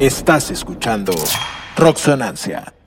Estás escuchando Rocksonancia.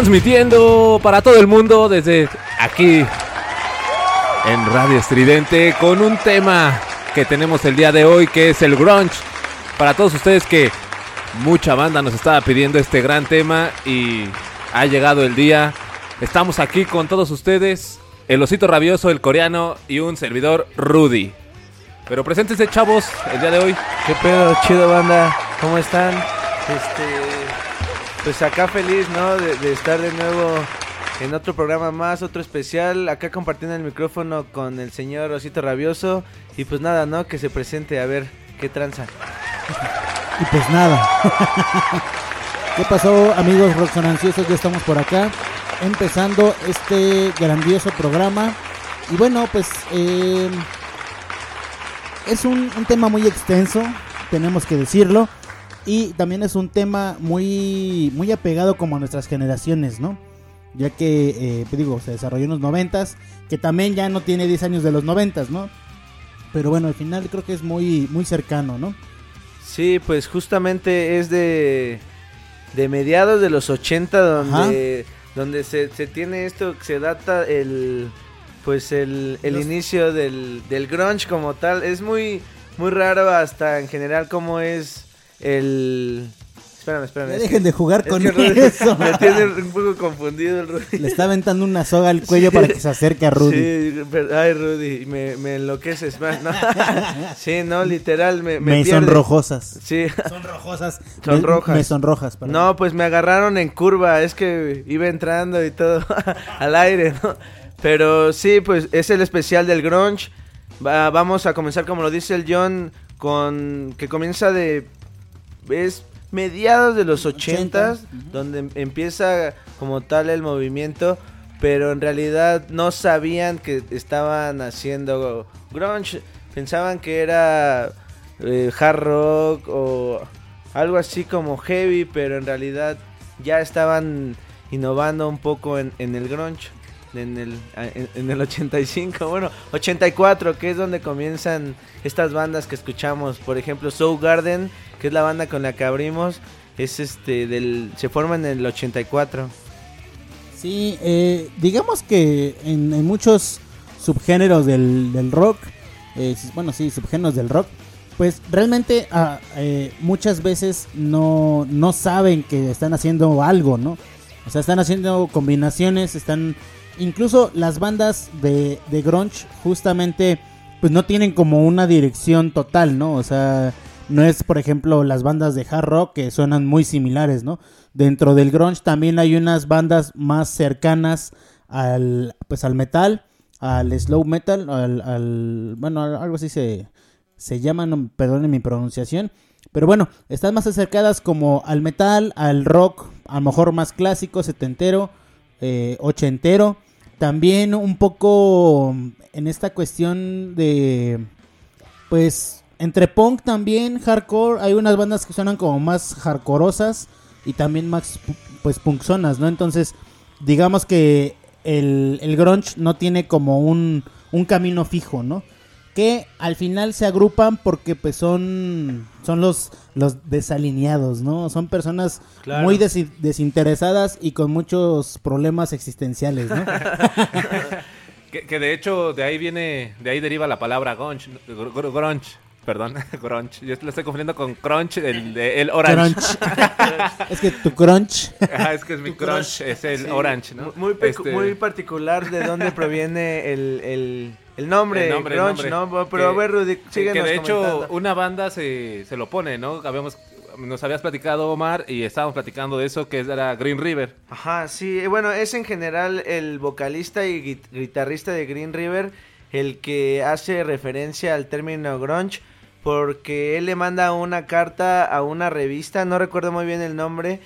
Transmitiendo para todo el mundo desde aquí en Radio Estridente con un tema que tenemos el día de hoy que es el grunge. Para todos ustedes que mucha banda nos estaba pidiendo este gran tema y ha llegado el día. Estamos aquí con todos ustedes, el osito rabioso, el coreano y un servidor Rudy. Pero preséntense chavos el día de hoy. ¿Qué pedo, chido banda? ¿Cómo están? Este, pues acá feliz, ¿no? De, estar de nuevo en otro programa más, otro especial. Acá compartiendo el micrófono con el señor Osito Rabioso. Y pues nada, ¿no? Que se presente a ver qué tranza. Y pues nada. ¿Qué pasó, amigos roxonanciosos? Ya estamos por acá, empezando este grandioso programa. Y bueno, pues eh, es un tema muy extenso, tenemos que decirlo. Y también es un tema muy, muy apegado como a nuestras generaciones, ¿no? Ya que, eh, pues digo, se desarrolló en los noventas, que también ya no tiene 10 años de los noventas, ¿no? Pero bueno, al final creo que es muy, muy cercano, ¿no? Sí, pues justamente es de, de mediados de los 80 donde, donde se, se tiene esto, se data el pues el, el Los- inicio del, del grunge como tal. Es muy, muy raro hasta en general cómo es el... Espérame, espérame. Ya es dejen de jugar es con que Rudy eso. Me tiene un poco confundido el Rudy. Le está aventando una soga al cuello para que se acerque a Rudy. Sí, pero- ay Rudy, me, me enloqueces más, ¿no? sí, no, literal, me, me Me sonrojosas. Sí, Son rojosas. Son Me- rojas. Me sonrojas, perdón. No, pues me agarraron en curva, es que iba entrando y todo al aire, ¿no? Pero sí, pues es el especial del grunge. Va- vamos a comenzar como lo dice el John con que comienza de es mediados de los 80, 80 donde em- empieza como tal el movimiento, pero en realidad no sabían que estaban haciendo grunge, pensaban que era eh, hard rock o algo así como heavy, pero en realidad ya estaban innovando un poco en, en el grunge. En el, en, en el 85, bueno, 84, que es donde comienzan estas bandas que escuchamos. Por ejemplo, Soul Garden, que es la banda con la que abrimos, es este del se forma en el 84. Sí, eh, digamos que en, muchos subgéneros del, del rock, eh, bueno, sí, subgéneros del rock, pues realmente ah, eh, muchas veces no, no saben que están haciendo algo, ¿no? O sea, están haciendo combinaciones, están... Incluso las bandas de, de grunge justamente pues no tienen como una dirección total, ¿no? O sea, no es por ejemplo las bandas de hard rock que suenan muy similares, ¿no? Dentro del grunge también hay unas bandas más cercanas al pues al metal, al slow metal, al, bueno, al- algo así se, se llaman, perdonen mi pronunciación, pero bueno, están más acercadas como al metal, al rock, a lo mejor más clásico, setentero, eh, ochentero, también un poco en esta cuestión de, pues, entre punk también, hardcore, hay unas bandas que suenan como más hardcoreosas y también más, pu- pues, punkzonas, ¿no? Entonces, digamos que el, el grunge no tiene como un, un camino fijo, ¿no? Que al final se agrupan porque pues son, son los, los desalineados, ¿no? Son personas Claro. muy desi- desinteresadas y con muchos problemas existenciales, ¿no? Que, que de hecho de ahí viene, de ahí deriva la palabra grunge, gr- gr- grunge, perdón, grunge. Yo lo estoy confundiendo con crunch, el, de- el orange. Crunch. es que tu crunch es que es mi crunch, es el Sí, orange, ¿no? Muy, pecu- Este, muy particular de dónde proviene el, el, el nombre, El nombre, el nombre. ¿no? Pero a Que- ver, Rudy, que- síguenos que de hecho comentando. una banda se, se lo pone, ¿no? Habíamos, nos habías platicado Omar y estábamos platicando de eso que era Green River. Ajá, sí, eh, bueno, es en general el vocalista y gui- guitarrista de Green River el que hace referencia al término grunge porque él le manda una carta a una revista, no recuerdo muy bien el nombre,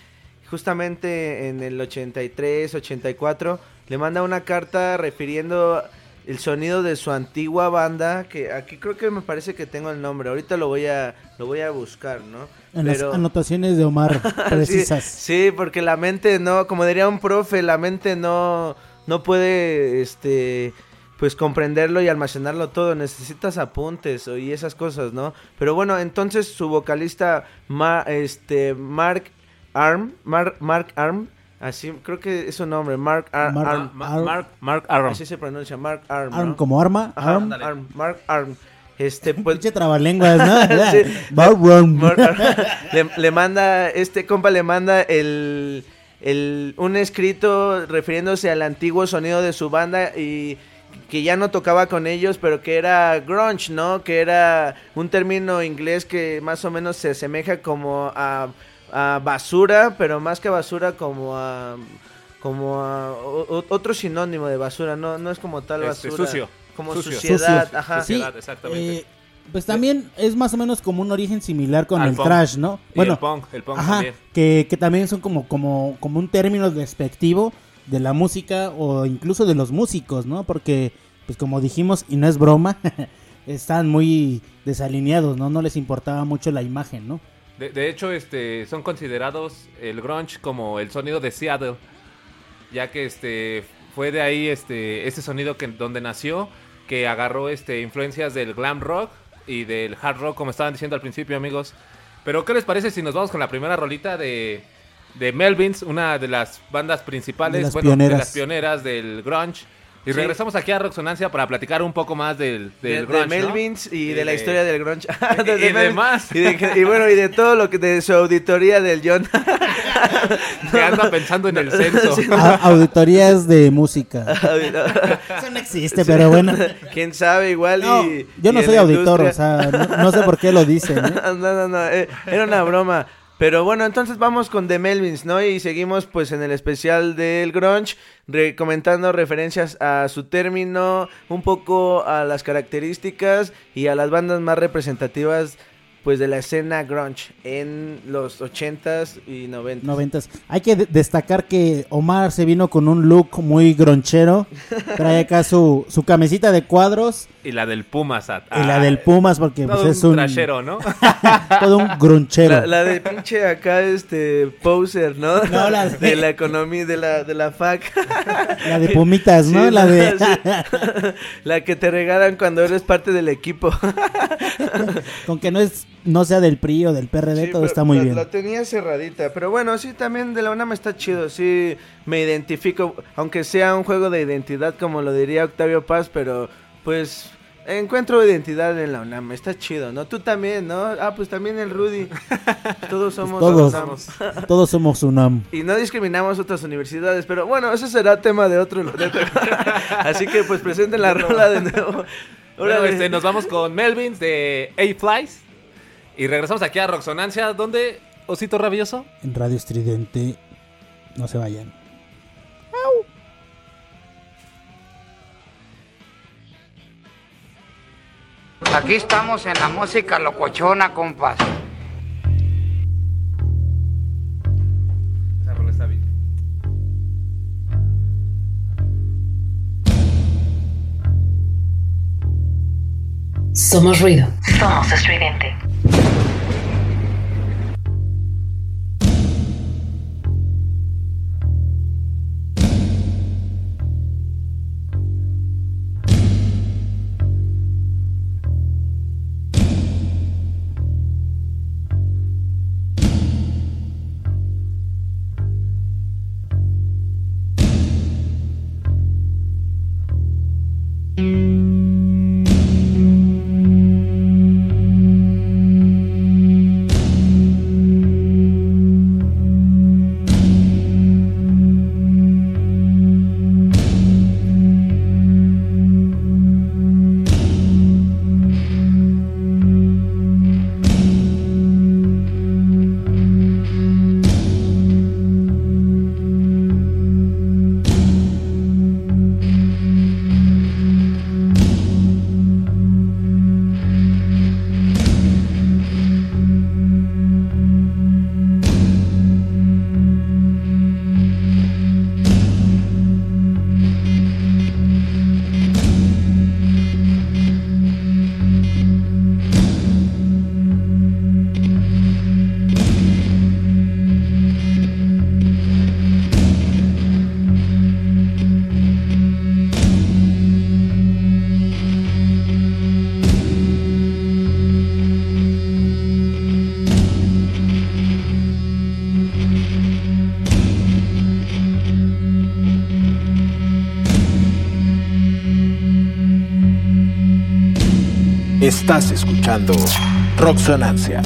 justamente en el 83, 84, le manda una carta refiriendo el sonido de su antigua banda, que aquí creo que me parece que tengo el nombre, ahorita lo voy a lo voy a buscar, ¿no? en las anotaciones de Omar precisas. Sí, sí, porque la mente no, como diría un profe, la mente no, no puede, este, pues comprenderlo y almacenarlo todo. Necesitas apuntes o- y esas cosas, ¿no? Pero bueno, entonces su vocalista, Ma- este, Mark Arm, Mark, Mark Arm, así, creo que es su nombre, Mark Ar- Mark- Arm, Ma- Arm. Mark, Mark Aram. así se pronuncia, Mark Arm, ¿no? Arm como arma, Ajá, arm. Arm, Mark Arm, este, pues, Pinche trabalenguas, ¿no? Sí. Barroom. Mar- le, le manda, este compa le manda el, el, un escrito refiriéndose al antiguo sonido de su banda y que ya no tocaba con ellos, pero que era grunge, ¿no? Que era un término inglés que más o menos se asemeja como a, a basura, pero más que basura como a como a o- otro sinónimo de basura, no no es como tal Este, basura, sucio. como Sucio. suciedad, Sucio. ajá. Sí, exactamente. eh, pues también es más o menos como un origen similar con Al el punk. trash, ¿no? Y el punk, el punk ajá, también. Que, que también son como, como, como un término despectivo de la música o incluso de los músicos, ¿no? Porque, pues como dijimos, y no es broma, están muy desalineados, ¿no? No les importaba mucho la imagen, ¿no? De, hecho, este, son considerados el grunge como el sonido de Seattle, ya que este fue de ahí este ese sonido que donde nació, que agarró este influencias del glam rock y del hard rock, como estaban diciendo al principio, amigos. Pero ¿qué les parece si nos vamos con la primera rolita de de Melvins, una de las bandas principales, De las bueno, de pioneras. las pioneras del grunge? Y Sí. regresamos aquí a Roxonancia para platicar un poco más del, de, del de grunge, ¿no? Melvins y, Y de la de- historia del grunge Y- De- de y Melvins. demás. y, de- y bueno y de todo lo que de su auditoría del John que anda pensando en el censo. Auditorías de música. Eso no existe, pero bueno. quién sabe igual No, y yo no soy la auditor, o industria- sea, no, no sé por qué lo dicen. ¿eh? no, no, no, eh, era una broma. Pero bueno, entonces vamos con The Melvins, ¿no? Y seguimos pues en el especial del grunge, re- comentando referencias a su término, un poco a las características y a las bandas más representativas pues de la escena grunge en los 80s y 90s. Noventas. Hay que de- destacar que Omar se vino con un look muy gronchero. Trae acá su, su camisita de cuadros Y la del Pumas. at- y la ah, del Pumas porque todo pues, es un un trashero, ¿no? todo un grunchero. La, la de pinche acá, este, poser, ¿no? No, la de- de... la economía, de la, de la FAC. La de Pumitas, ¿no? Sí, la de sí. La que te regalan cuando eres parte del equipo. con que no es no sea del PRI o del PRD, Sí, todo está muy la, bien. La tenía cerradita, pero bueno, sí, también de la UNAM está chido, sí, me identifico, aunque sea un juego de identidad como lo diría Octavio Paz, pero pues encuentro identidad en la UNAM, está chido, ¿no? Tú también, ¿no? Ah, pues también el Rudy, todos somos Todos. UNAM. Todos somos UNAM. Y no discriminamos otras universidades, pero bueno, eso será tema de otro. de otro- Así que pues presenten la rola de nuevo. Bueno, Órale. este, nos vamos con Melvins de A-Flies. Y regresamos aquí a Roxonancia, donde, Osito Rabioso. En Radio Estridente. No se vayan. Aquí estamos en la música locochona, compas. Esa rola está bien. Somos ruido. Somos estridente. Estás escuchando Roxonancia.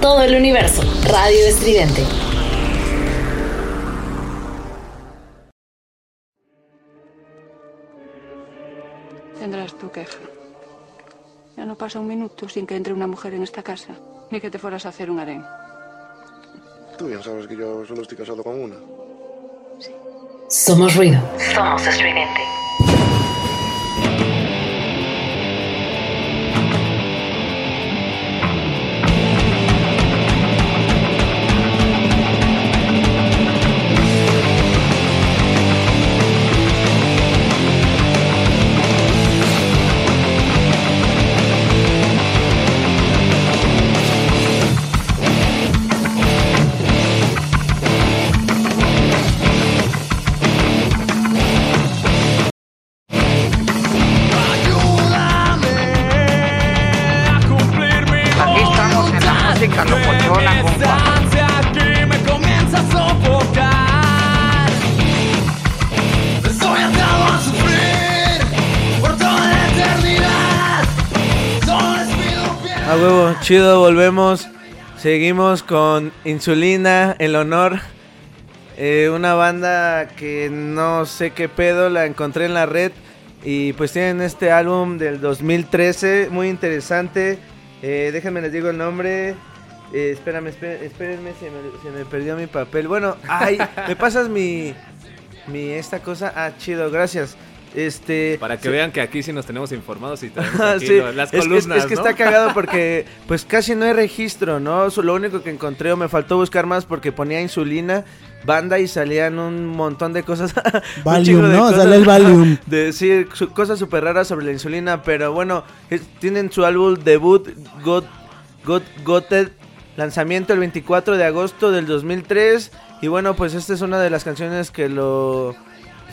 Todo el universo. Radio Estridente. Tendrás tu queja. Ya no pasa un minuto sin que entre una mujer en esta casa, ni que te fueras a hacer un harén. Tú bien sabes que yo solo estoy casado con una. Somos ruido. Somos estridente. Chido, volvemos. Seguimos con Insulina, El Honor. Eh, una banda que no sé qué pedo, la encontré en la red. Y pues tienen este álbum del 2013, muy interesante. Eh, déjenme les digo el nombre. Eh, espérame, espé- espérenme, se me, se me perdió mi papel. Bueno, ay, ¿me pasas mi, mi esta cosa? Ah, chido, gracias. Este, Para que se- vean que aquí sí nos tenemos informados y tenemos Ah, aquí sí, lo- las es- es- columnas, Es, que ¿no? está cagado porque pues casi no hay registro, ¿no? Lo único que encontré o me faltó buscar más porque ponía insulina, banda y salían un montón de cosas. Valium, de ¿no? cosas, Sale el Valium. De decir su- cosas súper raras sobre la insulina, pero bueno, es- tienen su álbum debut, Got, Got, Goted, lanzamiento el 24 de agosto del 2003. Y bueno, pues esta es una de las canciones que lo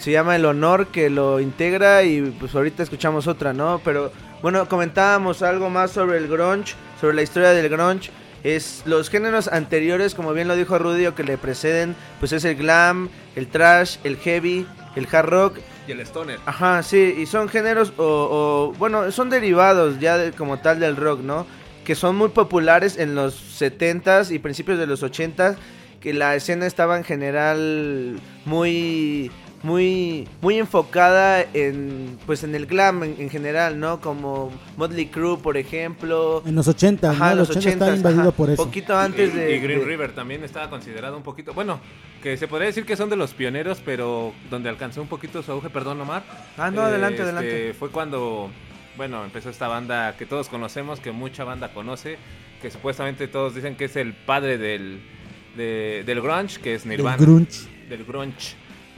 se llama El Honor que lo integra y pues ahorita escuchamos otra, ¿no? Pero bueno, comentábamos algo más sobre el grunge, sobre la historia del grunge. Es los géneros anteriores, como bien lo dijo Rudy, o que le preceden, pues es el glam, el trash, el heavy, el hard rock. Y el stoner. Ajá, sí, y son géneros o, o, bueno, son derivados ya de- como tal del rock, ¿no? Que son muy populares en los 70s y principios de los 80s, que la escena estaba en general muy muy muy enfocada en pues en el glam en, en general, ¿no? Como Motley Crue, por ejemplo. En los 80, Ajá, ¿no? en Los los 80 estaba 80s, invadido ajá. por eso. Poquito antes y, de y Green de- River también estaba considerado un poquito, bueno, que se podría decir que son de los pioneros, pero donde alcanzó un poquito su auge, perdón Omar. Ah, no, adelante, este, adelante. Fue cuando, bueno, empezó esta banda que todos conocemos, que mucha banda conoce, que supuestamente todos dicen que es el padre del, de- del grunge, que es Nirvana. grunge. Del grunge.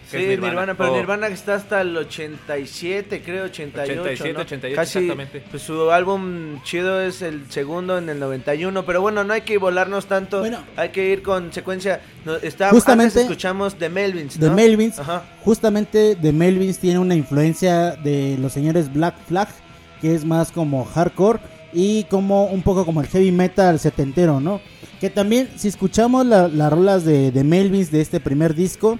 Sí, Nirvana, pero Oh, Nirvana está hasta el 87, creo, 88. 87, ¿no? 88, Casi, exactamente. Pues su álbum chido es el segundo en el 91, pero bueno, no hay que volarnos tanto, Bueno. hay que ir con secuencia. No, está, Justamente- antes escuchamos The Melvins, De ¿no? Melvins, Ajá. justamente de Melvins tiene una influencia de los señores Black Flag, que es más como hardcore y como un poco como el heavy metal setentero, ¿no? Que también si escuchamos la- las rolas de, de Melvins de este primer disco,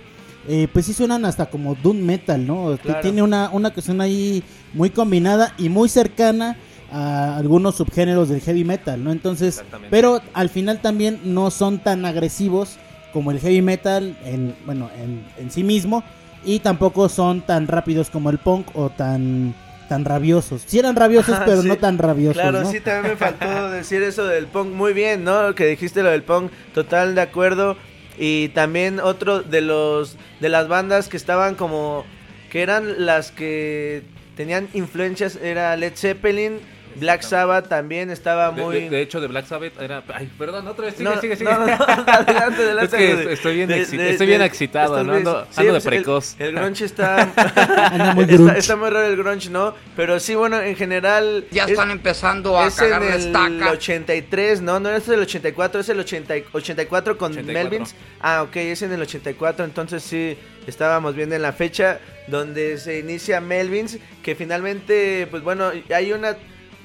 eh, pues sí suenan hasta como doom metal, ¿no? Que Claro. Tiene una, una cuestión ahí muy combinada y muy cercana a algunos subgéneros del heavy metal, ¿no? Entonces, pero al final también no son tan agresivos como el heavy metal en, bueno, en, en sí mismo y tampoco son tan rápidos como el punk o tan tan rabiosos. Sí eran rabiosos, pero sí. no tan rabiosos, Claro, ¿no? sí, también me faltó decir eso del punk. Muy bien, ¿no? Que dijiste lo del punk, total de acuerdo. Y también otro de los de las bandas que estaban como que eran las que tenían influencias era Led Zeppelin Black Sabbath también estaba muy... de- de hecho, de Black Sabbath era. Ay, perdón, otra vez. Sigue, No, sigue, sigue. no, no, no, adelante, adelante. Es que estoy bien, De- estoy bien de- excitado, ¿no? Ando, güeyes- sí, ando de pues, el- precoz. El, grunge está... Está, grunge. está muy raro el grunge, ¿no? Pero sí, bueno, en general... Ya es- están empezando a es en cagar la el estaca. 83, ¿no? No es el 84, es el 80 84 con 84. Melvins. Ah, ok, es en el 84, entonces sí, estábamos viendo en la fecha donde se inicia Melvins, que finalmente, pues bueno, hay una...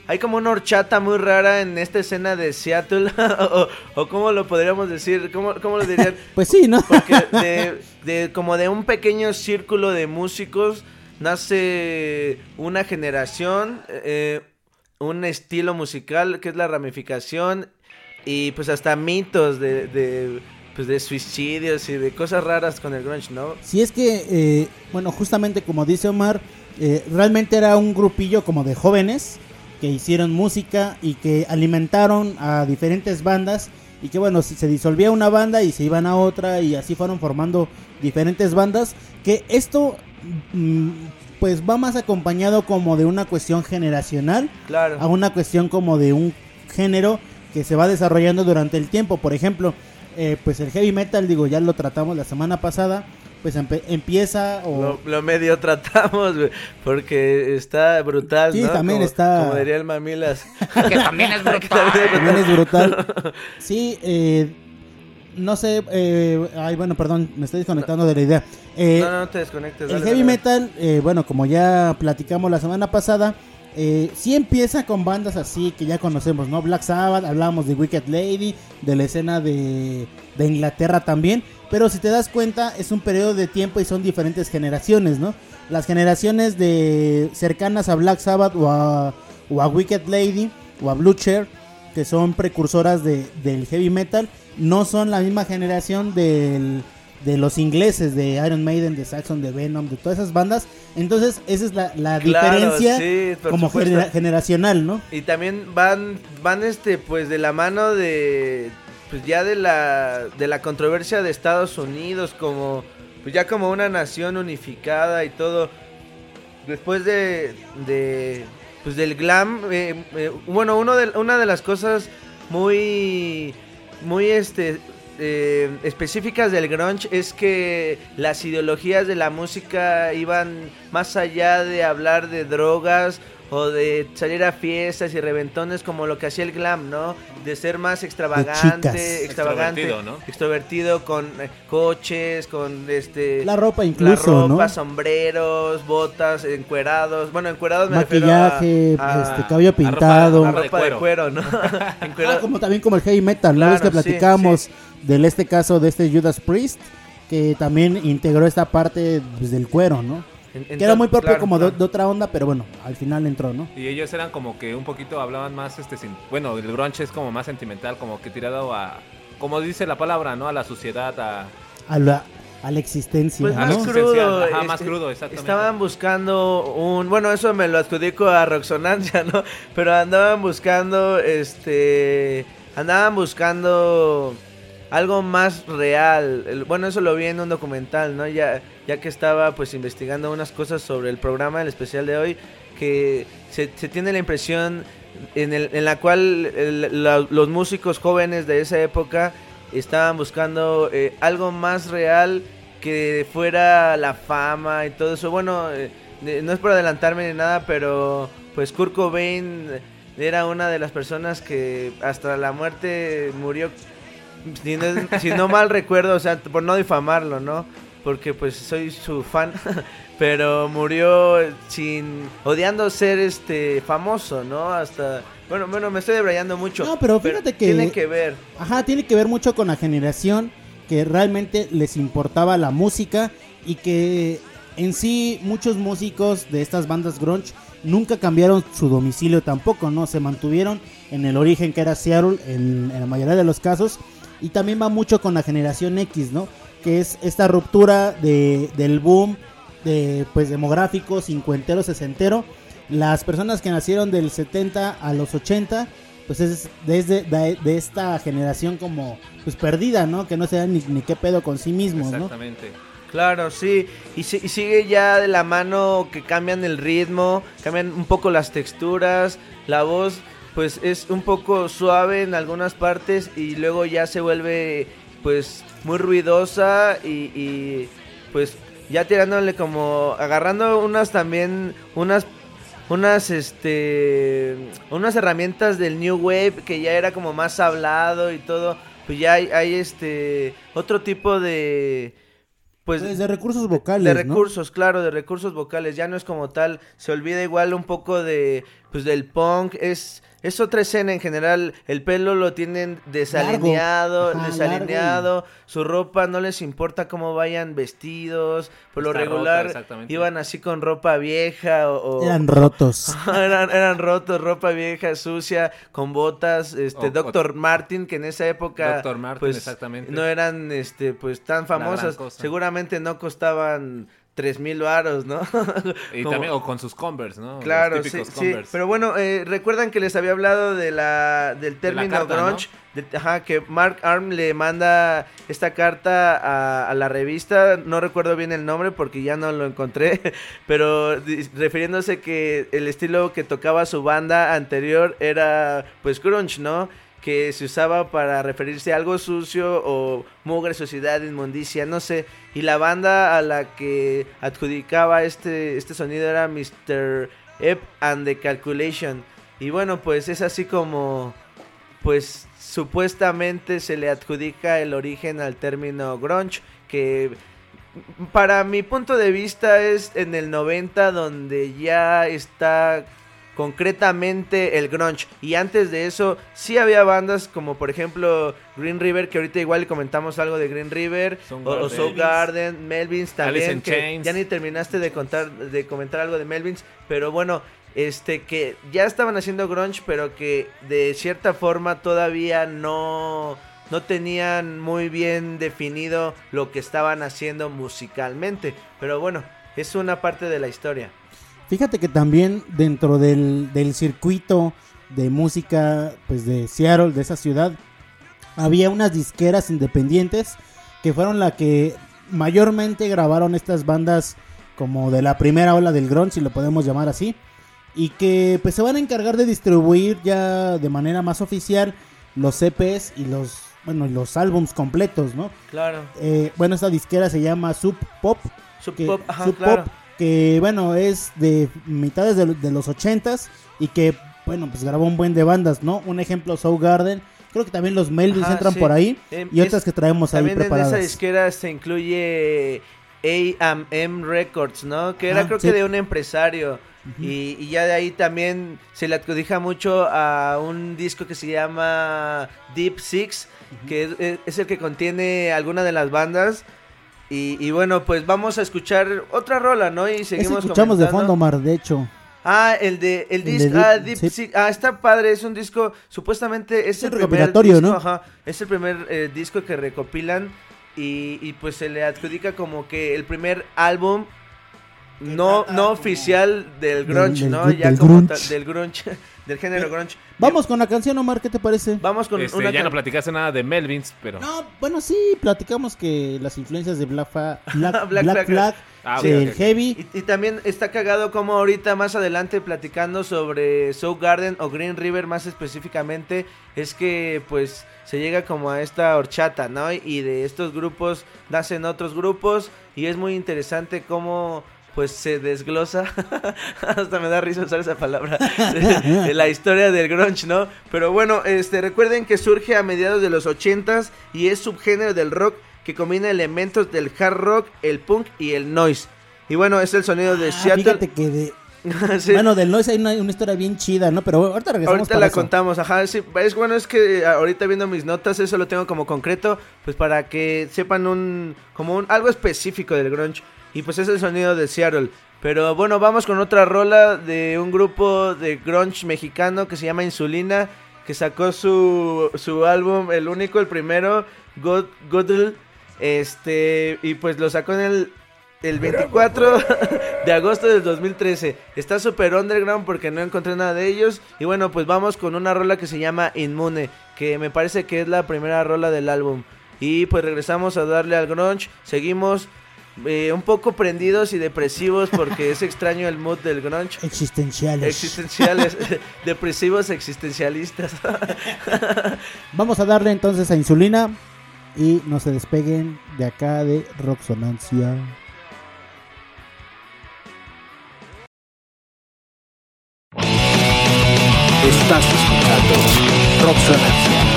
Hay como una horchata muy rara en esta escena de Seattle, o, o cómo lo podríamos decir, cómo, cómo lo dirían, Pues sí, ¿no? porque de, de- como de un pequeño círculo de músicos nace una generación, eh, un estilo musical que es la ramificación y pues hasta mitos de, de, pues de suicidios y de cosas raras con el grunge, ¿no? Si es que, eh, bueno, justamente como dice Omar, eh, realmente era un grupillo como de jóvenes que hicieron música y que alimentaron a diferentes bandas y que bueno, se disolvía una banda y se iban a otra y así fueron formando diferentes bandas, que esto mm, pues va más acompañado como de una cuestión generacional Claro. a una cuestión como de un género que se va desarrollando durante el tiempo. Por ejemplo, eh, pues el heavy metal, digo, ya lo tratamos la semana pasada, pues empieza o... Lo, lo medio tratamos, güey, porque está brutal, Sí, ¿no? también como, está- Como diría el Mamilas. Que también es brutal. También es brutal. Sí, eh, no sé, eh, ay, bueno, perdón, me estoy desconectando de la idea. Eh, no, no, te desconectes. el dale, heavy dale. metal, eh, bueno, como ya platicamos la semana pasada, eh, sí empieza con bandas así que ya conocemos, ¿no? Black Sabbath, hablábamos de Wicked Lady, de la escena de, de Inglaterra también, pero si te das cuenta es un periodo de tiempo y son diferentes generaciones, ¿no? Las generaciones de cercanas a Black Sabbath o a, o a Wicked Lady o a Blue Chair, que son precursoras de, del heavy metal, no son la misma generación del, de los ingleses, de Iron Maiden, de Saxon, de Venom, de todas esas bandas. Entonces, esa es la, la Claro, diferencia sí, como genera- generacional, ¿no? Y también van, van este, pues de la mano de, pues ya de la, de la controversia de Estados Unidos como, pues ya como una nación unificada y todo. Después de, de pues del glam, eh, eh, bueno, uno de, una de las cosas muy, muy este, eh, específicas del grunge es que las ideologías de la música iban más allá de hablar de drogas o de salir a fiestas y reventones como lo que hacía el glam, ¿no? De ser más extravagante, extravagante, Extrovertido, ¿no? extrovertido con eh, coches, con este La ropa la incluso, ropa, ¿no? sombreros, botas, encuerados. Bueno, encuerados me refiero a- Maquillaje, a- este, cabello pintado. a ropa de ropa de cuero. cuero, ¿no? Ah, como también como el heavy metal, ¿no? Es que sí, platicamos del este caso de este Judas Priest, que también integró esta parte pues, del cuero, ¿no? En- Que era muy propio claro, como de- claro. de, otra onda, pero bueno, al final entró, ¿no? Y ellos eran como que un poquito hablaban más, este, sin- bueno, el grunge es como más sentimental, como que tirado a, como dice la palabra, ¿no? A la sociedad, a... A la, a la existencia, Pues ¿no? más crudo. ajá, más este, crudo, exactamente. Estaban buscando un. Bueno, eso me lo adjudico a Roxonancia, ¿no? Pero andaban buscando. Este. Andaban buscando. Algo más real. Bueno, eso lo vi en un documental, ¿no? Ya, ya que estaba pues investigando unas cosas sobre el programa, el especial de hoy, que se, se tiene la impresión en, el, en la cual los músicos jóvenes de esa época estaban buscando eh, algo más real que fuera la fama y todo eso. Bueno, eh, no es por adelantarme ni nada, pero pues Kurt Cobain era una de las personas que hasta la muerte murió, si no, si no mal recuerdo, o sea, por no difamarlo, ¿no? Porque pues soy su fan, pero murió sin odiando ser este famoso, ¿no? Hasta bueno, bueno, me estoy debrayando mucho. No, pero fíjate que- tiene que ver. Ajá, tiene que ver mucho con la generación que realmente les importaba la música y que en sí muchos músicos de estas bandas grunge nunca cambiaron su domicilio tampoco, ¿no? Se mantuvieron en el origen que era Seattle en, en la mayoría de los casos y también va mucho con la generación X, ¿no? Que es esta ruptura de, del boom de pues demográfico, cincuentero, sesentero. Las personas que nacieron del 70 a los 80 pues es desde de, de esta generación como pues perdida, ¿no? Que no se dan ni, ni qué pedo con sí mismos, ¿no? Exactamente. Claro, sí. Y, y sigue ya de la mano que cambian el ritmo, cambian un poco las texturas, la voz pues es un poco suave en algunas partes y luego ya se vuelve pues muy ruidosa y, y, pues ya tirándole como agarrando unas también unas unas este unas herramientas del new wave que ya era como más hablado y todo pues ya hay, hay este otro tipo de pues Pues de recursos vocales, de ¿no? recursos claro de recursos vocales ya no es como tal se olvida igual un poco de pues del punk es es otra escena en general el pelo lo tienen desalineado Ajá, desalineado su ropa no les importa cómo vayan vestidos por lo Está regular exactamente. iban así con ropa vieja o, o- Eran rotos. eran, eran rotos, ropa vieja, sucia, con botas, este, O- Dr. Martin, que en esa época, Dr. Martin, pues, exactamente. no eran, este, pues, tan famosas, seguramente no costaban tres mil varos, ¿no? Y Como- también, o con sus Converse, ¿no? Claro, sí, típicos sí. Converse. Pero bueno, eh, recuerdan que les había hablado de la del término carta, ¿no? grunge, de- ajá, que Mark Arm le manda esta carta a, a la revista, no recuerdo bien el nombre porque ya no lo encontré, pero refiriéndose que el estilo que tocaba su banda anterior era pues grunge, ¿no? Que se usaba para referirse a algo sucio o mugre, suciedad, inmundicia, no sé. Y la banda a la que adjudicaba este, este sonido era Mr. Ep and the Calculation. Y bueno, pues es así como, pues supuestamente se le adjudica el origen al término grunge, que para mi punto de vista es en el 90 donde ya está concretamente el grunge. Y antes de eso sí había bandas como por ejemplo Green River que ahorita igual comentamos algo de Green River o, o Soundgarden. Soundgarden, Melvins también que ya ni terminaste de contar de comentar algo de Melvins pero bueno este que ya estaban haciendo grunge pero que de cierta forma todavía no no tenían muy bien definido lo que estaban haciendo musicalmente. Pero bueno es una parte de la historia Fíjate que también dentro del, del circuito de música pues de Seattle, de esa ciudad, había unas disqueras independientes que fueron la que mayormente grabaron estas bandas como de la primera ola del grunge, si lo podemos llamar así, y que pues se van a encargar de distribuir ya de manera más oficial los EPs y los bueno, y los álbums completos, ¿no? claro Eh, bueno, esta disquera se llama Sub Pop. Sub que, Pop, ajá, Sub claro. Pop, que bueno, es de mitades de, de los ochentas y que, bueno, pues grabó un buen de bandas, ¿no? Un ejemplo, Garden Creo que también los Melvins Ajá, entran sí. por ahí Em, y es- otras que traemos ahí También en esa preparadas. disquera se incluye A&M Records, ¿no? Que era creo sí. que de un empresario. y, y ya de ahí también se le adjudica mucho a un disco que se llama Deep Six, que es, es- es el que contiene alguna de las bandas. Y, y bueno, pues vamos a escuchar otra rola, ¿no? Y Ese seguimos escuchamos de comentando. fondo, Mar, de hecho. Ah, el de el El de disco, Deep- ah, Deep sí. Ah, está padre, es un disco, supuestamente es Es el primer disco, ¿no? ajá, es el primer eh, disco que recopilan y, y pues se le adjudica como que el primer álbum no no oficial del grunge, del ¿no? Ya del como grunge. tal- del grunge, del género grunge. Vamos con la canción, Omar, ¿qué te parece? Vamos con Este, una ya no platicaste nada de Melvins, pero... No, bueno, sí, platicamos que las influencias de Black, Fa- Black, Black Black Flag. Ah. Heavy, Y, y también está cagado como ahorita más adelante platicando sobre Soul Garden o Green River más específicamente es que pues se llega como a esta horchata, ¿no? Y de estos grupos nacen otros grupos y es muy interesante cómo pues se desglosa, hasta me da risa usar esa palabra, de la historia del grunge, ¿no? Pero bueno, este recuerden que surge a mediados de los 80s y es subgénero del rock que combina elementos del hard rock, el punk y el noise. Y bueno, es el sonido de Ah, Seattle. fíjate que de... Sí. Bueno, del Noise hay una, una historia bien chida, ¿no? Pero ahorita regresamos Ahorita para la eso. contamos, ajá, sí, es bueno, es que ahorita viendo mis notas eso lo tengo como concreto, pues para que sepan un, como un, algo específico del grunge, y pues es el sonido de Seattle, pero bueno, vamos con otra rola de un grupo de grunge mexicano que se llama Insulina, que sacó su, su álbum, el único, el primero, God, este, y pues lo sacó en el, el 24 de agosto del 2013. Está super underground porque no encontré nada de ellos. Y bueno, pues vamos con una rola que se llama Inmune, que me parece que es la primera rola del álbum. Y pues regresamos a darle al grunge. Seguimos eh, un poco prendidos y depresivos porque es extraño el mood del grunge. Existenciales. Existenciales, depresivos existencialistas. Vamos a darle entonces a insulina y no se despeguen de acá de Roxonancia. Estás escuchando Roxonancia.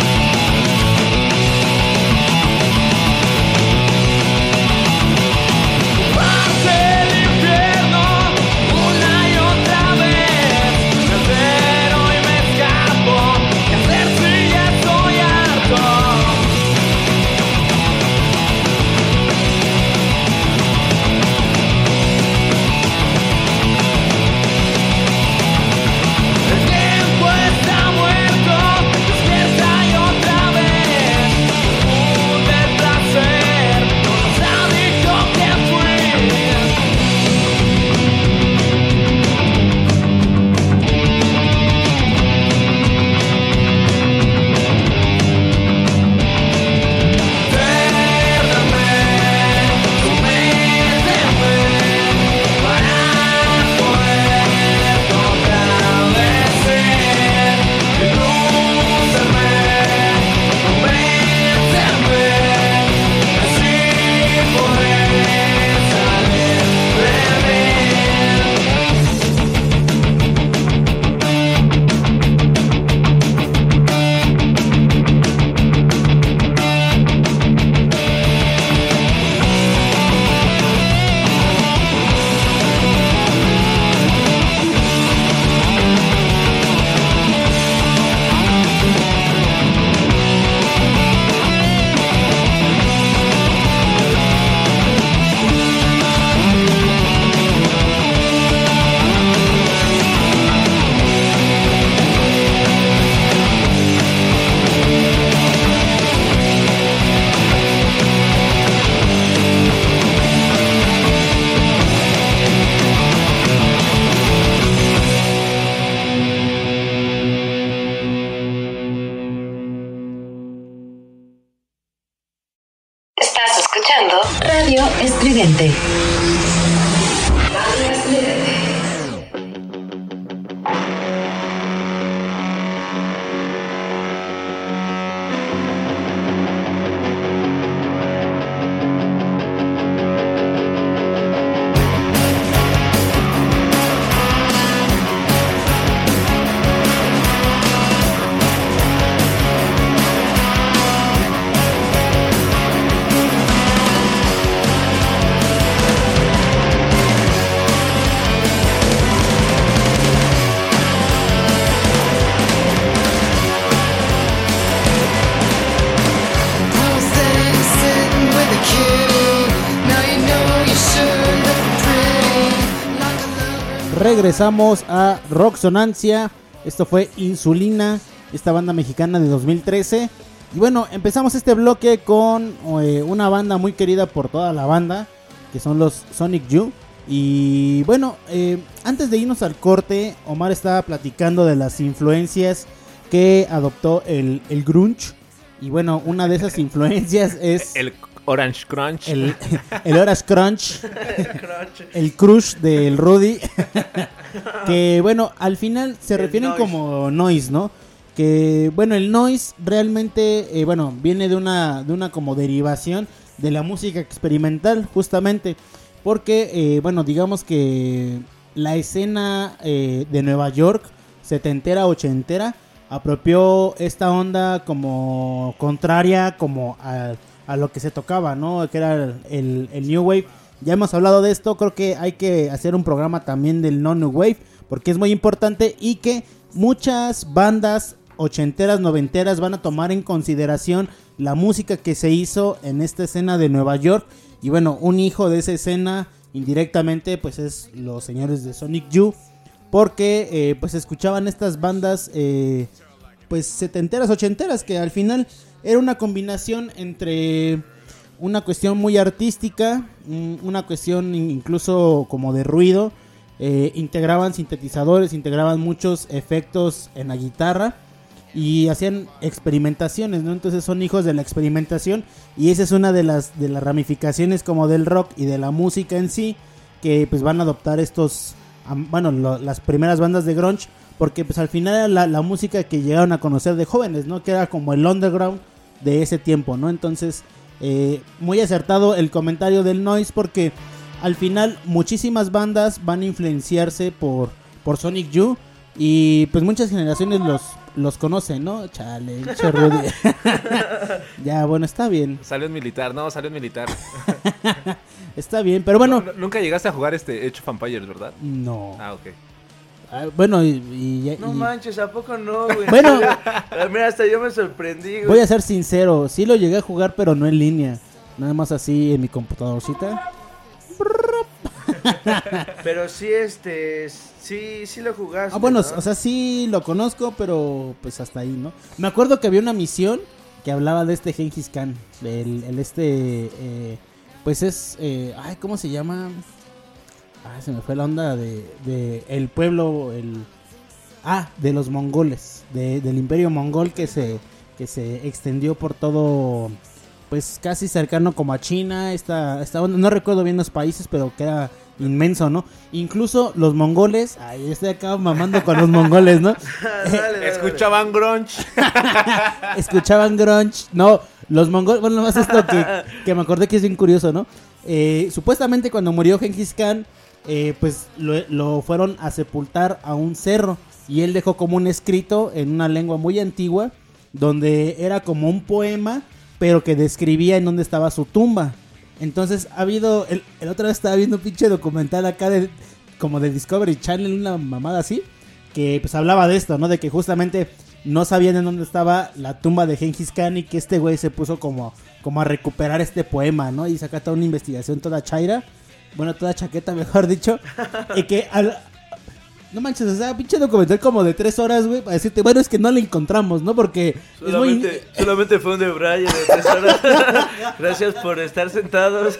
Regresamos a Roxonancia. Esto fue Insulina, esta banda mexicana de 2013. Y bueno, empezamos este bloque con eh, una banda muy querida por toda la banda, que son los Sonic Youth. Y bueno, eh, antes de irnos al corte, Omar estaba platicando de las influencias que adoptó el, el grunge. Y bueno, una de esas influencias es El Orange Crunch. el, el Orange Crunch, el crush del Rudy. que bueno, al final se El refieren noise. como noise, ¿no? Que bueno, el noise realmente, eh, bueno, viene de una, de una como derivación de la música experimental, justamente. Porque, eh, bueno, digamos que la escena eh, de Nueva York, setentera, ochentera, apropió esta onda como contraria como a, a lo que se tocaba, ¿no? Que era el, el New Wave. Ya hemos hablado de esto, creo que hay que hacer un programa también del no New Wave, porque es muy importante y que muchas bandas ochenteras, noventeras van a tomar en consideración la música que se hizo en esta escena de Nueva York. Y bueno, un hijo de esa escena indirectamente pues es los señores de Sonic Youth porque eh, pues escuchaban estas bandas eh, pues setenteras, ochenteras que al final era una combinación entre una cuestión muy artística, una cuestión in- incluso como de ruido, eh, integraban sintetizadores, integraban muchos efectos en la guitarra y hacían experimentaciones, ¿no? Entonces son hijos de la experimentación y esa es una de las de las ramificaciones como del rock y de la música en sí que pues van a adoptar estos bueno, las primeras bandas de grunge porque pues al final era la, la música que llegaron a conocer de jóvenes, ¿no? Que era como el underground de ese tiempo, ¿no? Entonces, eh, muy acertado el comentario del Noise porque al final muchísimas bandas van a influenciarse por, por Sonic Youth y pues muchas generaciones los, los conocen, ¿no? Chale, Rudy. ya, bueno, está bien, Salió en militar, no, salió en militar. está bien, pero bueno, No, nunca llegaste a jugar este Age of Empires, ¿verdad? no. Ah, ok. Ah, bueno, y, y- No y- manches, ¿a poco no, güey? Bueno. Mira, hasta yo me sorprendí, güey. voy a ser sincero, sí lo llegué a jugar, pero no en línea, nada más así en mi computadorcita. Pero sí, este, sí, sí lo jugaste, Ah, bueno, ¿no? o sea, sí lo conozco, pero pues hasta ahí, ¿no? Me acuerdo que había una misión que hablaba de este Genghis Khan, el, el este, eh, pues es, eh, ay, ¿cómo se llama? Ah, se me fue la onda de, de el pueblo, el, ah, de los mongoles, de- del imperio mongol que se, que se extendió por todo, pues casi cercano como a China, esta, esta onda, no recuerdo bien los países, pero que era inmenso, ¿no? Incluso los mongoles, ay, estoy acá mamando con los mongoles, ¿no? Dale, dale, dale. Escuchaban grunge. escuchaban grunge. No, los mongoles, bueno, nomás esto que, que me acordé que es bien curioso, ¿no? Eh, supuestamente cuando murió Genghis Khan, eh, pues lo, fueron a sepultar a un cerro y él dejó como un escrito en una lengua muy antigua donde era como un poema, pero que describía en dónde estaba su tumba. Entonces ha habido, el, el otra vez estaba viendo un pinche documental acá de como de Discovery Channel, una mamada así, que pues hablaba de esto, ¿no? De que justamente no sabían en dónde estaba la tumba de Genghis Khan y que este güey se puso como, como a recuperar este poema, ¿no? Y saca toda una investigación toda chaira, bueno, toda chaqueta, mejor dicho, y que al... No manches, o sea, pinche documental como de tres horas, güey, para decirte, bueno, es que no la encontramos, ¿no? Porque es muy... Solamente, fue un de Brian de tres horas. Gracias por estar sentados.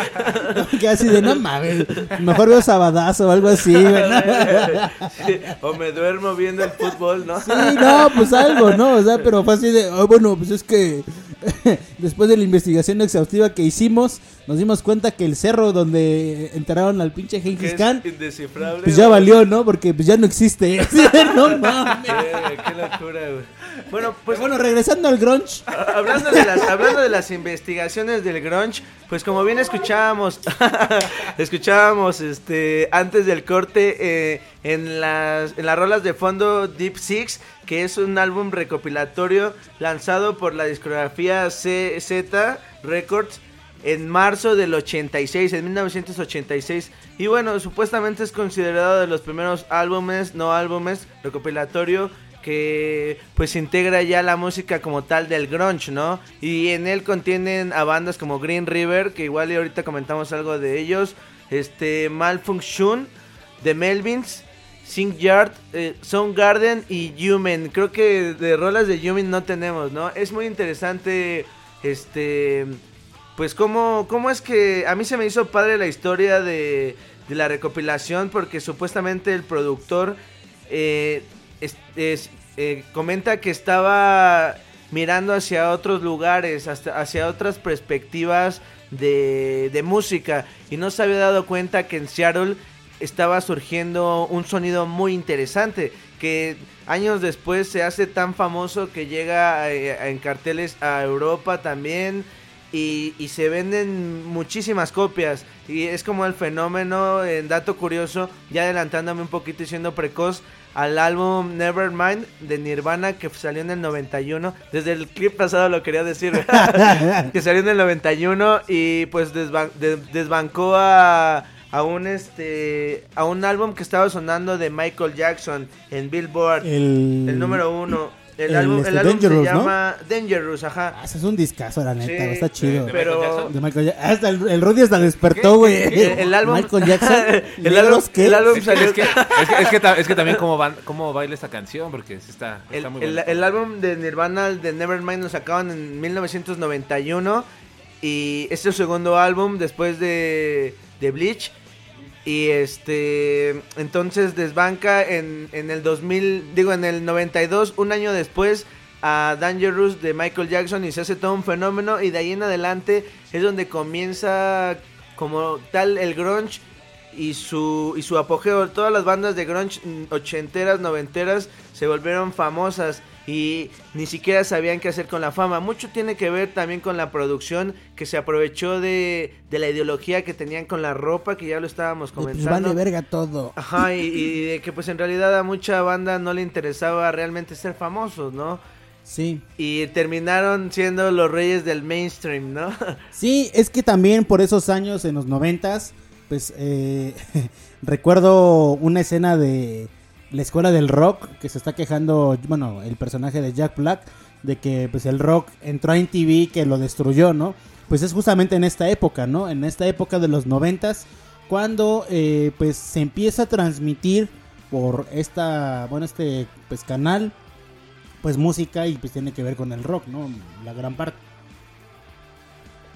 que así de, no mames, mejor veo Sabadazo o algo así, güey, ¿no? Sí, O me duermo viendo el fútbol, ¿no? Sí, no, pues algo, ¿no? O sea, pero fue así de, "Ah, bueno, pues es que después de la investigación exhaustiva que hicimos, nos dimos cuenta que el cerro donde enterraron al pinche Genghis Khan, indescifrable. pues ya valió, ¿no? Porque pues ya no existe. no mames. Qué locura, güey. Bueno, pues Bueno, regresando al grunge. hablando de las hablando de las investigaciones del grunge, pues como bien escuchábamos escuchábamos este antes del corte eh, en las en las rolas de fondo Deep Six, que es un álbum recopilatorio lanzado por la discografía CZ Records en marzo del 86, en 1986. Y bueno, supuestamente es considerado de los primeros álbumes, no álbumes, recopilatorio que pues integra ya la música como tal del grunge, ¿no? Y en él contienen a bandas como Green River, que igual y ahorita comentamos algo de ellos, este Malfunction, The Melvins, Sing Yard, eh, Soundgarden y Human. Creo que de rolas de Human no tenemos, ¿no? Es muy interesante este pues cómo, cómo es que a mí se me hizo padre la historia de, la recopilación porque supuestamente el productor eh, eh, comenta que estaba mirando hacia otros lugares, hasta, hacia otras perspectivas de, de música y no se había dado cuenta que en Seattle estaba surgiendo un sonido muy interesante que años después se hace tan famoso que llega eh, en carteles a Europa también y, y se venden muchísimas copias. Y es como el fenómeno en dato curioso ya adelantándome un poquito y siendo precoz al álbum Nevermind de Nirvana que salió en el 91 desde el clip pasado lo quería decir que salió en el 91 y pues desban- de- desbancó a a un este a un álbum que estaba sonando de Michael Jackson en Billboard El, el número uno el, el, álbum, este, el álbum Dangerous, se ¿no? llama Dangerous ajá Ah, ese es un discazo, la neta, Sí, está chido. de- pero De Michael Jackson. Hasta el, el Rudy hasta despertó, güey. el, el álbum Michael Jackson. el ¿negros álbum, qué? el álbum Es, salió es que, es, que, es, que es que también cómo, van, cómo baila esta canción, porque está, El, está muy el- buena. el álbum de Nirvana, el de Nevermind, lo sacaban en 1991. Y este es su segundo álbum después de, de Bleach. Y este, entonces desbanca en, en el 2000, digo en el 92, un año después, a Dangerous de Michael Jackson y se hace todo un fenómeno. Y de ahí en adelante es donde comienza como tal el grunge y su, y su apogeo. Todas las bandas de grunge ochenteras, noventeras se volvieron famosas y ni siquiera sabían qué hacer con la fama. Mucho tiene que ver también con la producción que se aprovechó de, de la ideología que tenían con la ropa, que ya lo estábamos Pues comentando. vale verga todo. Ajá, y, y de que pues en realidad a mucha banda no le interesaba realmente ser famosos, ¿no? Sí. Y terminaron siendo los reyes del mainstream, ¿no? Sí, es que también por esos años, en los noventas, pues eh, recuerdo una escena de la escuela del rock que se está quejando, bueno, el personaje de Jack Black, de que pues el rock entró en TV que lo destruyó, ¿no? Pues es justamente en esta época, ¿no? En esta época de los noventas, cuando eh, pues se empieza a transmitir por esta, bueno, este pues canal, pues música y pues tiene que ver con el rock, ¿no? La gran parte.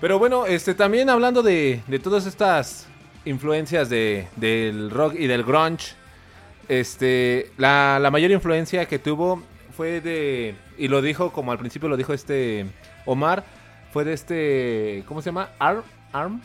Pero bueno, este también hablando de, de todas estas influencias de, del rock y del grunge, este la, la mayor influencia que tuvo fue de, y lo dijo como al principio lo dijo este Omar, fue de este, ¿cómo se llama? Arm, Arm,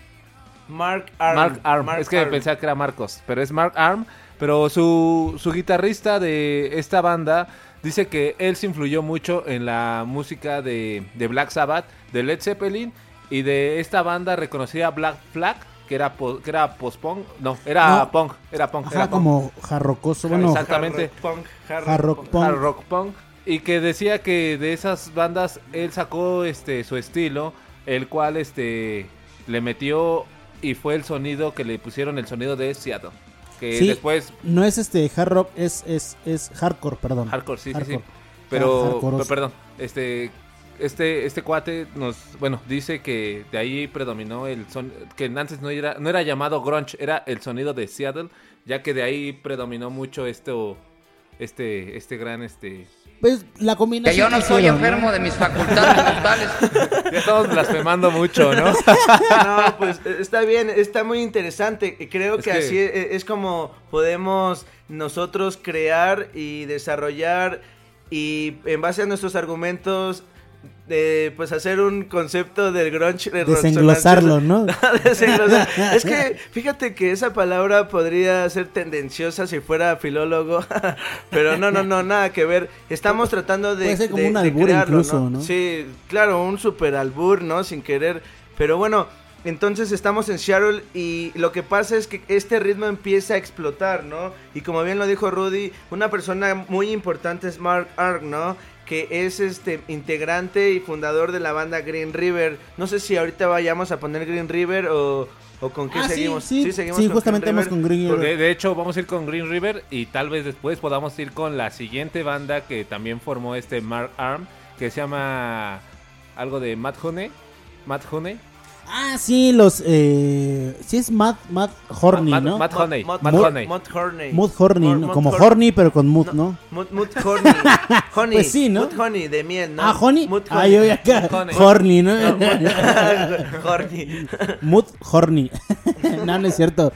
Mark Arm. Mark Arm. Mark es que Arm. pensaba que era Marcos, pero es Mark Arm. Pero su, su guitarrista de esta banda dice que él se influyó mucho en la música de, de Black Sabbath, de Led Zeppelin y de esta banda reconocida Black Flag, que era, po- que era post-punk. No, era No. punk, era punk. Ajá, era punk. como jarrocoso, bueno, Exactamente. Hard rock punk, hard Hard rock rock punk. punk. Hard rock punk. Y que decía que de esas bandas él sacó este su estilo, el cual este le metió y fue el sonido que le pusieron el sonido de Seattle. Que Sí, después no es este hard rock, es, es, es hardcore, perdón. hardcore, sí, sí, sí. Pero, pero, perdón, este este este cuate nos bueno, dice que de ahí predominó el son que antes no era no era llamado grunge, era el sonido de Seattle, ya que de ahí predominó mucho esto este este gran este Pues la Que combinación. yo no que soy hicieron, ¿no? enfermo de mis facultades mentales. ya estamos blasfemando mucho, ¿no? No, pues eh, está bien, está muy interesante. Creo Es que, que- así es, es como podemos nosotros crear y desarrollar y en base a nuestros argumentos de pues hacer un concepto del grunge de Desenglosarlo, ¿no? Desenglosar. es que fíjate que esa palabra podría ser tendenciosa si fuera filólogo, pero no, no, no, nada que ver. Estamos tratando de Puede ser como de- un albur crearlo, incluso, ¿no? Sí, claro, un super albur, ¿no? Sin querer. Pero bueno, entonces estamos en Seattle y lo que pasa es que este ritmo empieza a explotar, ¿no? Y como bien lo dijo Rudy, una persona muy importante es Mark Ark, ¿no? Que es este integrante y fundador de la banda Green River. No sé si ahorita vayamos a poner Green River o, o con qué Ah, sí, seguimos. sí, seguimos sí, con justamente Green vamos River. con Green River. De, de hecho, vamos a ir con Green River y tal vez después podamos ir con la siguiente banda que también formó este Mark Arm, que se llama algo de Matt Honey. Matt Honey. Ah, sí, los. Eh, sí, es Matt, Matt Horny, Matt, ¿no? Matt Matt Honey. Mud Horney. Mood Horny, Mud- ¿no? Mud como Hor- Horny, pero con Mood, ¿no? Mud, Mud Horny. honey. Pues sí, ¿no? Mud Honey, de miel, ¿no? Ah, Honey. Mud Ah, yo ya acá. Horny, ¿no? Horny. Mood Horny. no, no es cierto.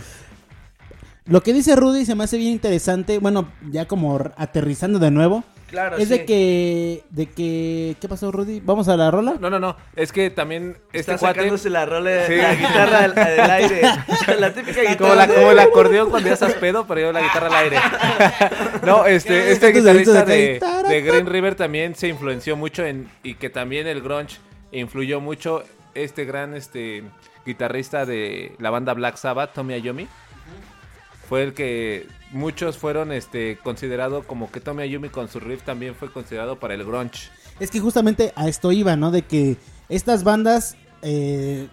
Lo que dice Rudy se me hace bien interesante. Bueno, ya como aterrizando de nuevo. Claro, es sí. de que. de que. ¿Qué pasó, Rudy? ¿Vamos a la rola? No, no, no. Es que también este Está cuate. sacándose la rola, Sí. la guitarra del, del aire. La típica guitarra. Como, la, de- como el acordeón cuando ya estás pedo, pero yo la guitarra al aire. No, este, este guitarrista de, de Green River también se influenció mucho en y que también el grunge influyó mucho este gran este guitarrista de la banda Black Sabbath, Tommy Iommi. Fue el que muchos fueron este considerado como que Tommy Iommi con su riff también fue considerado para el grunge. Es que justamente a esto iba, ¿no? De que estas bandas. eh,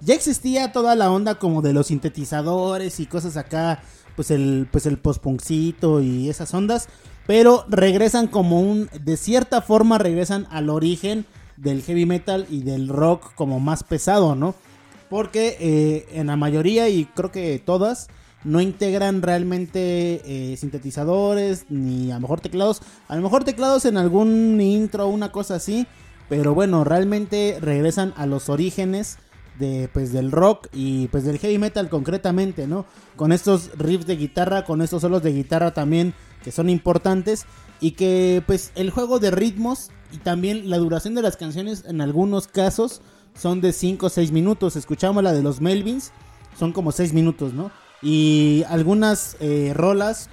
ya existía toda la onda como de los sintetizadores y cosas acá. Pues el, pues el postpunkcito y esas ondas. Pero regresan como un. De cierta forma regresan al origen del heavy metal y del rock como más pesado, ¿no? Porque eh, en la mayoría, y creo que todas, no integran realmente eh, sintetizadores ni a lo mejor teclados. A lo mejor teclados en algún intro, una cosa así. Pero bueno, realmente regresan a los orígenes de pues del rock y pues del heavy metal concretamente, ¿no? Con estos riffs de guitarra, con estos solos de guitarra también que son importantes y que pues el juego de ritmos y también la duración de las canciones en algunos casos son de 5 o 6 minutos. Escuchamos la de los Melvins, son como 6 minutos, ¿no? Y algunas eh, rolas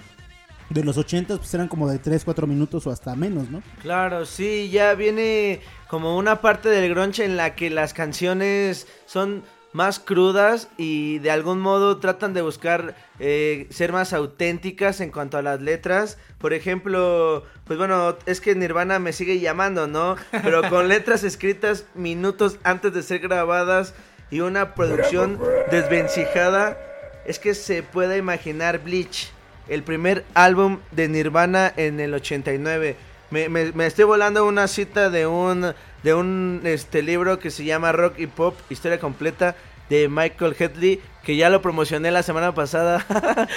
de los 80 pues eran como de 3, 4 minutos o hasta menos, ¿no? Claro, sí, ya viene como una parte del grunge en la que las canciones son más crudas y de algún modo tratan de buscar eh, ser más auténticas en cuanto a las letras. Por ejemplo, pues bueno, es que Nirvana me sigue llamando, ¿no? Pero con letras escritas minutos antes de ser grabadas y una producción desvencijada, es que se puede imaginar Bleach, el primer álbum de Nirvana en el 89. Me, me, me estoy volando una cita de un de un este libro que se llama Rock y Pop, historia completa de Michael Headley, que ya lo promocioné la semana pasada.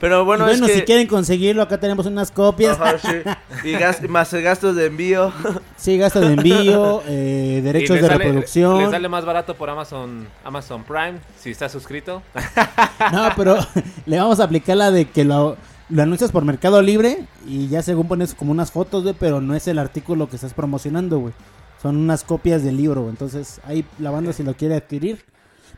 Pero bueno, Y bueno, es que si quieren conseguirlo, acá tenemos unas copias. Ajá, sí. y gas- más gastos de envío. Sí, gasto de envío, eh, derechos de sale- reproducción. Le sale más barato por Amazon, Amazon Prime, si está suscrito. No, pero le vamos a aplicar la de que lo, lo anuncias por Mercado Libre y ya según pones como unas fotos, güey, pero no es el artículo que estás promocionando, güey. Son unas copias del libro. Entonces, ahí la banda si lo quiere adquirir.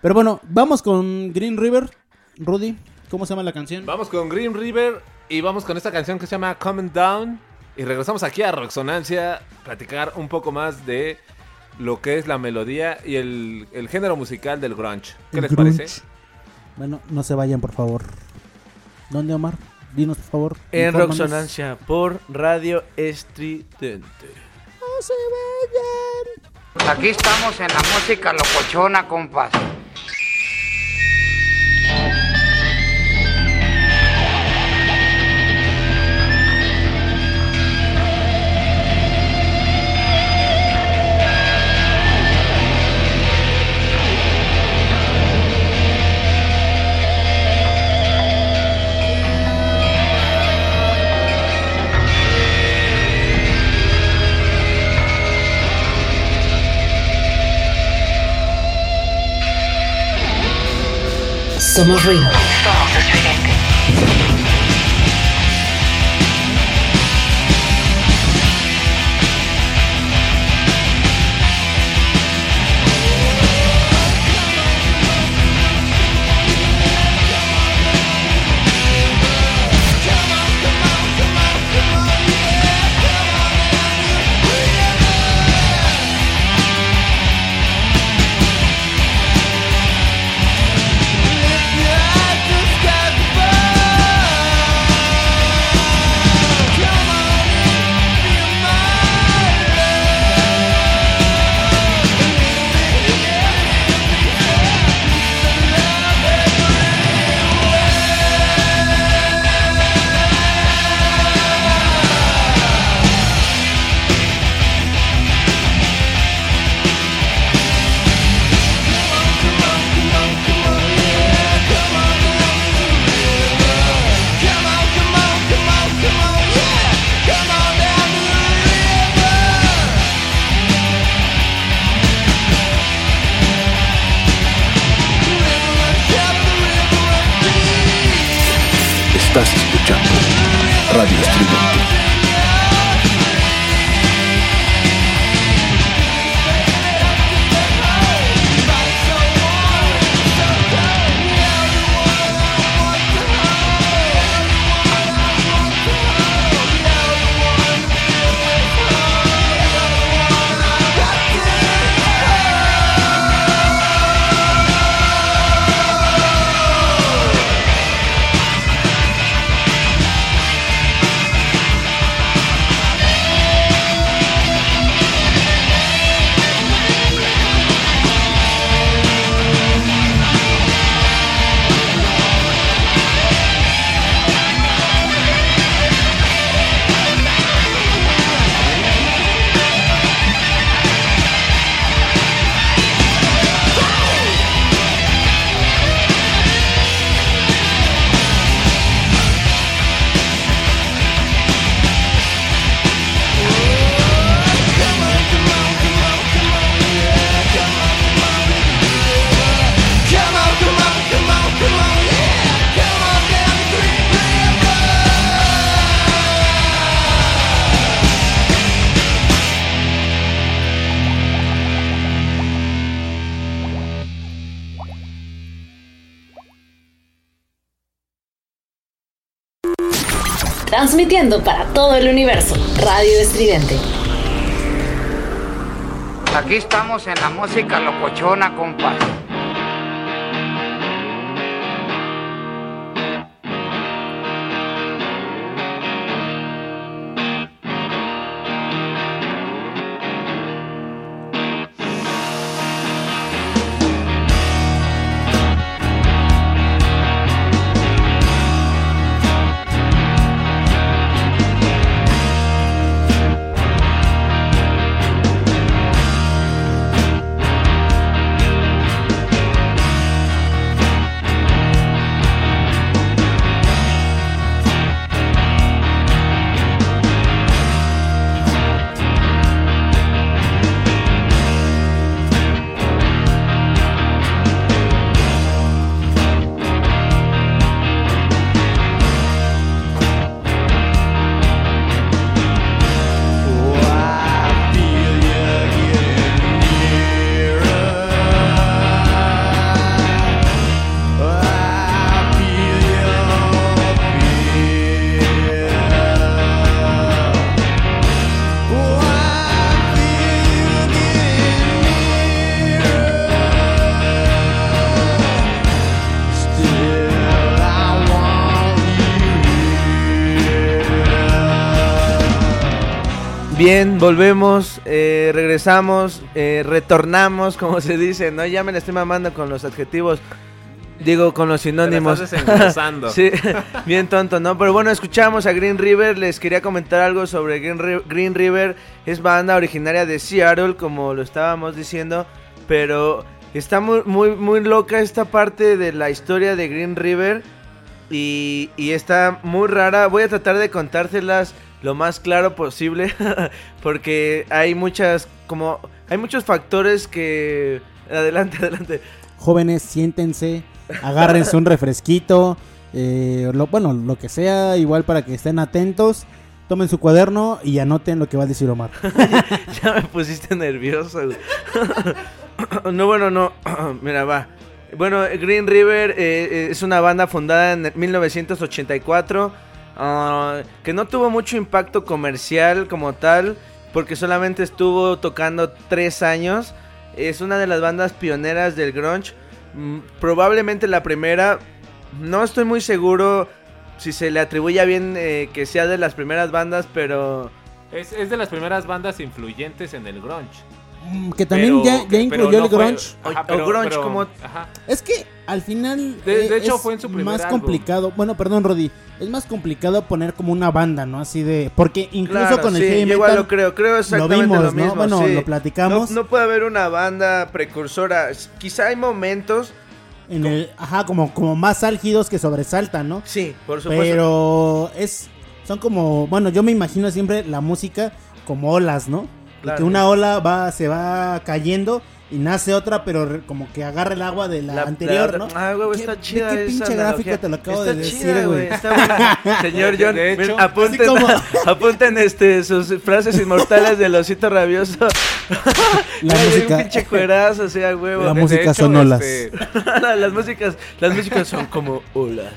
Pero bueno, vamos con Green River. Rudy, ¿cómo se llama la canción? Vamos con Green River y vamos con esta canción que se llama Coming Down. Y regresamos aquí a Roxonancia, platicar un poco más de lo que es la melodía y el, el género musical del grunge. ¿Qué El les grunge. parece? Bueno, no se vayan, por favor. ¿Dónde, Omar? Dinos, por favor. En infórmanos. Roxonancia por Radio Estridente. No se vayan. Aquí estamos en la música locochona, compas. Thank you. Somos ruido. Transmitiendo para todo el universo. Radio Estridente. Aquí estamos en la música locochona, compas. Bien, volvemos, eh, regresamos, eh, retornamos, como se dice, ¿no? Ya me la estoy mamando con los adjetivos, digo, con los sinónimos. estás sí, bien tonto, ¿no? Pero bueno, escuchamos a Green River, les quería comentar algo sobre Green, Green River, es banda originaria de Seattle, como lo estábamos diciendo, pero está muy, muy, muy loca esta parte de la historia de Green River y, y está muy rara. Voy a tratar de contárselas lo más claro posible porque hay muchas como hay muchos factores que adelante adelante Jóvenes, siéntense, agárrense un refresquito, eh, lo, bueno, lo que sea, igual para que estén atentos. Tomen su cuaderno y anoten lo que va a decir Omar. ya me pusiste nervioso no bueno no mira va bueno Green River eh, eh, es una banda fundada en 1984 ah, que no tuvo mucho impacto comercial como tal porque solamente estuvo tocando tres años es una de las bandas pioneras del grunge Mm, probablemente la primera no estoy muy seguro si se le atribuye bien eh, que sea de las primeras bandas pero Es, es de las primeras bandas influyentes en el grunge. Que también Pero- ya, ya incluyó no el fue- grunge. Ajá, O- pero- o grunge pero- como- ajá. Es que al final De- de hecho, es fue en su primer más álbum. complicado. Bueno, perdón, Rodi. Es más complicado poner como una banda, ¿no? Así de. Porque incluso Claro, con el sí, heavy yo igual metal lo creo, creo exactamente vimos, lo ¿no? mismo. Bueno, sí. lo platicamos. No, no puede haber una banda precursora. Quizá hay momentos. en el, ajá, como, como más álgidos que sobresaltan, ¿no? Sí, por supuesto. Pero es. Son como. Bueno, yo me imagino siempre la música como olas, ¿no? Que una ola va, se va cayendo y nace otra, pero como que agarra el agua de la, La- anterior, la- ¿no? Ah, güey, ¿Qué- está de chida. qué esa pinche analogía. gráfica te lo acabo está de chida, decir, güey? Está buena. Señor John, De hecho, apunten, como- apunten este, sus frases inmortales del osito rabioso. La Ay, música- Un pinche cuerazo, o sea, huevo. La música hecho, son olas. este, las músicas las músicas son como olas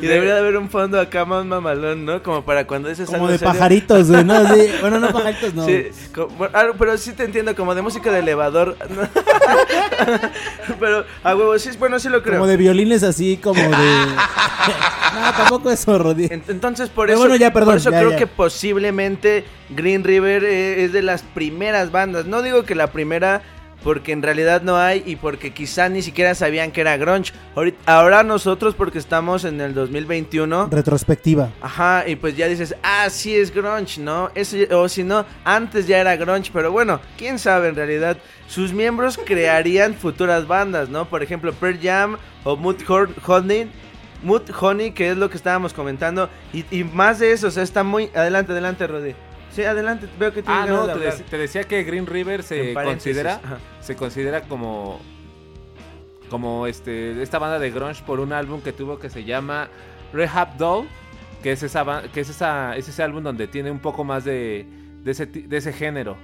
y debería de haber un fondo acá más mamalón no como para cuando dices Como algo de serio. pajaritos, güey, ¿no? Sí, bueno, no pajaritos, no. Sí, algo- pero sí te entiendo, como de música de elevador. pero a huevo, sí, bueno, sí lo creo. Como de violines así, como de... no, tampoco eso. En- Entonces, por eso, bueno, ya, perdón, por eso ya, creo ya. que posiblemente Green River eh, es de las primeras bandas. No digo que la primera, porque en realidad no hay y porque quizá ni siquiera sabían que era grunge. Ahora nosotros, porque estamos en el 2021, Retrospectiva. Ajá, y pues ya dices, ah, sí es grunge, ¿no? Eso, o si no, antes ya era grunge, pero bueno, quién sabe en realidad. Sus miembros crearían futuras bandas, ¿no? Por ejemplo, Pearl Jam o Mood Honey, Mood Honey, que es lo que estábamos comentando. Y, y más de eso, o sea, está muy... Adelante, adelante, Rodi. Sí, adelante, veo que Ah, no, de te, dec- te decía que Green River se considera ajá. se considera como como este esta banda de grunge por un álbum que tuvo que se llama Rehab Doll, que es esa que es esa es ese álbum donde tiene un poco más de de ese de ese género.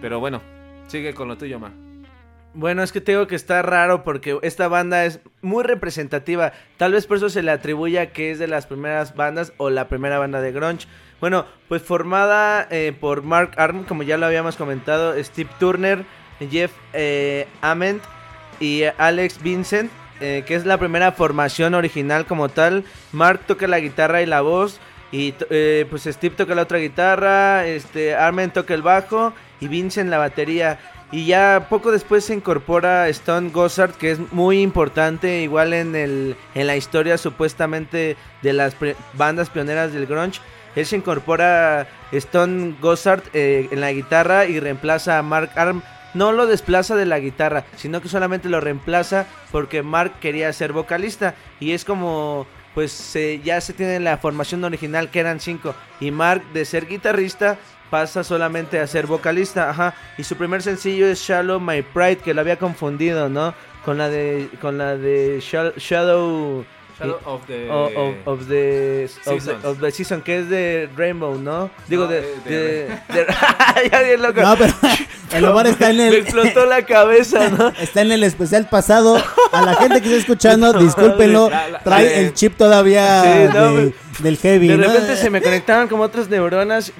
Pero bueno, sigue con lo tuyo, ma. Bueno, es que tengo que está raro porque esta banda es muy representativa. Tal vez por eso se le atribuya que es de las primeras bandas o la primera banda de grunge. Bueno, pues formada eh, por Mark Arm, como ya lo habíamos comentado, Steve Turner, Jeff eh, Ament y Alex Vincent, eh, que es la primera formación original como tal. Mark toca la guitarra y la voz. Y pues Steve toca la otra guitarra, este Armen toca el bajo y Vincent la batería. Y ya poco después se incorpora Stone Gossard, que es muy importante, igual en, el, en la historia supuestamente de las bandas pioneras del grunge. Él se incorpora Stone Gossard eh, en la guitarra y reemplaza a Mark Arm. No lo desplaza de la guitarra, sino que solamente lo reemplaza porque Mark quería ser vocalista. Y es como, pues ya se tiene la formación original que eran cinco. Y Mark de ser guitarrista pasa solamente a ser vocalista, ajá. Y su primer sencillo es Shallow My Pride, que lo había confundido, ¿no? Con la de, con la de Shadow... Shadow of the- o- of, of the, of the- of the Season, que es de Rainbow, ¿no? Digo, No, de... eh, de, de- de- ya bien loco. No, pero el Omar está en Me el explotó la cabeza, ¿no? está en el especial pasado. A la gente que está escuchando, discúlpenlo, La- la- trae el chip todavía Sí, no, de- del heavy. De ¿no? repente se me conectaban como otras neuronas.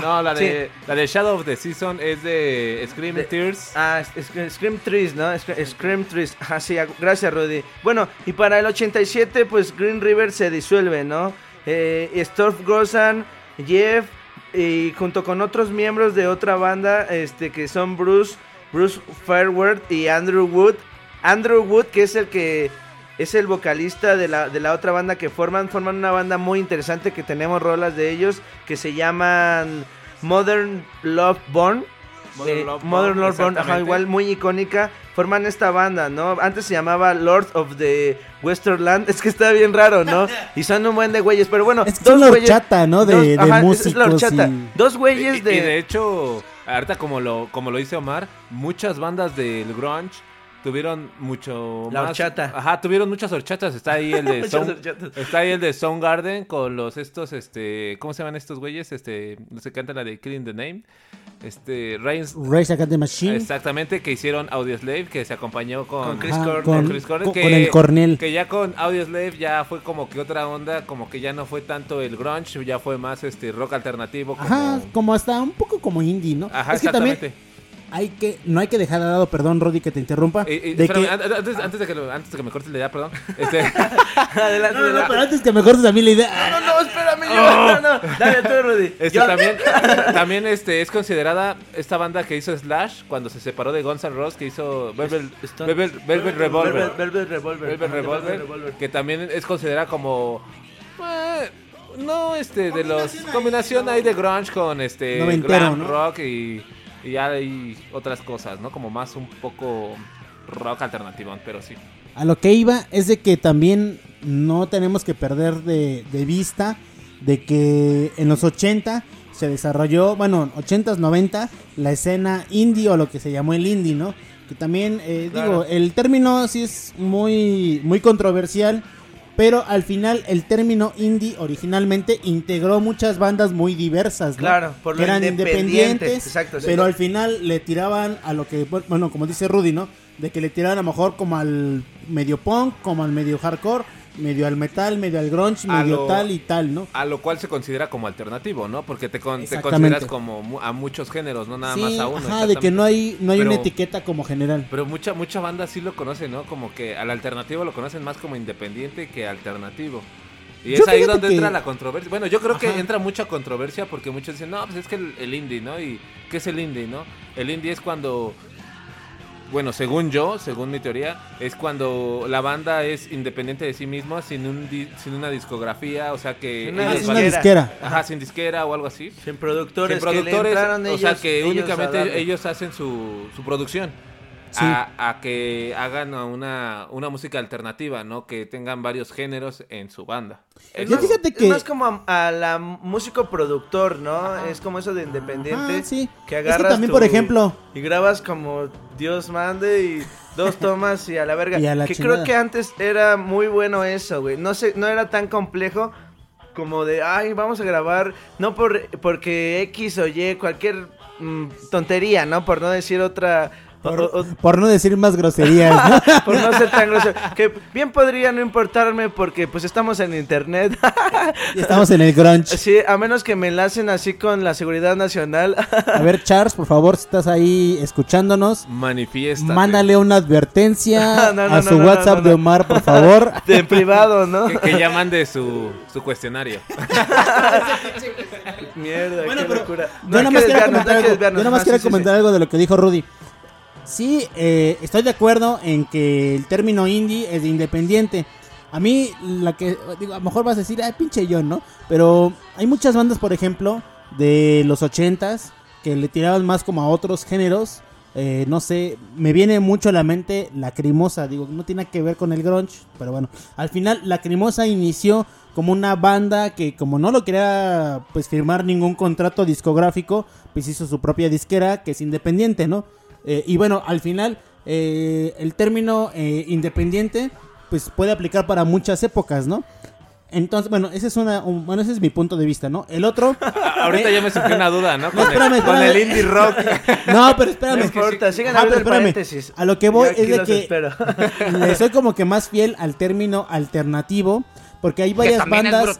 No, la de, Sí. la de Shadow of the Season es de Screaming De- Tears. Ah, Scream Trees, ¿no? Scre- Scream Trees. Ajá, sí, ag- gracias, Rudy. Bueno, y para el 87, pues Green River se disuelve, ¿no? Eh, Storm Grossan, Jeff, y junto con otros miembros de otra banda, este, que son Bruce, Bruce Fairworth y Andrew Wood. Andrew Wood, que es el que es el vocalista de la, de la otra banda que forman, forman una banda muy interesante que tenemos rolas de ellos que se llaman Modern Love Born. Modern Eh, Love Modern Born, Love Born, ajá, igual muy icónica. Forman esta banda, ¿no? Antes se llamaba Lord of the Westerland. Es que está bien raro, ¿no? Y son un buen de güeyes. Pero bueno, Es que son la horchata, ¿no? De- de es- es la y- Dos Y, güeyes y de. de hecho, ahorita como lo, como lo dice Omar, muchas bandas del grunge tuvieron mucho La más- horchata. Ajá, tuvieron muchas horchatas. Está ahí el de Sound, está ahí el de Soundgarden con los estos este, ¿cómo se llaman estos güeyes? Este, no se canta la de Killing the Name. Este, Reigns Race Against the Machine. Exactamente, que hicieron Audioslave, que se acompañó con, Con Chris Ajá, Cornell. con, Chris Cornell, con- que- con el Cornell. Que ya con Audioslave ya fue como que otra onda, como que ya no fue tanto el grunge, ya fue más este rock alternativo. Como... Ajá, como hasta un poco como indie, ¿no? Ajá, es que también exactamente. Hay que, no hay que dejar de lado, perdón, Roddy, que te interrumpa. Eh, eh, de espérame, que- an- antes, antes de que lo- antes de que me cortes la idea, perdón. Este, Adelante, No, no, adelante. pero antes que me cortes a mí la idea. No, no, espérame, yo. No, no. Dale tú, Rudy. este Yo- también, también este, es considerada esta banda que hizo Slash cuando se separó de Guns N' Roses, que hizo Velvet, Velvet, Velvet Revolver. Velvet, Revolver. Velvet que también es considerada como eh, no este de los combinación ahí de grunge con este Noventero, glam ¿no? rock y, y hay otras cosas, ¿no? Como más un poco rock alternativo, pero sí. A lo que iba es de que también no tenemos que perder de, de vista de que en los 80 se desarrolló, bueno, 80s, 90, la escena indie o lo que se llamó el indie, ¿no? Que también, eh, Claro. digo, el término sí es muy, muy controversial, pero al final el término indie originalmente integró muchas bandas muy diversas, ¿no? Claro, por lo que eran independiente, independientes, exacto, sí. pero al final le tiraban a lo que, bueno, como dice Rudy, ¿no? De que le tiraban a lo mejor como al medio punk, como al medio hardcore, medio al metal, medio al grunge, A medio lo- tal y tal, ¿no? A lo cual se considera como alternativo, ¿no? Porque te, con- te consideras como a muchos géneros, no nada sí, más a uno. ajá, de que no hay, no hay una etiqueta como general. Pero mucha mucha banda sí lo conoce, ¿no? Como que al alternativo lo conocen más como independiente que alternativo. Y Yo es ahí donde que- entra la controversia. Bueno, yo creo que entra mucha controversia porque muchos dicen, no, pues es que el, el indie, ¿no? ¿Y qué es el indie, no? El indie es cuando, bueno, según yo, según mi teoría, es cuando la banda es independiente de sí misma, sin, un di- sin una discografía, o sea que... Una disquera. disquera. Ajá, sin disquera o algo así. Sin productores, Sin que le productores, entraron o sea ellos- que ellos únicamente ellos hacen su, su producción. Sí. A, a que hagan una, una música alternativa, ¿no? Que tengan varios géneros en su banda. Es Ya más, fíjate es que- más como a, a la músico productor, ¿no? Es como eso de independiente. Ah, sí. Que Es que agarras también, tu- por ejemplo- Y grabas como Dios mande y dos tomas y a la verga. Y a la que chingada. creo que antes era muy bueno eso, güey. No sé, no era tan complejo como de, ay, vamos a grabar, no por porque X o Y, cualquier mm, tontería, ¿no? Por no decir otra O- o- o- Por no decir más groserías, ¿no? por no ser tan grosero. Que bien podría no importarme porque pues estamos en internet. Y estamos en el grunge. Sí, a menos que me enlacen así con la seguridad nacional. A ver, Charles, por favor, si estás ahí escuchándonos, Manifiesta. mándale una advertencia No, no, a no, su no, no, WhatsApp no, de no. Omar, por favor. De privado, ¿no? Que, que ya mande su, su cuestionario. Mierda, Bueno, qué pero locura. yo hay nada más quería desviarnos, comentar no algo, yo nada más Ah, quería sí, sí, comentar algo de lo que dijo Rudy. Sí, eh, estoy de acuerdo en que el término indie es de independiente. A mí, la que, digo, a lo mejor vas a decir, ay, pinche yo, ¿no? Pero hay muchas bandas, por ejemplo, de los ochentas, que le tiraban más como a otros géneros. Eh, no sé, me viene mucho a la mente Lacrimosa, digo, no tiene que ver con el grunge, pero bueno, al final Lacrimosa inició como una banda que como no lo quería pues firmar ningún contrato discográfico, pues hizo su propia disquera que es independiente, ¿no? Eh, y bueno, al final eh, el término eh, independiente pues puede aplicar para muchas épocas, ¿no? Entonces, bueno, ese es una, un- bueno, ese es mi punto de vista, ¿no? El otro, Ahorita Eh, ya me surgió una duda, ¿no? No, Con, el- espérame, con espérame. el indie rock. no, pero espérame. No importa, sigan pero espérame. paréntesis. A lo que voy es de que espero. le soy como que más fiel al término alternativo, porque hay varias bandas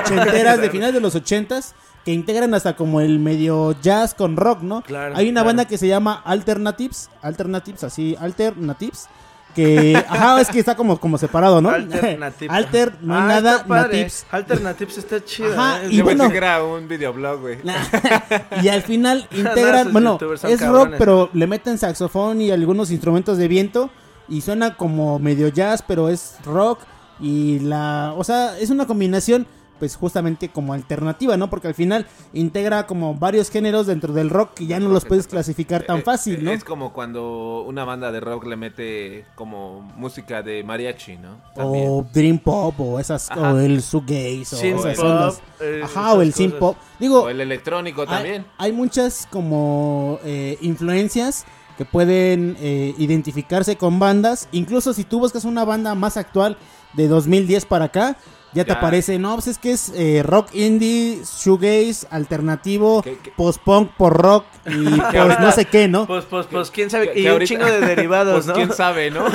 ochenteras de finales de los ochentas que integran hasta como el medio jazz con rock, ¿no? Claro, hay una claro. banda que se llama Alternatives, Alternatives, así, Alternatives, que, ajá, es que está como, como separado, ¿no? Alternative. Alter, no hay Ah, nada, está padre. natives. Alternatives está chido. Ajá, ¿eh? y Yo bueno- pensé que era un videoblog, güey. y al final integran, bueno, es rock, pero le meten saxofón y algunos instrumentos de viento y suena como medio jazz, pero es rock y la, o sea, es una combinación pues justamente como alternativa, ¿no? Porque al final integra como varios géneros dentro del rock que ya no los puedes clasificar tan Eh, fácil, ¿no? Es como cuando una banda de rock le mete como música de mariachi, ¿no? También. O Dream Pop o esas Ajá. o el shoegaze o Synth esas pop, ondas. eh, Ajá, o el synth pop. Digo, O el electrónico hay, también. hay muchas como eh, influencias que pueden eh, identificarse con bandas. Incluso si tú buscas una banda más actual de 2010 para acá, ya, te aparece, no, pues es que es eh, rock indie, shoegaze, alternativo, post-punk por rock y pues no sé qué, ¿no? Pues, pues, pues, quién sabe. Y un ahorita- chingo de derivados, Pues ¿no? quién sabe, ¿no?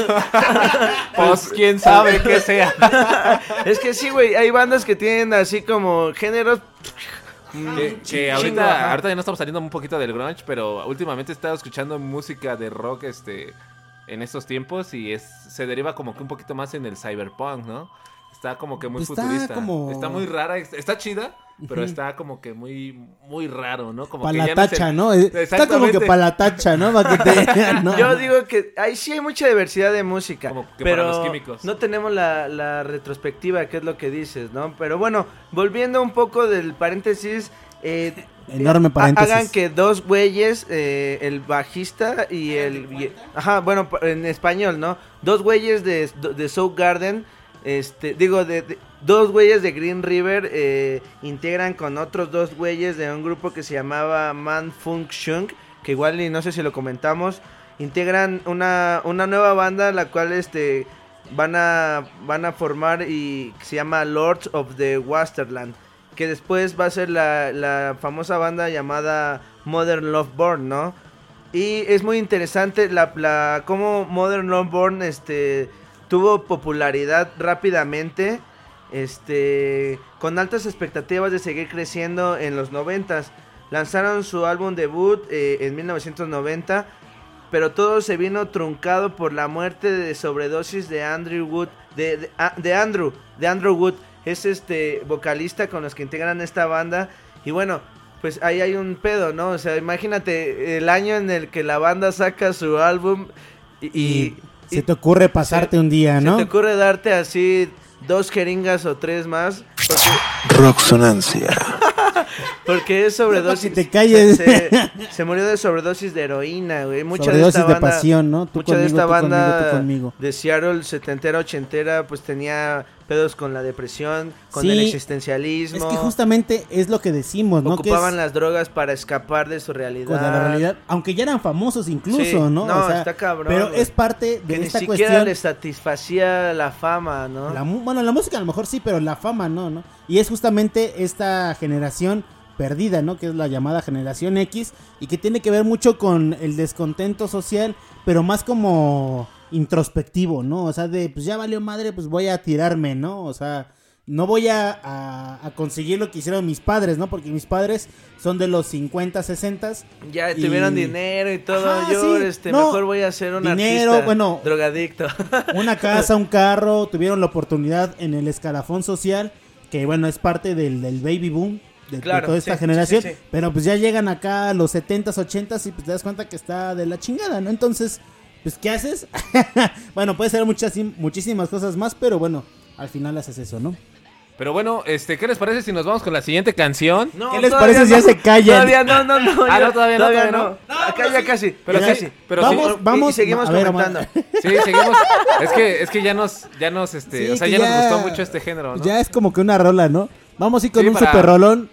pues quién sabe qué sea. Es que sí, güey. Hay bandas que tienen así como géneros. Que, que Chingo, ahorita, ahorita ya no estamos saliendo un poquito del grunge, pero últimamente he estado escuchando música de rock este en estos tiempos y es se deriva como que un poquito más en el cyberpunk, ¿no? Está como que muy Está futurista. como- Está muy rara, es- está chida, pero está como que muy muy raro, ¿no? Como Para que la ya no es tacha, ¿no? Eh, Está como que para la tacha, ¿no? Para que te... ¿no? Yo digo que ahí sí hay mucha diversidad de música. Como que pero para los químicos. no tenemos la, la retrospectiva, que es lo que dices, ¿no? Pero bueno, volviendo un poco del paréntesis. eh, Enorme eh, paréntesis. Hagan que dos güeyes, eh, el bajista y el... y- ajá, bueno, en español, ¿no? Dos güeyes de, de Soul Garden, este, digo, dos güeyes de Green River eh, integran con otros dos güeyes de un grupo que se llamaba Man Funk Shunk, que igual y no sé si lo comentamos, integran una, una nueva banda la cual este van a van a formar y se llama Lords of the Wasterland que después va a ser la, la famosa banda llamada Modern Love Born, ¿no? Y es muy interesante la, la cómo Modern Love Born este tuvo popularidad rápidamente, este con altas expectativas de seguir creciendo en los noventas. Lanzaron su álbum debut eh, en 1990, pero todo se vino truncado por la muerte de sobredosis de Andrew Wood, de, ah, de Andrew, de Andrew Wood, es este vocalista con los que integran esta banda y bueno, pues ahí hay un pedo, ¿no? O sea, imagínate el año en el que la banda saca su álbum y- se te ocurre pasarte un día, ¿no? se te ocurre darte así dos jeringas o tres más porque, Rocksonancia. porque es sobredosis. que te calles. Se, se- se murió de sobredosis de heroína, güey. Mucha Sobredosis de esta de banda, pasión, ¿no? Tú mucha de esta tú conmigo, banda tú conmigo. de Seattle setentera, ochentera, pues tenía pedos con la depresión, con Sí, el existencialismo. Es que justamente es lo que decimos, ¿no? Que Ocupaban es las drogas para escapar de su realidad. con la realidad, aunque ya eran famosos incluso, Sí, ¿no? no, O sea, está cabrón, Pero es parte de Que ni esta siquiera cuestión. le satisfacía la fama, ¿no? La bueno, la música a lo mejor sí, pero la fama no, ¿no? Y es justamente esta generación perdida, ¿no? Que es la llamada generación X y que tiene que ver mucho con el descontento social, pero más como introspectivo, ¿no? O sea, de pues ya valió madre, pues voy a tirarme, ¿no? O sea, no voy a, a- a conseguir lo que hicieron mis padres, ¿no? Porque mis padres son de los 50, 60 Ya y- tuvieron dinero y todo. Ajá, yo, sí. este, No, mejor voy a ser un dinero, artista bueno. drogadicto. una casa, un carro, tuvieron la oportunidad en el escalafón social, que bueno, es parte del, del baby boom de, toda esta sí, generación, sí. pero pues ya llegan acá a los 70s, 80s y pues te das cuenta que está de la chingada, ¿no? Entonces, pues ¿qué haces? bueno, puede ser muchas, muchísimas cosas más, pero bueno, al final haces eso, ¿no? Pero bueno, este, ¿qué les parece si nos vamos con la siguiente canción? No, ¿Qué les parece si ya se callan? Todavía no, no, no. Ah, ya- no, todavía no, todavía no. Acá ya casi. Pero casi. pero vamos, sí. Y- vamos. y seguimos ver, comentando. Sí, seguimos. Es que, es que ya nos, ya nos, este, Sí, o sea, ya, ya- nos gustó mucho este género, ¿no? Ya es como que una rola, ¿no? Vamos a ir con Sí, un para- super rolón,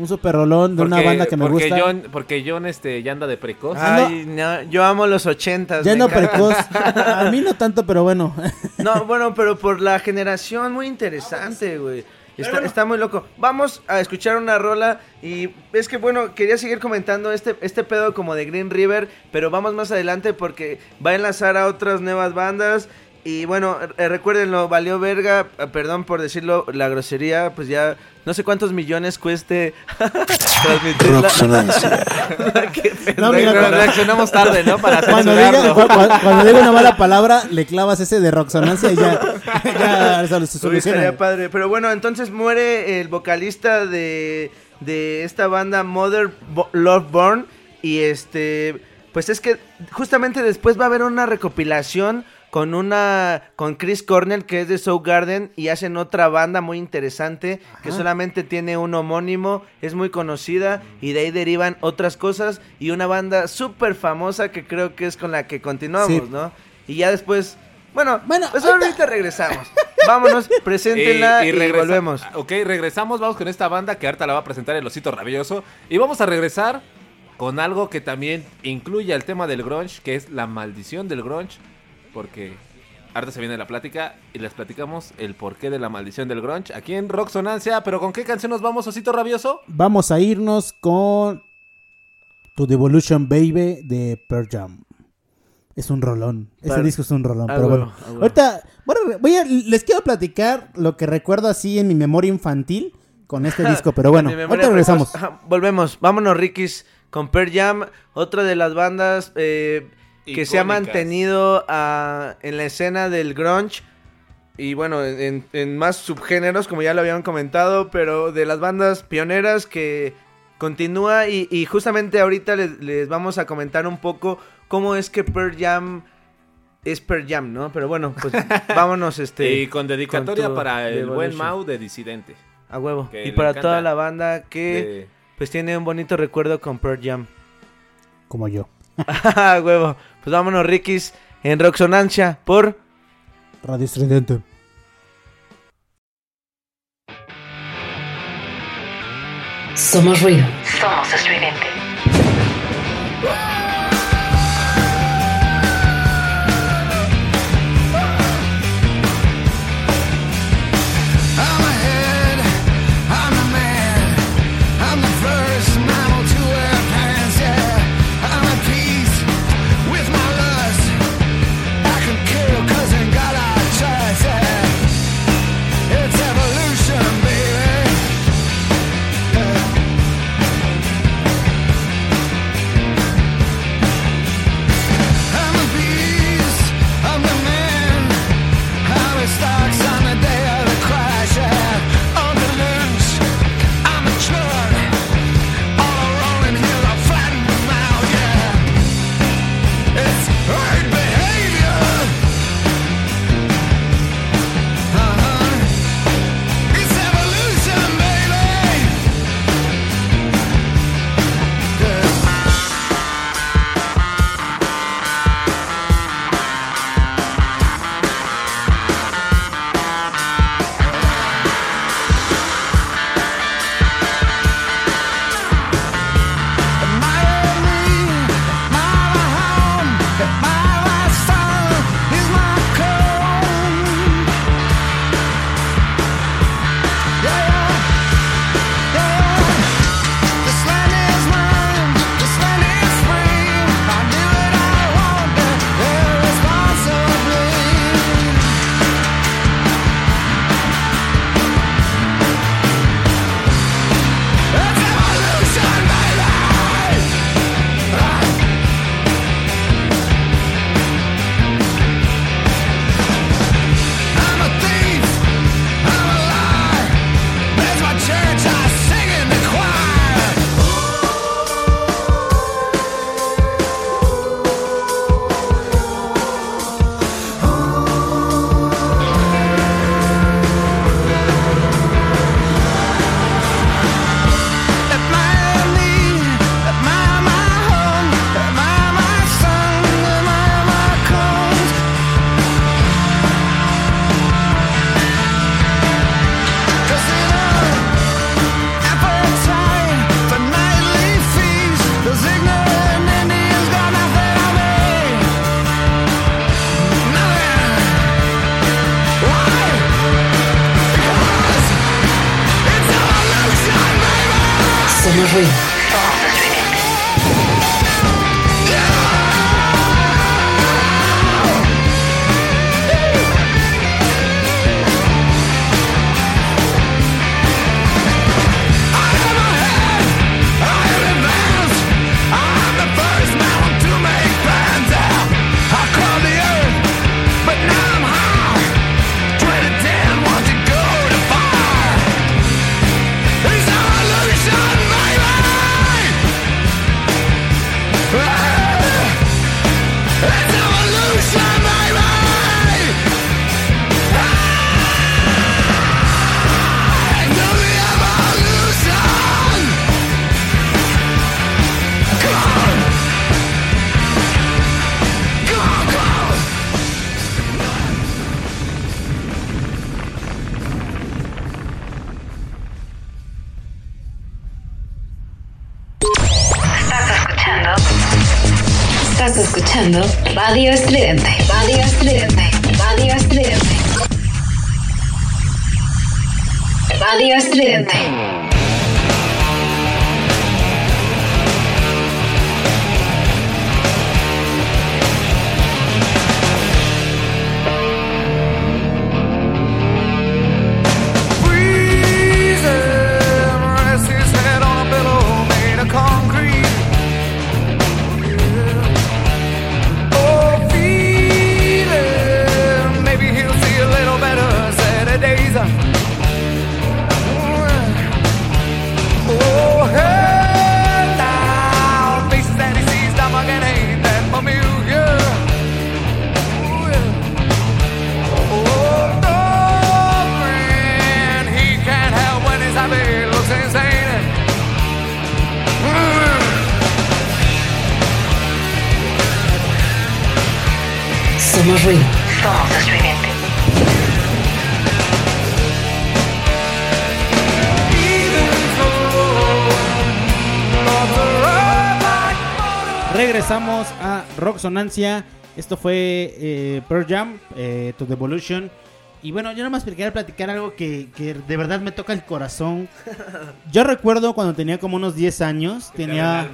un super rolón de una banda que me porque gusta. John, porque John, este, ya anda de precoz. Ay, no, yo amo los ochentas. ya no precoz. A mí no tanto, pero bueno. No, bueno, pero por la generación muy interesante, güey. Está, está muy loco. Vamos a escuchar una rola y es que bueno, quería seguir comentando este, este pedo como de Green River, pero vamos más adelante porque va a enlazar a otras nuevas bandas. Y bueno, eh, recuérdenlo, valió verga, eh, perdón por decirlo, la grosería, pues ya no sé cuántos millones cueste transmitirla. No, mira, Pero reaccionamos tarde, ¿no? Para Cuando diga, cuando diga una mala palabra, le clavas ese de roxonancia y ya, ya se soluciona. padre. Pero bueno, entonces muere el vocalista de, de esta banda Mother Bo- Love Born. Y este, pues es que justamente después va a haber una recopilación con una con Chris Cornell que es de Soul Garden y hacen otra banda muy interesante que solamente tiene un homónimo, es muy conocida y de ahí derivan otras cosas y una banda súper famosa que creo que es con la que continuamos, Sí. ¿no? Y ya después, bueno, Bueno, pues ahorita- ahorita regresamos. Vámonos, preséntenla y, regresa- volvemos. Ok, regresamos, vamos con esta banda que ahorita la va a presentar el Osito Rabioso. Y vamos a regresar con algo que también incluye el tema del grunge, que es la maldición del grunge. Porque ahorita se viene la plática y les platicamos el porqué de la maldición del grunge aquí en Rock Sonancia. Pero ¿con qué canción nos vamos, Osito Rabioso? Vamos a irnos con To Devolution Baby de Pearl Jam. Es un rolón. Este Par- disco es un rolón. Ah, pero bueno. ah, huevo. Ahorita, bueno, voy a- les quiero platicar lo que recuerdo así en mi memoria infantil con este disco. Pero bueno, ahorita regresamos. volvemos. Vámonos, Rikis, con Pearl Jam, otra de las bandas eh, que se ha mantenido ah, en la escena del grunge. Y bueno, en, en más subgéneros, como ya lo habían comentado, pero de las bandas pioneras que continúa. Y, y justamente ahorita les, les vamos a comentar un poco cómo es que Pearl Jam es Pearl Jam, ¿no? Pero bueno, pues vámonos este. y con dedicatoria con para el buen. Mau de Disidente. A huevo. Y para toda la banda que de- pues tiene un bonito recuerdo con Pearl Jam. Como yo. A huevo. Pues vámonos, Rikis, en Roxonancia por Radio Estridente. Somos ruido. Somos estridente. Escuchando Radio Estridente. Radio Estridente. Radio Estridente. Radio Estridente. A Rock Sonancia. Esto fue eh, Pearl Jam, eh, To Devolution. Y bueno, yo nada más quería platicar algo que, que de verdad me toca el corazón. Yo recuerdo cuando tenía como unos 10 años, tenía,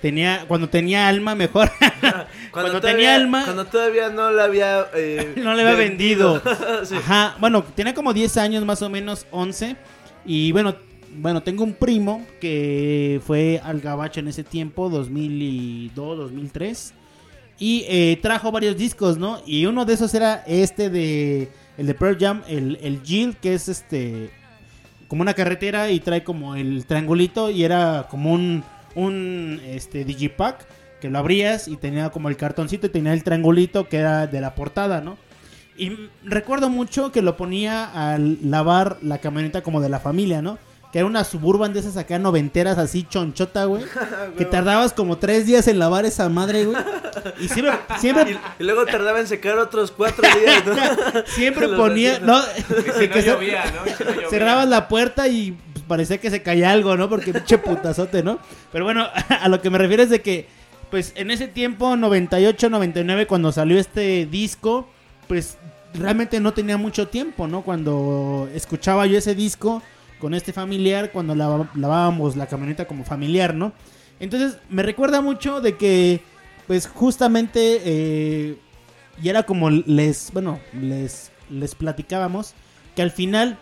tenía cuando tenía alma mejor. cuando, todavía- tenía alma, Cuando todavía no la había. eh, no le había vendido. Sí. Ajá, bueno, tenía como 10 años, más o menos 11. Y bueno, bueno, tengo un primo que fue al gabacho en ese tiempo, 2002, 2003. Y eh, trajo varios discos, ¿no? Y uno de esos era este de. El de Pearl Jam, el, el Jill, que es este. Como una carretera y trae como el triangulito y era como un. Un este, Digipack que lo abrías y tenía como el cartoncito y tenía el triangulito que era de la portada, ¿no? Y recuerdo mucho que lo ponía al lavar la camioneta como de la familia, ¿no? Que era una suburban de esas acá noventeras así chonchota, güey. que tardabas como tres días en lavar esa madre, güey. Y siempre, siempre, Y luego tardaba en secar otros cuatro días, ¿no? siempre ponía. ¿no? De que se- cerrabas la puerta y pues, parecía que se caía algo, ¿no? Porque pinche putazote, ¿no? Pero bueno, a lo que me refiero es de que, pues en ese tiempo, 98, 99, cuando salió este disco, pues realmente no tenía mucho tiempo, ¿no? Cuando escuchaba yo ese disco con este familiar, cuando lava- lavábamos la camioneta como familiar, ¿no? Entonces me recuerda mucho de que, pues justamente, eh, y era como les, bueno, les, les platicábamos, que al final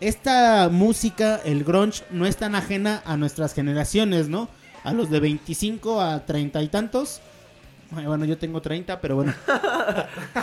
esta música, el grunge, no es tan ajena a nuestras generaciones, ¿no? A los de 25 a 30 y tantos. Bueno, yo tengo 30, pero bueno.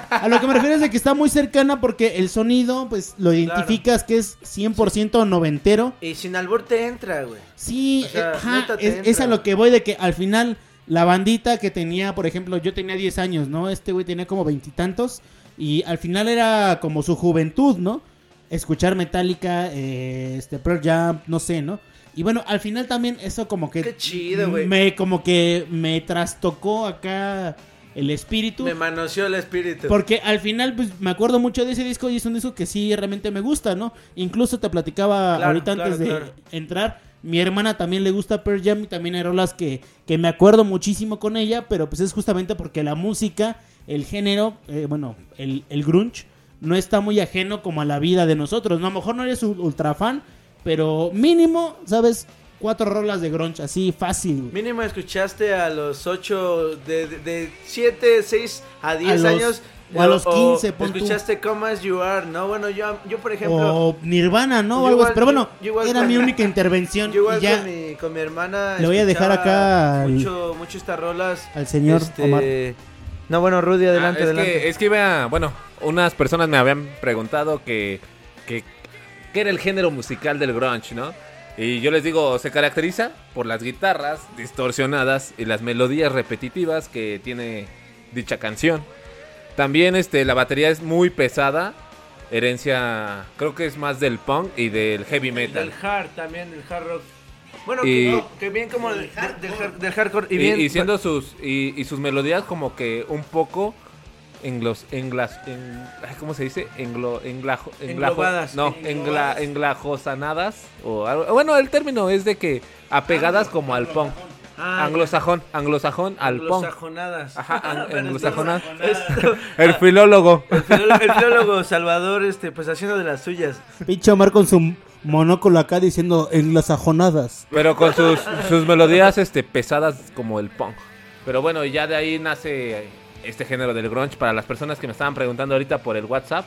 A lo que me refiero es de que está muy cercana porque el sonido, pues lo identificas que es 100% noventero. Y sin albur te entra, güey. Sí, O sea, eh, ajá, es, entra, es a lo que voy de que al final la bandita que tenía, por ejemplo, yo tenía 10 años, ¿no? Este güey tenía como veintitantos y, al final era como su juventud, ¿no? Escuchar Metallica, eh, este Pearl Jam, no sé, ¿no? Y bueno, al final también eso como que Qué chido, güey. me como que me trastocó acá el espíritu. Me manoseó el espíritu. Porque al final, pues me acuerdo mucho de ese disco y es un disco que sí realmente me gusta, ¿no? Incluso te platicaba Claro, ahorita claro, antes de claro. entrar. Mi hermana también le gusta Pearl Jam y también hay rolas que, que me acuerdo muchísimo con ella, pero pues es justamente porque la música, el género, eh, bueno, el, el grunge, no está muy ajeno como a la vida de nosotros. ¿no? A lo mejor no eres ultra fan, pero mínimo, ¿sabes? cuatro rolas de grunge, así fácil. güey. Mínimo escuchaste a los 8, de, de, de 7, 6 a 10 los- años. o a los 15, pon tú. Escuchaste Come As You Are, ¿no? Bueno, yo, yo por ejemplo... O Nirvana, ¿no? O algo Pero bueno, era con- mi única intervención. Yo igual y ya con, mi, con mi hermana. Le voy a dejar acá al- Mucho, mucho estas rolas. al señor este, Omar. No, bueno, Rudy, adelante, Ah, es, adelante. Que, es que iba, bueno, unas personas me habían preguntado que, que, qué era el género musical del grunge, ¿no? Y yo les digo, se caracteriza por las guitarras distorsionadas y las melodías repetitivas que tiene dicha canción. También este, la batería es muy pesada, herencia, creo que es más del punk y del heavy metal. Del hard también, del hard rock. Bueno, Y- que, no, que bien como del, del- del hard- del hardcore. Y, bien, y siendo sus y sus melodías como que un poco englos, englas, en, ¿cómo se dice? Englo, englajo, englajo- Englobadas. no, engla, englajosanadas o algo. Bueno, el término es de que apegadas como al punk. Ah, anglosajón, anglosajón al punk. Anglosajonadas. Ajá, anglosajonadas. El filólogo. El filólogo, el filólogo Salvador, este, pues haciendo de las suyas. Pinche Omar con su monóculo acá diciendo en las ajonadas. Pero con sus, sus melodías este, pesadas como el punk. Pero bueno, ya de ahí nace este género del grunge. Para las personas que me estaban preguntando ahorita por el WhatsApp.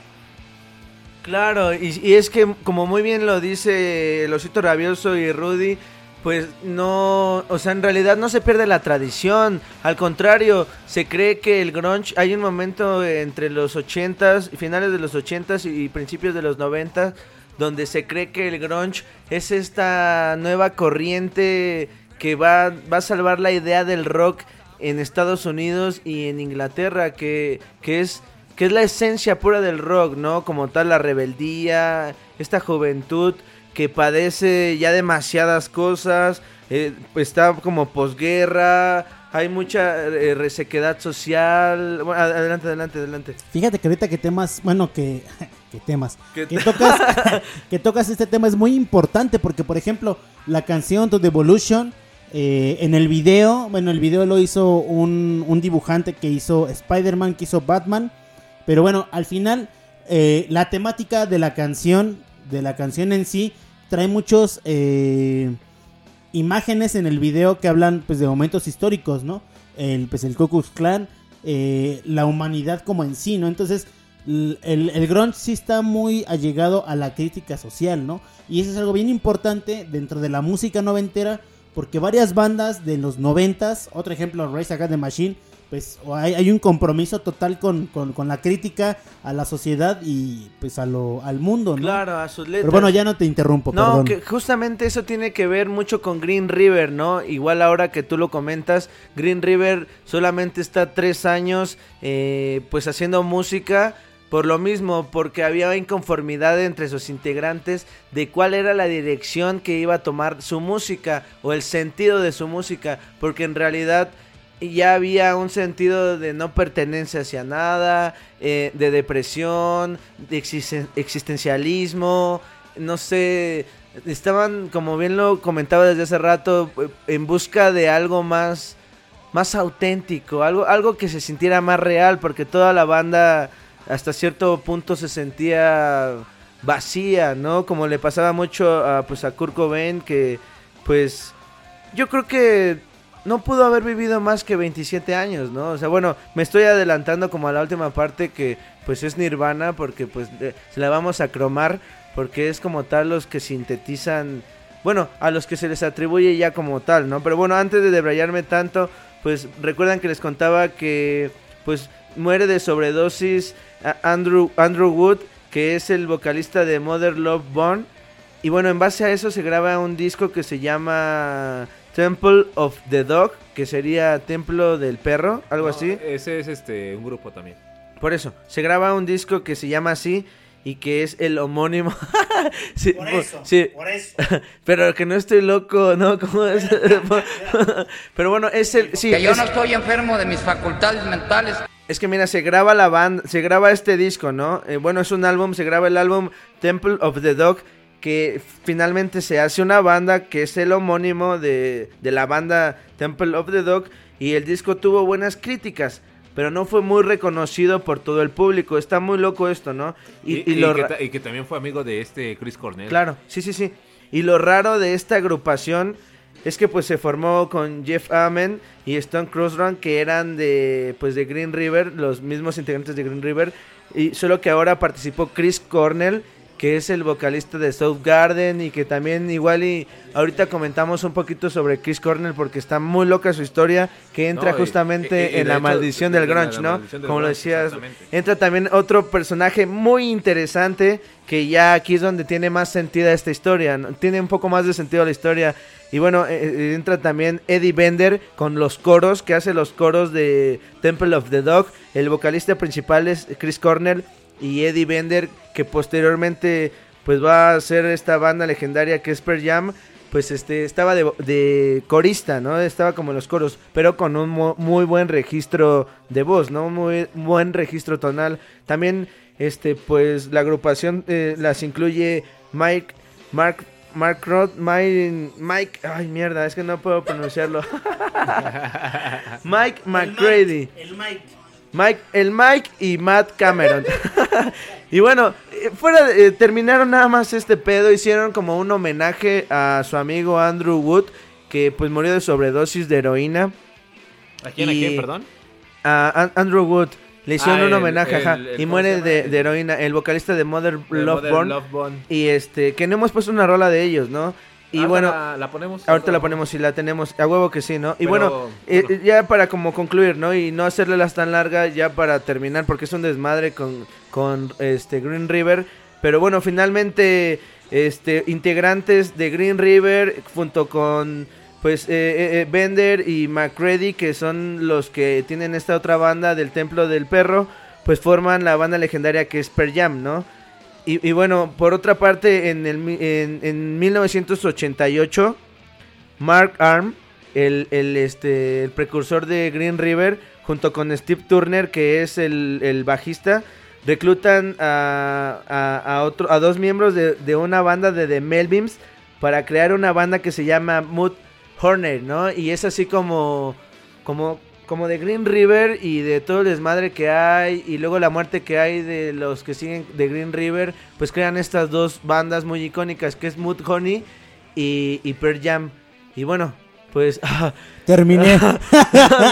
Claro, y, es que como muy bien lo dice el osito rabioso y Rudy, pues no, o sea, en realidad no se pierde la tradición, al contrario, se cree que el grunge, hay un momento entre los 80s, finales de los 80s y principios de los 90s, donde se cree que el grunge es esta nueva corriente que va, va a salvar la idea del rock en Estados Unidos y en Inglaterra, que, que es que es la esencia pura del rock, ¿no? Como tal, la rebeldía, esta juventud que padece ya demasiadas cosas, eh, está como posguerra, hay mucha eh, resequedad social. Bueno, ad- adelante, adelante, adelante. Fíjate que ahorita que temas, bueno, que, que temas, ¿Qué que te- tocas, que tocas este tema es muy importante porque, por ejemplo, la canción The Evolution, eh, en el video, bueno, el video lo hizo un, un dibujante que hizo Spider-Man, que hizo Batman, pero bueno, al final, eh, la temática de la canción, de la canción en sí, trae muchos eh, imágenes en el video que hablan pues de momentos históricos, ¿no? El, pues el Ku Klux Klan, la humanidad como en sí, ¿no? Entonces, el, el grunge sí está muy allegado a la crítica social, ¿no? Y eso es algo bien importante dentro de la música noventera, porque varias bandas de los noventas, otro ejemplo, Rise Against the Machine, pues hay, hay un compromiso total con, con- con la crítica a la sociedad y pues a lo, al mundo, ¿no? Claro, a sus letras. Pero bueno, ya no te interrumpo, No, perdón. que justamente eso tiene que ver mucho con Green River, ¿no? Igual ahora que tú lo comentas, Green River solamente está tres años, eh, pues haciendo música. Por lo mismo, porque había inconformidad entre sus integrantes de cuál era la dirección que iba a tomar su música o el sentido de su música, porque en realidad ya había un sentido de no pertenencia hacia nada, eh, de depresión, de existen- existencialismo, no sé, estaban, como bien lo comentaba desde hace rato, en busca de algo más, más auténtico, algo, algo que se sintiera más real, porque toda la banda hasta cierto punto se sentía vacía, ¿no? Como le pasaba mucho a, pues, a Kurt Cobain, que pues yo creo que no pudo haber vivido más que 27 años, ¿no? O sea, bueno, me estoy adelantando como a la última parte que pues es Nirvana porque pues eh, se la vamos a cromar porque es como tal los que sintetizan, bueno, a los que se les atribuye ya como tal, ¿no? Pero bueno, antes de debrayarme tanto, pues recuerdan que les contaba que pues muere de sobredosis Andrew Andrew Wood, que es el vocalista de Mother Love Bone y bueno, en base a eso se graba un disco que se llama Temple of the Dog, que sería Templo del Perro, algo No, así. Ese es este un grupo también. Por eso, se graba un disco que se llama así y que es el homónimo. Sí, Por bu- eso, sí. por eso. Pero que no estoy loco, ¿no? ¿Cómo es? Pero bueno, es el... Sí, que yo es- no estoy enfermo de mis facultades mentales. Es que mira, se graba la banda, se graba este disco, ¿no? Eh, bueno, es un álbum, se graba el álbum Temple of the Dog, que finalmente se hace una banda que es el homónimo de, de la banda Temple of the Dog, y el disco tuvo buenas críticas, pero no fue muy reconocido por todo el público. Está muy loco esto, ¿no? Y, Y, y y lo que, ra- ta- y que también fue amigo de este Chris Cornell. Claro, sí, sí, sí. Y lo raro de esta agrupación es que pues se formó con Jeff Amen y Stone Crossrun que eran de pues de Green River, los mismos integrantes de Green River y solo que ahora participó Chris Cornell que es el vocalista de South Garden y que también igual y ahorita comentamos un poquito sobre Chris Cornell porque está muy loca su historia que entra No, y- justamente y- y en la hecho, maldición del grunge, ¿no? del Como lo decías, entra también otro personaje muy interesante que ya aquí es donde tiene más sentido esta historia, ¿no? tiene un poco más de sentido la historia. Y bueno, eh, eh, entra también Eddie Bender con los coros, que hace los coros de Temple of the Dog. El vocalista principal es Chris Cornell y Eddie Bender, que posteriormente pues va a ser esta banda legendaria que es Pearl Jam. Pues este estaba de, de corista, ¿no? Estaba como en los coros, pero con un mu- muy buen registro de voz, ¿no? Muy buen registro tonal. También este pues la agrupación eh, las incluye Mike Mark Mark Roth, Mike, Mike, ay mierda, es que no puedo pronunciarlo. Mike McCready. El Mike. Mike, el Mike y Matt Cameron. y bueno, eh, fuera de- eh, terminaron nada más este pedo, hicieron como un homenaje a su amigo Andrew Wood, que pues murió de sobredosis de heroína. ¿A quién, a quién, perdón? A An- Andrew Wood. Le hicieron Ah, un homenaje, el- ajá, el- y ¿cómo muere de, heroína, el vocalista de Mother Love Mother Born. Love Bone. Y este, que no hemos puesto una rola de ellos, ¿no? Y bueno, la, la ponemos. Ahorita la ponemos si la tenemos, a huevo que sí, ¿no? Y Pero, bueno, eh, bueno. ya para como concluir, ¿no? Y no hacerlas tan largas ya para terminar, porque es un desmadre con, con este Green River. Pero bueno, finalmente, este, integrantes de Green River junto con pues eh, eh, eh, Bender y McCready, que son los que tienen esta otra banda del Templo del Perro, pues forman la banda legendaria que es Per Jam, ¿no? Y, bueno, por otra parte, en, el, en, en 1988, Mark Arm, el, el, este, el precursor de Green River, junto con Steve Turner, que es el, el bajista, reclutan a, a, a otro, a dos miembros de, de una banda de The Melvins para crear una banda que se llama Mood Horner, ¿no? Y es así como, como, como de Green River y de todo el desmadre que hay y luego la muerte que hay de los que siguen de Green River, pues crean estas dos bandas muy icónicas que es Mood Honey y, y Pearl Jam. Y bueno, pues... Terminé.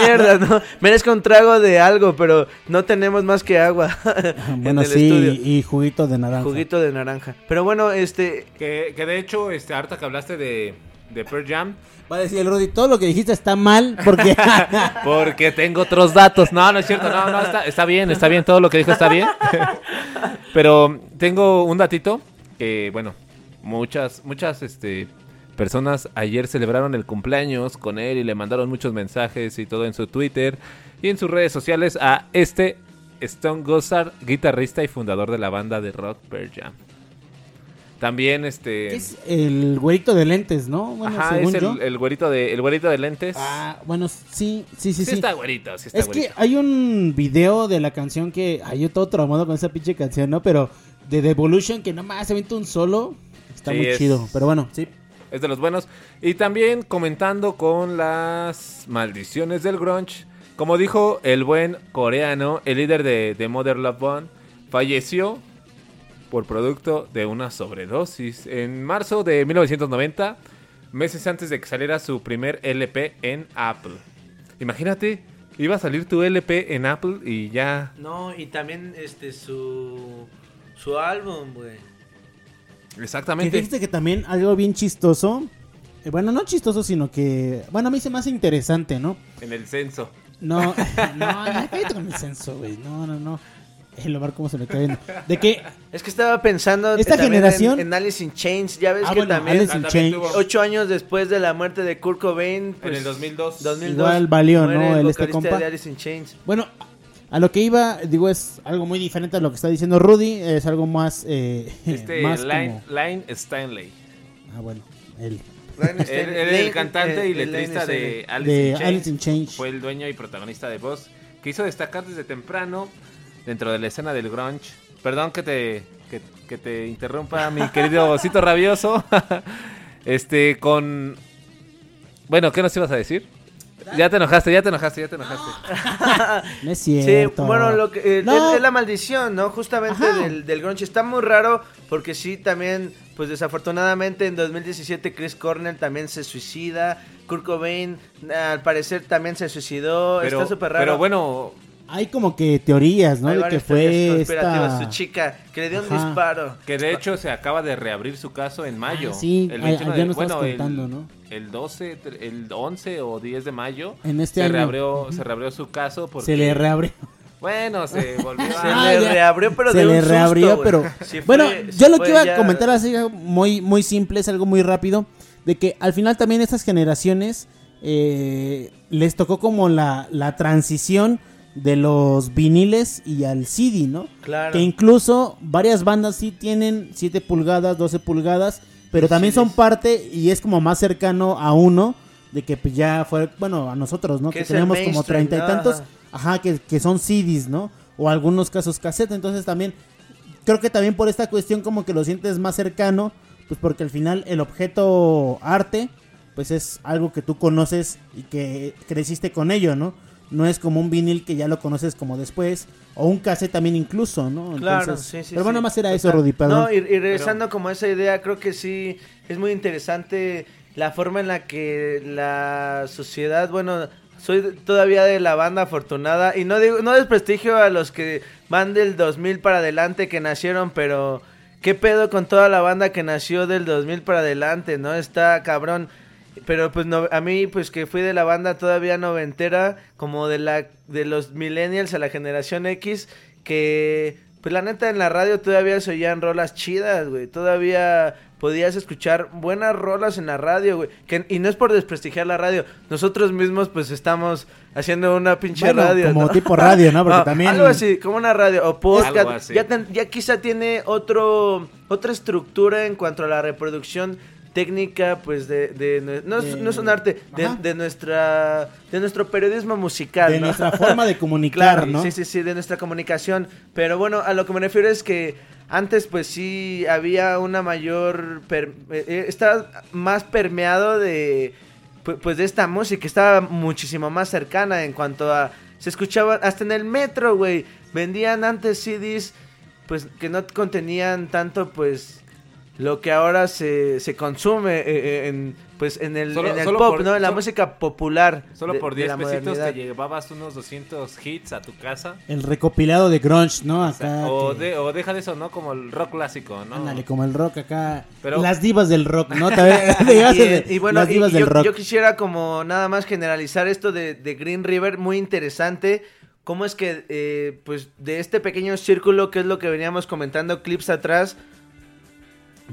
Mierda, no. Merezco un trago de algo, pero no tenemos más que agua en bueno, el sí, estudio. y juguito de naranja. Juguito de naranja. Pero bueno, este... Que, que de hecho, este, ahorita que hablaste de, de Pearl Jam, Va a decir el Rudy, todo lo que dijiste está mal porque... porque tengo otros datos. No, no es cierto, no, no, está, está bien, está bien, todo lo que dijo está bien. Pero tengo un datito que, bueno, muchas, muchas, este, personas ayer celebraron el cumpleaños con él y le mandaron muchos mensajes y todo en su Twitter y en sus redes sociales a este Stone Gossard, guitarrista y fundador de la banda de rock Pearl Jam. También este es el güerito de lentes, ¿no? Bueno, Ajá, según es yo. el, el güerito de el güerito de lentes. Ah, bueno, sí, sí, sí, sí, sí. está güerito, sí está es que hay un video de la canción que... Ay, yo todo traumado con esa pinche canción, ¿no? Pero de The Evolution, que nomás se avienta un solo. Está Sí, muy es- chido. Pero bueno, sí. Es de los buenos. Y también comentando con las maldiciones del grunge. Como dijo el buen coreano, el líder de, de Mother Love Bone, falleció por producto de una sobredosis en marzo de 1990, meses antes de que saliera su primer LP en Apple. Imagínate, iba a salir tu LP en Apple y ya... No, y también este su su álbum, güey. Que Exactamente. dijiste que también algo bien chistoso. eh, bueno, no chistoso, sino que... Bueno, a mí se me hace interesante, ¿no? En el censo. No, no, cállate con el censo, güey. No, no, no. El Omar, ¿cómo se me cae viendo? De que Es que estaba pensando Esta también generación- en, en Alice in Chains, ya ves Ah, que bueno, también Alice in también Chains. tuvo- ocho años después de la muerte de Kurt Cobain, pues, en el 2002. 2002 Igual valió, muere ¿no? el El este vocalista compa. de Alice in Chains. Bueno, a lo que iba, digo, es algo muy diferente a lo que está diciendo Rudy. Es algo más. Eh, Este más Line, como- Line Stanley. Ah, bueno, él. Él, él era el cantante y Eh, letrista Lane de. Alice, De in Chains. Alice in Chains. Fue el dueño y protagonista de Voz, que hizo destacar desde temprano dentro de la escena del grunge. Perdón que te, que, que te interrumpa, mi querido osito rabioso. este, con... Bueno, ¿qué nos ibas a decir? Ya te enojaste, ya te enojaste, ya te enojaste. No es Sí, cierto. bueno, lo que, eh, No. es, es la maldición, ¿no? Justamente Ajá. del, del grunge. Está muy raro porque sí, también, pues desafortunadamente en 2017 Chris Cornell también se suicida. Kurt Cobain, al parecer, también se suicidó. Pero, Está súper raro. pero bueno, Hay como que teorías, ¿no? Hay de que fue esta... Su chica, que le dio un disparo. que de hecho se acaba de reabrir su caso en mayo. Ah, sí, el a- 21 ayer de- nos bueno, el- contando, ¿no? El 12, tre- el 11 o 10 de mayo En este se año. reabrió, se reabrió su caso porque Se le reabrió. Bueno, se volvió Se a... Ah, le ya. reabrió, pero se de le un reabrió, susto, pero bueno, fue- yo lo que iba ya- a comentar así muy muy simple, es algo muy rápido, de que al final también estas generaciones eh, les tocó como la, la transición de los viniles y al CD, ¿no? Claro. Que incluso varias bandas sí tienen 7 pulgadas, 12 pulgadas, pero también son parte y es como más cercano a uno de que pues ya fue, bueno, a nosotros, ¿no? Que tenemos como treinta y tantos, Ajá. ajá, que, que son CDs, ¿no? O algunos casos cassette, entonces también creo que también por esta cuestión como que lo sientes más cercano, pues porque al final el objeto arte, pues es algo que tú conoces y que creciste con ello, ¿no? No es como un vinil que ya lo conoces como después, o un cassette también incluso, ¿no? Claro, Entonces, sí, sí. Pero bueno, sí. más era eso. Rudy, perdón. No, y, y regresando como a esa idea, creo que sí es muy interesante la forma en la que la sociedad, bueno, soy todavía de la banda afortunada y no digo no desprestigio a los que van del 2000 para adelante que nacieron, pero qué pedo con toda la banda que nació del 2000 para adelante, ¿no? Está cabrón. Pero pues no, a mí pues que fui de la banda todavía noventera, como de la de los millennials a la generación X, que pues la neta en la radio todavía se oían rolas chidas, güey. Todavía podías escuchar buenas rolas en la radio, güey. Que, y no es por desprestigiar la radio. Nosotros mismos pues estamos haciendo una pinche Bueno, radio, como ¿no? tipo radio, ¿no? Porque también- Algo así, como una radio o podcast. Algo así. Ya, ten- ya quizá tiene otro otra estructura en cuanto a la reproducción técnica pues de, de no, es, De- no es un arte de, de nuestra de nuestro periodismo musical de ¿no? nuestra forma de comunicar, Claro, ¿no? sí sí sí de nuestra comunicación pero bueno a lo que me refiero es que antes pues sí había una mayor per- eh, eh, estaba más permeado de pu- pues de esta música estaba muchísimo más cercana en cuanto a se escuchaba hasta en el metro güey vendían antes CDs pues que no contenían tanto pues lo que ahora se, se consume eh, eh, en pues en el, Solo- en el solo pop, por- ¿no? En la solo- música popular. Solo de- por de 10 la pesitos te llevabas unos 200 hits a tu casa. El recopilado de grunge, ¿no? Acá. O, que- de, o deja de eso, ¿no? Como el rock clásico, ¿no? Ándale, como el rock acá. Pero- Las divas del rock, ¿no? Y, y bueno, las divas y del yo, rock. yo quisiera como nada más generalizar esto de, de Green River, muy interesante. Cómo es que, eh, pues, de este pequeño círculo, que es lo que veníamos comentando clips atrás,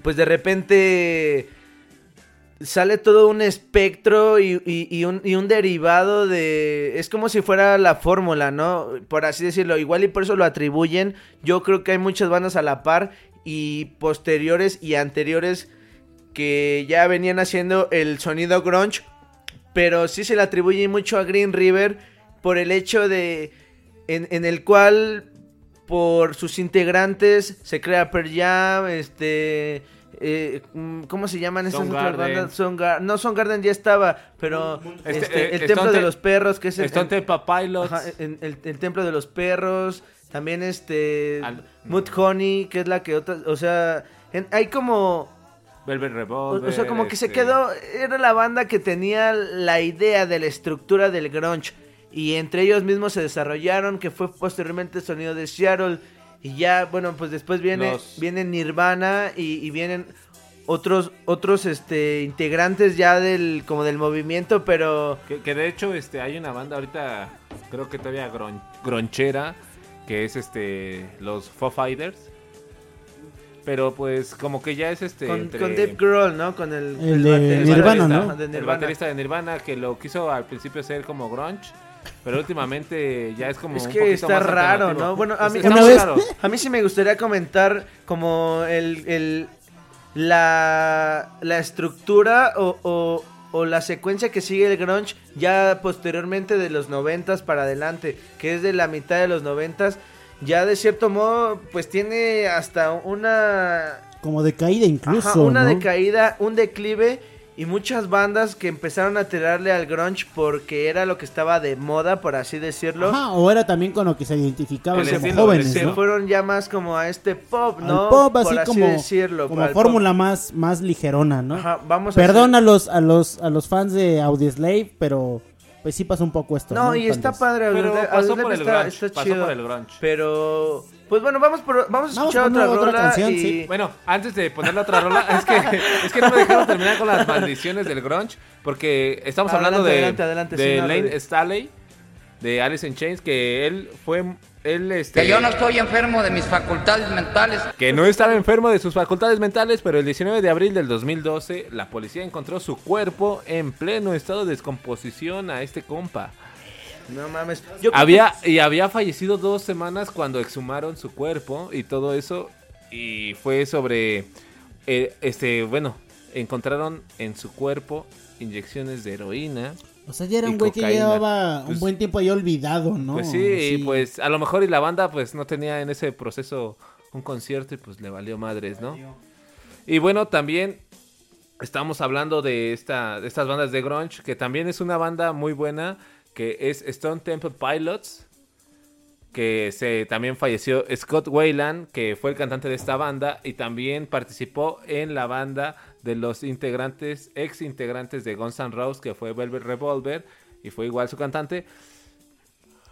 pues de repente sale todo un espectro y, y- un, y un derivado de... Es como si fuera la fórmula, ¿no? Por así decirlo. Igual y por eso lo atribuyen. Yo creo que hay muchas bandas a la par y posteriores y anteriores que ya venían haciendo el sonido grunge. Pero sí se le atribuye mucho a Green River por el hecho de... En, en el cual por sus integrantes se crea Pearl Jam, este... eh, mm, ¿Cómo se llaman estas otras bandas? Soundgar- no, Soundgarden ya estaba, pero Este, este, eh, el Stone Templo de los Perros, que es el, Pilots. Ajá, el, el Templo de los Perros, también este Al- Mud Honey, que es la que otra, o sea, en- hay como Velvet Revolver. o sea, como que se este, quedó era la banda que tenía la idea de la estructura del grunge y entre ellos mismos se desarrollaron, que fue posteriormente el sonido de Seattle y ya, bueno, pues después viene Los- viene Nirvana y, y vienen otros otros este integrantes ya del como del movimiento, pero Que, que de hecho este hay una banda ahorita, creo que todavía gron- gronchera, que es este los Foo Fighters. Pero pues como que ya es este... con, entre- con Dave Grohl, ¿no? Con el, El de. Nirvana, ¿no? De El Nirvana. baterista de Nirvana que lo quiso al principio ser como grunge, pero últimamente ya es como Es un que poquito está más raro. ¿no? Bueno, a mí, vez- raro. a mí sí me gustaría comentar como el, el la, la estructura o, o- o la secuencia que sigue el grunge ya posteriormente de los noventas para adelante, que es de la mitad de los noventas, ya de cierto modo pues tiene hasta una Como de caída incluso. Ajá, una ¿no? decaída, un declive y muchas bandas que empezaron a tirarle al grunge porque era lo que estaba de moda, por así decirlo. Ajá, o era también con lo que se identificaban como estilo, jóvenes, se ¿no? fueron ya más como a este pop, Al ¿no? pop, así por así como, decirlo. como pop. fórmula más, más ligerona, ¿no? Ajá, vamos a Perdón hacer- a los, a los, a los fans de Audioslave, pero pues sí pasa un poco esto. No, No, y está padre. Pero pasó Audioslave por el está, grunge, está pasó chido. por el grunge. Pero, pues bueno, vamos, por, vamos a Vamos escuchar otra rola canción, y... sí. Bueno, antes de poner la otra rola, es que, es que no me dejaron terminar con las maldiciones del grunge, porque estamos Adelante, hablando de, adelante, adelante, de sí, Lane Staley, de Alice in Chains, que él fue, él este... Que yo no estoy enfermo de mis facultades mentales. que no estaba enfermo de sus facultades mentales, pero el 19 de abril del 2012 la policía encontró su cuerpo en pleno estado de descomposición a este compa. No mames. Yo Había y había fallecido dos semanas cuando exhumaron su cuerpo y todo eso y fue sobre eh, este bueno encontraron en su cuerpo inyecciones de heroína. O sea, ya era un güey que llevaba un Pues- buen tiempo ahí olvidado, ¿no? Pues sí, y pues a lo mejor y la banda pues no tenía en ese proceso un concierto y pues le valió madres, ¿no? Y bueno, también estamos hablando de esta de estas bandas de grunge que también es una banda muy buena que es Stone Temple Pilots que se también falleció Scott Wayland, que fue el cantante de esta banda y también participó en la banda de los integrantes, ex integrantes de Guns N' Roses, que fue Velvet Revolver y fue igual su cantante.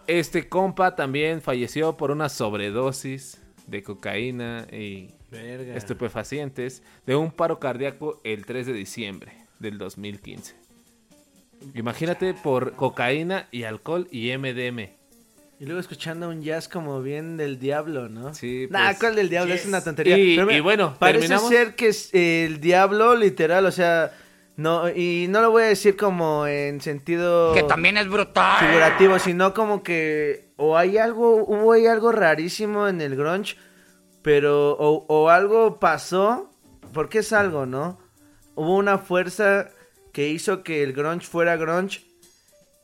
Este compa también falleció por una sobredosis de cocaína y Verga. estupefacientes de un paro cardíaco el 3 de diciembre del 2015. Imagínate por cocaína y alcohol y MDM. Y luego escuchando un jazz como bien del diablo, ¿no? Sí, Nah, pues, ¿cuál del diablo? Es una tontería. Y- Pero mira, y bueno, parece terminamos. ser que es eh, el diablo literal, o sea, no, y no lo voy a decir como en sentido Que también es brutal. figurativo, sino como que o hay algo, hubo ahí algo rarísimo en el grunge, pero o, o algo pasó, porque es algo, ¿no? Hubo una fuerza que hizo que el grunge fuera grunge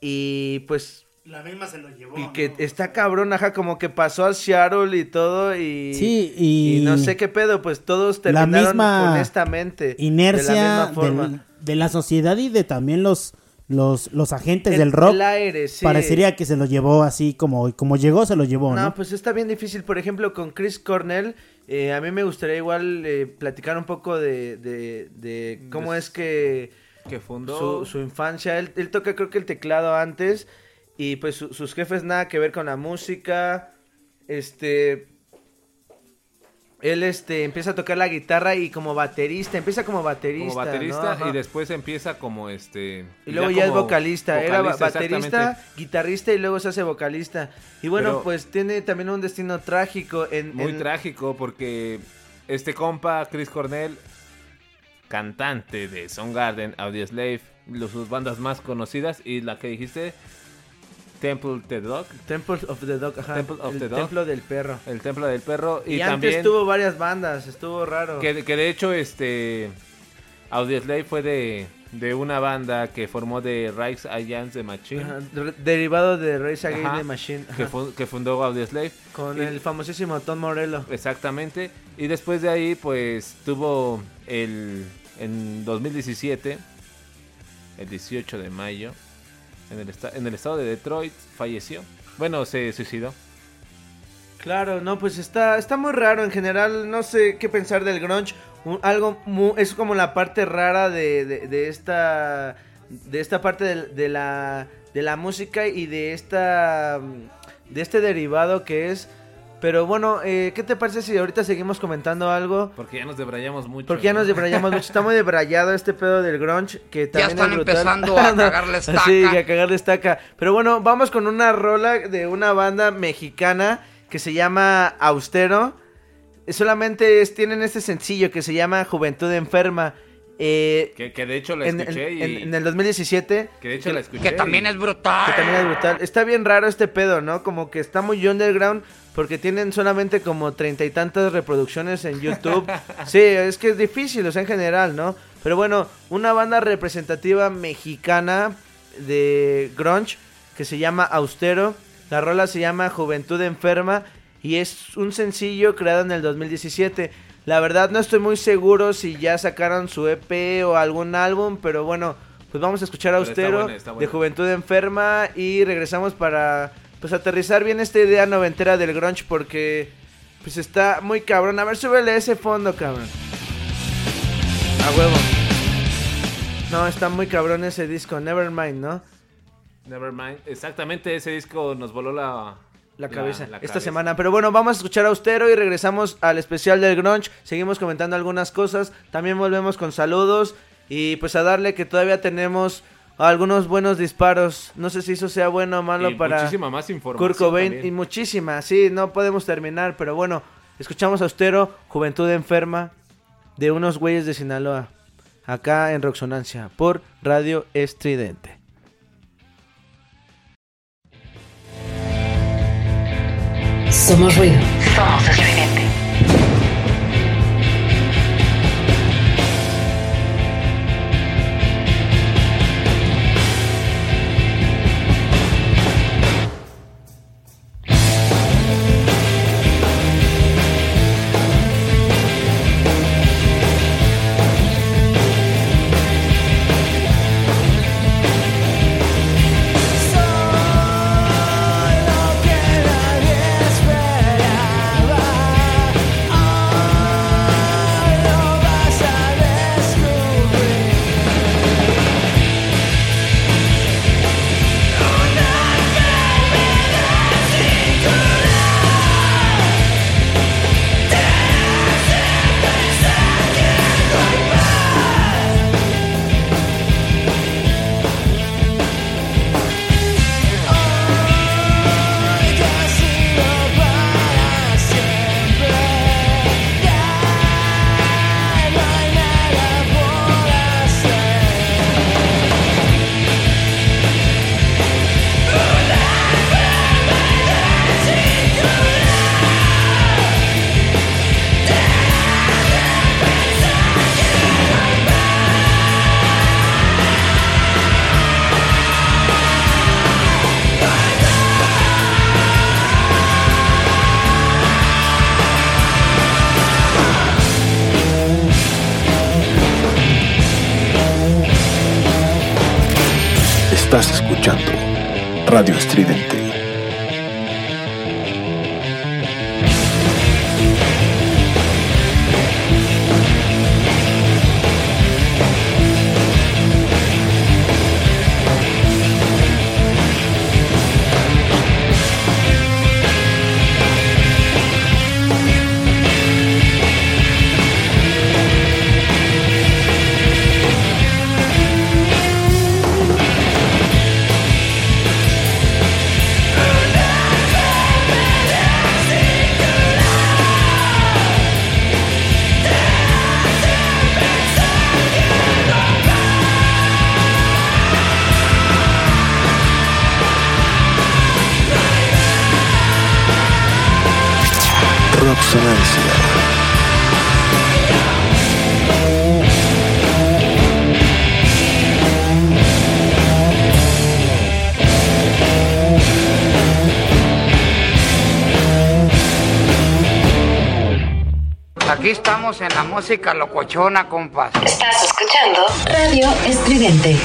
y pues La misma se lo llevó. y que está cabrón, ajá, como que pasó a Seattle y todo y... Sí, y- y no sé qué pedo, pues todos La terminaron misma honestamente. inercia De la misma forma. del- de la sociedad y de también los los, los agentes El- del rock. el aire, sí. Parecería que se lo llevó así como, como llegó, se lo llevó, ¿no? No, pues está bien difícil. Por ejemplo, con Chris Cornell, eh, a mí me gustaría igual eh, platicar un poco de, de, de cómo es que... Que fundó... Su, su infancia. Él, él toca creo que el teclado antes y pues su- sus jefes nada que ver con la música. Este... Él este empieza a tocar la guitarra y como baterista, empieza como baterista. como baterista y después empieza como este Y luego ya, es vocalista, era baterista, guitarrista y luego se hace vocalista. Y bueno, Pero- pues tiene también un destino trágico en... muy en- trágico porque este compa Chris Cornell cantante de Soundgarden, Audioslave, sus bandas más conocidas y la que dijiste Temple of the Dog, Temple of the Dog, ajá, Temple of el the Dog. templo del perro. el Templo del Perro y, Y, también antes tuvo varias bandas, estuvo raro. que, que de hecho este Audioslave fue de, de una banda que formó de Rise Against the Machine Ajá, derivado de Race Against Ajá, the Machine. que, ajá, fu- que fundó Audioslave con y- el famosísimo Tom Morello. Exactamente. Y después de ahí, pues tuvo el. En 2017, el 18 de mayo, en el, en el estado de Detroit, falleció. Bueno, se suicidó. Claro, no, pues está, está muy raro en general, no sé qué pensar del grunge, un- algo mu- es como la parte rara de, de, esta de esta parte de, de la de la música y de esta de este derivado que es, pero bueno, eh, ¿qué te parece si ahorita seguimos comentando algo? Porque ya nos debrayamos mucho. Porque ya ¿no? nos debrayamos mucho, está muy debrayado este pedo del grunge que Ya también están es brutal. empezando a cagarle estaca. Sí, a cagarle estaca. Pero bueno, vamos con una rola de una banda mexicana que se llama Austero. Solamente es- tienen este sencillo que se llama Juventud Enferma. Eh, Que, que de hecho la en, escuché en- y. en- en el 2017. que de hecho la escuché. Que también y- es brutal. Que también es brutal. Está bien raro este pedo, ¿no? Como que está muy underground porque tienen solamente como treinta y tantas reproducciones en YouTube. sí, es que es difícil, o sea, en general, ¿no? Pero bueno, una banda representativa mexicana de grunge que se llama Austero. La rola se llama Juventud Enferma y es un sencillo creado en el 2017. La verdad no estoy muy seguro si ya sacaron su EP o algún álbum, pero bueno, pues vamos a escuchar a Austero buena, de. Juventud Enferma y regresamos para pues aterrizar bien esta idea noventera del grunge porque pues está muy cabrón. A ver, súbele ese fondo, cabrón. A huevo. No, está muy cabrón ese disco, Nevermind, ¿no? Nevermind. Exactamente, ese disco nos voló la, La cabeza, la esta cabeza. semana. Pero bueno, vamos a escuchar a Austero y regresamos al especial del Grunge. Seguimos comentando algunas cosas. También volvemos con saludos. Y pues a darle que todavía tenemos algunos buenos disparos. No sé si eso sea bueno o malo Y para muchísima más información Kurt Cobain. también. Y muchísima, sí, no podemos terminar. Pero bueno, escuchamos a Austero, Juventud Enferma, de unos güeyes de Sinaloa. Acá en Roxonancia, por Radio Estridente. Somos ruido. Somos estridente. Estás escuchando Radio Estridente.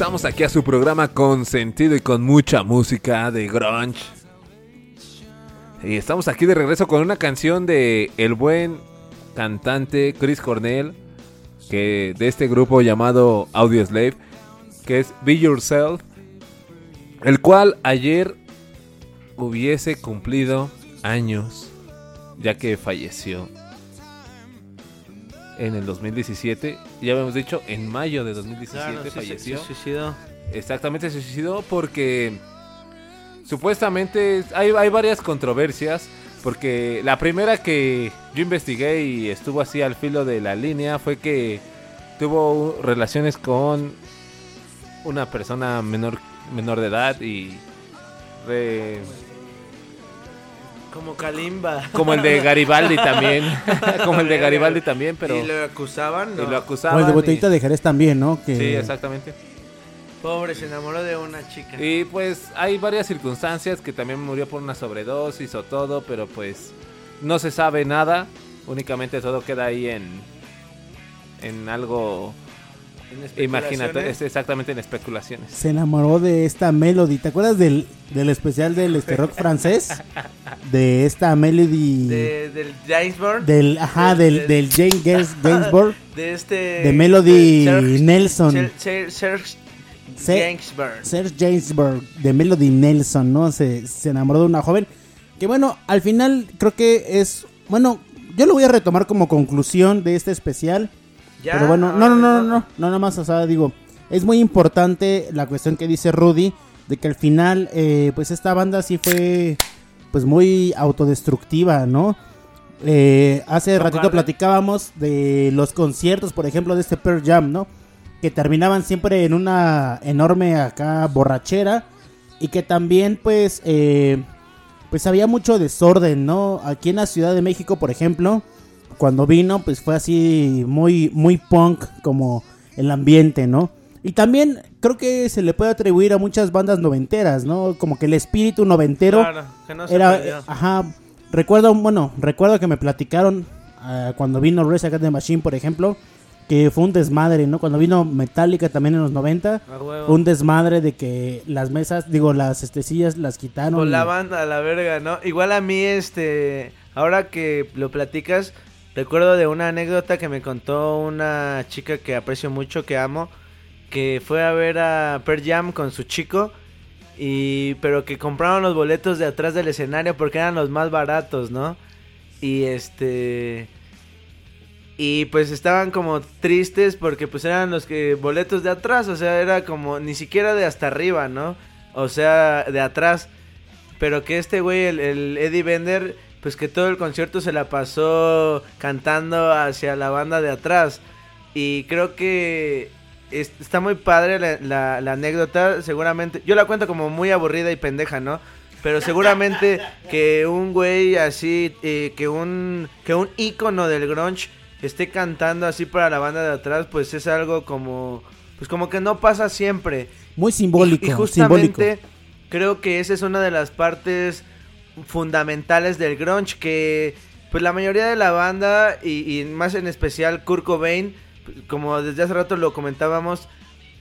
Regresamos aquí a su programa con sentido y con mucha música de grunge. Y estamos aquí de regreso con una canción de el buen cantante Chris Cornell, que de este grupo llamado Audio Slave, que es Be Yourself, el cual ayer hubiese cumplido años, ya que falleció en el 2017. Ya habíamos dicho, en mayo de 2017 Claro, se- falleció. se suicidó. Exactamente, se suicidó porque supuestamente hay, hay varias controversias. Porque la primera que yo investigué y estuvo así al filo de la línea fue que tuvo relaciones con una persona menor, menor de edad y re- Como Kalimba. como el de Garibaldi también, como el de Garibaldi también, pero Y lo acusaban, y ¿no? lo O acusaban. el de y- Botellita de Jerez también, ¿no? Que... Sí, exactamente. Pobre, se enamoró de una chica. Y pues hay varias circunstancias que también murió por una sobredosis o todo, pero pues no se sabe nada. Únicamente todo queda ahí en en algo imagínate, es exactamente en especulaciones. Se enamoró de esta Melody. ¿Te acuerdas del, del especial del este rock francés? De esta Melody. De, del James Bond. Del, ajá, del, del Jane Gainsbourg. De este. De Melody de Serge- Nelson. Ser- Ser- Serge Se- Gainsbourg. Serge de Melody Nelson, ¿no? Se, se enamoró de una joven. Que bueno, al final creo que es. Bueno, yo lo voy a retomar como conclusión de este especial. Ya, Pero bueno, no, no, no, no, no, no, nada más, o sea, digo, es muy importante la cuestión que dice Rudy, de que al final, eh, pues esta banda sí fue, pues muy autodestructiva, ¿no? Eh, hace ratito platicábamos de los conciertos, por ejemplo, de este Pearl Jam, ¿no? Que terminaban siempre en una enorme acá borrachera y que también, pues, eh, pues había mucho desorden, ¿no? Aquí en la Ciudad de México, por ejemplo, cuando vino, pues fue así muy, muy punk como el ambiente, ¿no? Y también creo que se le puede atribuir a muchas bandas noventeras, ¿no? Como que el espíritu noventero Claro, que no se era, ajá, recuerdo, bueno, recuerdo que me platicaron ah, cuando vino Race Against the Machine, por ejemplo, que fue un desmadre, ¿no? Cuando vino Metallica también en los 90, A huevo. fue un desmadre de que las mesas, digo, las este, sillas las quitaron. Volaban a la verga, ¿no? Igual a mí, este, ahora que lo platicas, recuerdo de una anécdota que me contó una chica que aprecio mucho, que amo, que fue a ver a Pearl Jam con su chico, y pero que compraron los boletos de atrás del escenario porque eran los más baratos, ¿no? Y este... Y pues estaban como tristes porque pues eran los que boletos de atrás, o sea, era como ni siquiera de hasta arriba, ¿no? O sea, de atrás. Pero que este güey, el, el Eddie Bender, pues que todo el concierto se la pasó cantando hacia la banda de atrás. Y creo que es- está muy padre la, la- la anécdota, seguramente. Yo la cuento como muy aburrida y pendeja, ¿no? Pero seguramente que un güey así, eh, que un que un ícono del grunge esté cantando así para la banda de atrás, pues es algo como pues como que no pasa siempre. Muy simbólico, Y, y justamente simbólico. creo que esa es una de las partes fundamentales del grunge que pues la mayoría de la banda y, más en especial Kurt Cobain, como desde hace rato lo comentábamos,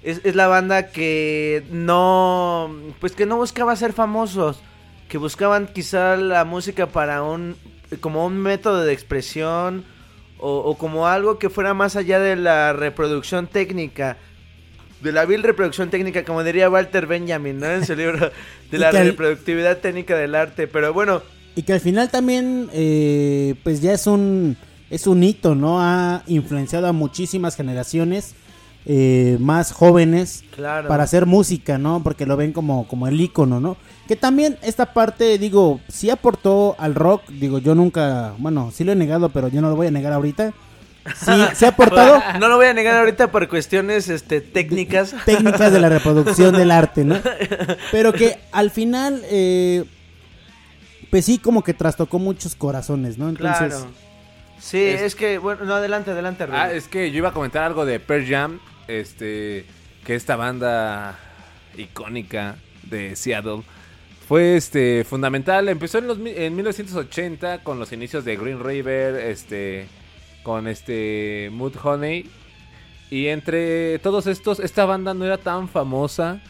es, la banda que no pues que no buscaba ser famosos, que buscaban quizá la música para un como un método de expresión o como algo que fuera más allá de la reproducción técnica de la vil reproducción técnica, como diría Walter Benjamin, ¿no? En su libro de la al- reproductividad técnica del arte. Pero bueno, Y que al final también, eh, pues ya es un, es un hito, ¿no? Ha influenciado a muchísimas generaciones eh, más jóvenes Claro. para hacer música, ¿no? Porque lo ven como, como el icono, ¿no? Que también esta parte, digo, sí aportó al rock, digo, yo nunca, bueno, sí lo he negado, pero yo no lo voy a negar ahorita. Sí, se ha aportado no lo voy a negar ahorita por cuestiones este, técnicas. técnicas de la reproducción del arte, ¿no? Pero que al final, eh, pues sí, como que trastocó muchos corazones, ¿no? Entonces, Claro. Sí, es, que, bueno, no, adelante, adelante, Rubén. Ah, es que yo iba a comentar algo de Pearl Jam, este, que esta banda icónica de Seattle fue este fundamental. Empezó en los en 1980 con los inicios de Green River, este, con este Mood Honey Y entre todos estos, esta banda no era tan famosa.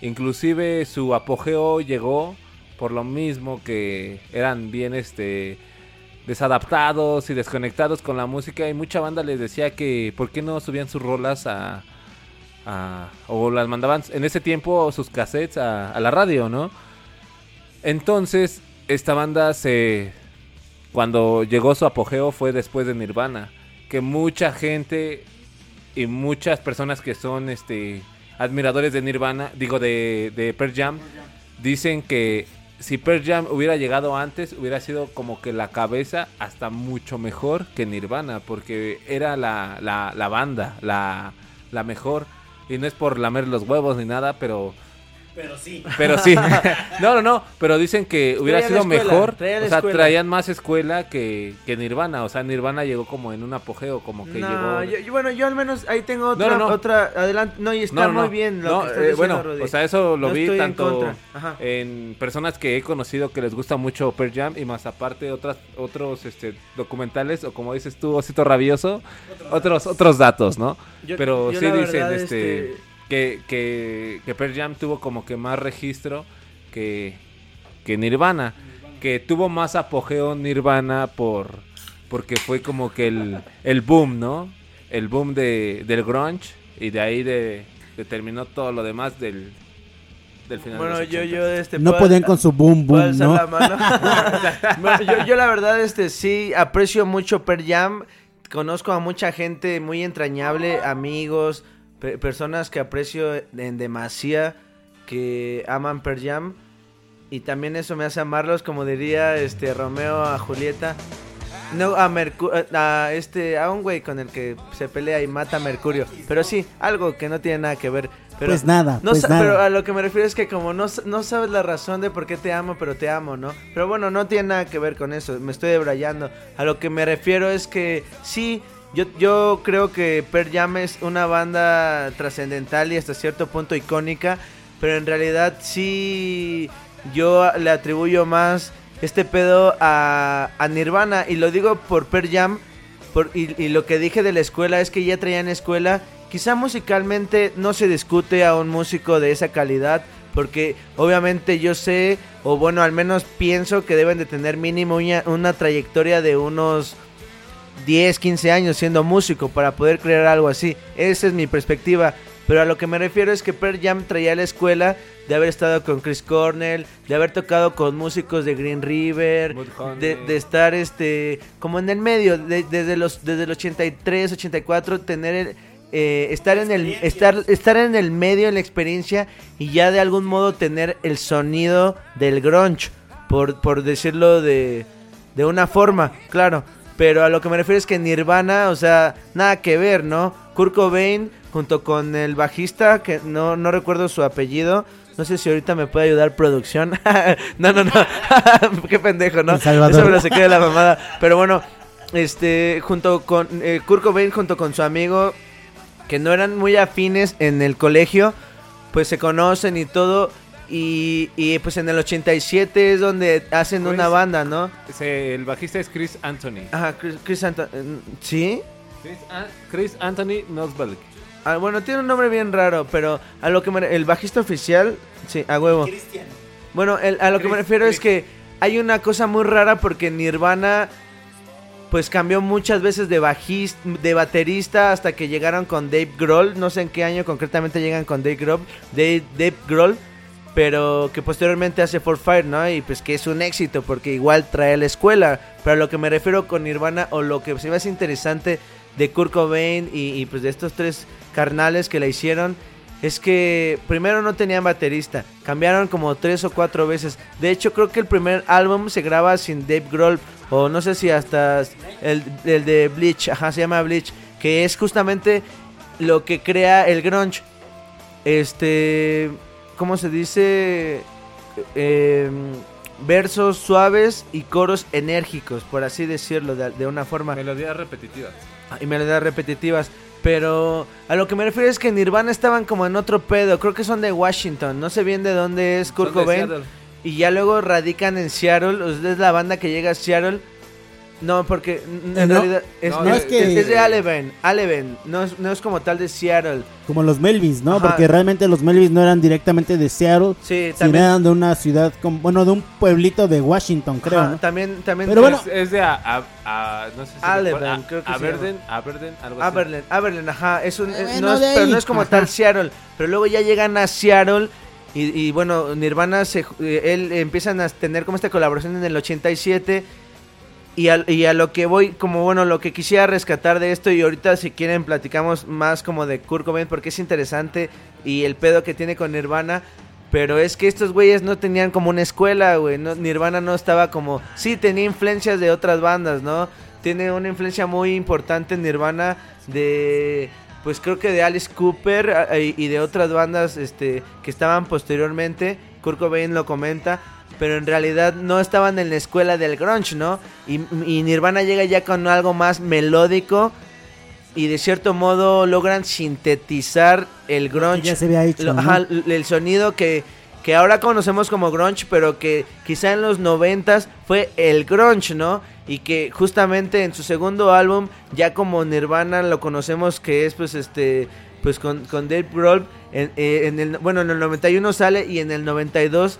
Inclusive su apogeo llegó por lo mismo que eran bien este desadaptados y desconectados con la música y mucha banda les decía que por qué no subían sus rolas a, a- o las mandaban en ese tiempo sus cassettes a, a la radio, ¿no? Entonces esta banda se cuando llegó su apogeo fue después de Nirvana, que mucha gente y muchas personas que son este admiradores de Nirvana, digo de, de Pearl Jam, dicen que si Pearl Jam hubiera llegado antes, hubiera sido como que la cabeza hasta mucho mejor que Nirvana, porque era la, la, la banda, la, la mejor. Y no es por lamer los huevos ni nada, pero... Pero sí. Pero sí. no, no, no. Pero dicen que hubiera Traían sido escuela, mejor. traían o sea, escuela. traían más escuela que, que Nirvana. O sea, Nirvana llegó como en un apogeo, como que No, llegó... yo- bueno, yo al menos ahí tengo otra, no, no. otra, adelante, no, y está muy bien lo que estás eh, diciendo, bueno, o sea, eso lo vi en tanto en personas que he conocido que les gusta mucho Pearl Jam y más aparte otras otros este documentales o como dices tú, Osito Rabioso, otros otros datos, ¿no? Yo- Pero yo sí dicen este, este- que, que que Pearl Jam tuvo como que más registro que que Nirvana, que tuvo más apogeo Nirvana por porque fue como que el, el boom, ¿no? El boom de, del grunge y de ahí de, determinó todo lo demás del, del final. de Bueno, los yo, 80. yo, este, No podían con su boom boom, ¿no? la mano. Bueno, yo, yo la verdad, este, sí, aprecio mucho Per Jam. Conozco a mucha gente muy entrañable, amigos, pe- personas que aprecio en demasía, que aman Per Jam. Y también eso me hace amarlos, como diría este Romeo a Julieta. No, a Mercurio, a este, a un güey con el que se pelea y mata a Mercurio. Pero sí, algo que no tiene nada que ver. Pero, Pues nada, no pues nada. Pero a lo que me refiero es que como no, no sabes la razón de por qué te amo, pero te amo, ¿no? Pero bueno, no tiene nada que ver con eso, me estoy debrayando. A lo que me refiero es que sí, yo, yo creo que Per Jam es una banda trascendental y hasta cierto punto icónica, pero en realidad sí yo le atribuyo más este pedo a, Nirvana y lo digo por Per Jam y, lo que dije de la escuela es que ya traían escuela. Quizá musicalmente no se discute a un músico de esa calidad. Porque obviamente yo sé, o bueno, al menos pienso que deben de tener mínimo una trayectoria de unos 10, 15 años siendo músico para poder crear algo así. Esa es mi perspectiva. Pero a lo que me refiero es que Pearl Jam traía la escuela de haber estado con Chris Cornell, de haber tocado con músicos de Green River, de, de estar este como en el medio, de- desde los desde el 83, 84 tener el, eh, estar en el estar estar en el medio en la experiencia y ya de algún modo tener el sonido del grunge, por por decirlo de de una forma, claro. Pero a lo que me refiero es que Nirvana, o sea, nada que ver, ¿no? Kurt Cobain junto con el bajista, que no, no recuerdo su apellido. No sé si ahorita me puede ayudar producción. no, no, no. Qué pendejo, ¿no? Salvador. Eso me lo saqué de la mamada. Pero bueno, este, junto con eh, Kurt Cobain, junto con su amigo, que no eran muy afines en el colegio, pues se conocen y todo. Y, y pues en el 87 es donde hacen Chris- una banda, ¿no? El bajista es Chris Anthony. Ajá, Chris, Chris eh, ¿Sí? Chris, An- Chris Anthony Nosberg. Ah, bueno, tiene un nombre bien raro, pero a lo que me... El bajista oficial, sí, a huevo. Bueno, el- a lo que me Chris- refiero es que hay una cosa muy rara porque Nirvana pues cambió muchas veces de bajista, de baterista hasta que llegaron con Dave Grohl, no sé en qué año concretamente llegan con Dave Grohl, Dave, Dave Grohl, pero que posteriormente hace For Fire, ¿no? Y pues que es un éxito porque igual trae la escuela, pero a lo que me refiero con Nirvana o lo que se me hace interesante de Kurt Cobain y, y, pues de estos tres carnales que la hicieron es que primero no tenían baterista, cambiaron como tres o cuatro veces. De hecho, creo que el primer álbum se graba sin Dave Grohl, o no sé si hasta el, el de Bleach, ajá, se llama Bleach, que es justamente lo que crea el grunge. Este, ¿cómo se dice? Eh, versos suaves y coros enérgicos, por así decirlo, de, de una forma. Melodías repetitivas. Y melodías repetitivas. Pero a lo que me refiero es que Nirvana estaban como en otro pedo. Creo que son de Washington. No sé bien de dónde es Kurt Cobain. Y ya luego radican en Seattle. Es la banda que llega a Seattle. No, porque en Eh, no. realidad es, No, no, es que- es de Aleven, Aleven, no es, no es como tal de Seattle. Como los Melvins, ¿no? Ajá. Porque realmente los Melvins no eran directamente de Seattle, Sí, sino también, eran de una ciudad, como, bueno, de un pueblito de Washington, creo, ajá, ¿no? también, también Pero bueno, Es, es de a, a- a- no sé si Aleven, creo que Aberden, Aberden, algo así. Aberlin, Aberlin, ajá, es un, Eh, es- no es- pero no es como ajá. tal Seattle, pero luego ya llegan a Seattle y, y bueno, Nirvana, se, eh, él empiezan a tener como esta colaboración en el 87 y a, lo que voy, como bueno, lo que quisiera rescatar de esto y ahorita si quieren platicamos más como de Kurt Cobain porque es interesante y el pedo que tiene con Nirvana. Pero es que estos güeyes no tenían como una escuela, güey. No, Nirvana no estaba como... Sí, tenía influencias de otras bandas, ¿no? Tiene una influencia muy importante en Nirvana de... Pues creo que de Alice Cooper a- y y de otras bandas este, que estaban posteriormente. Kurt Cobain lo comenta. Pero en realidad no estaban en la escuela del grunge, ¿no? Y, y Nirvana llega ya con algo más melódico. Y de cierto modo logran sintetizar el grunge. ya se había hecho, Lo- ¿no? ajá, l- el sonido que, que ahora conocemos como grunge, pero que quizá en los noventas fue el grunge, ¿no? Y que justamente en su segundo álbum, ya como Nirvana lo conocemos que es pues este pues con, con Dave Grohl, en, eh, en el, bueno, en el 91 sale y en el 92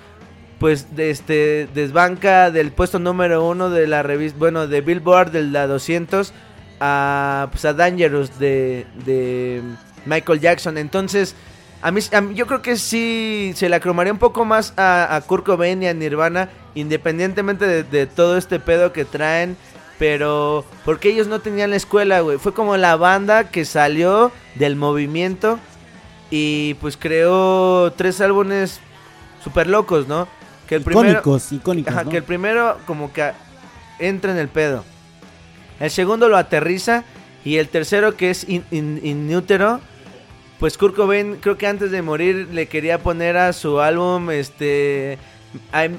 pues de este desbanca del puesto número uno de la revista, bueno, de Billboard de la 200 a pues a Dangerous de, de Michael Jackson. Entonces, a mí, a mí- yo creo que sí se la cromaría un poco más a, a Kurt Cobain y a Nirvana, independientemente de, de todo este pedo que traen. Pero, porque ellos no tenían la escuela, güey. Fue como la banda que salió del movimiento y pues creó tres álbumes super locos, ¿no? Que el primero, icónicos, icónicos, Ajá, ¿no? que el primero como que entra en el pedo. El segundo lo aterriza. Y el tercero, que es in, in- pues Kurt Cobain creo que antes de morir le quería poner a su álbum este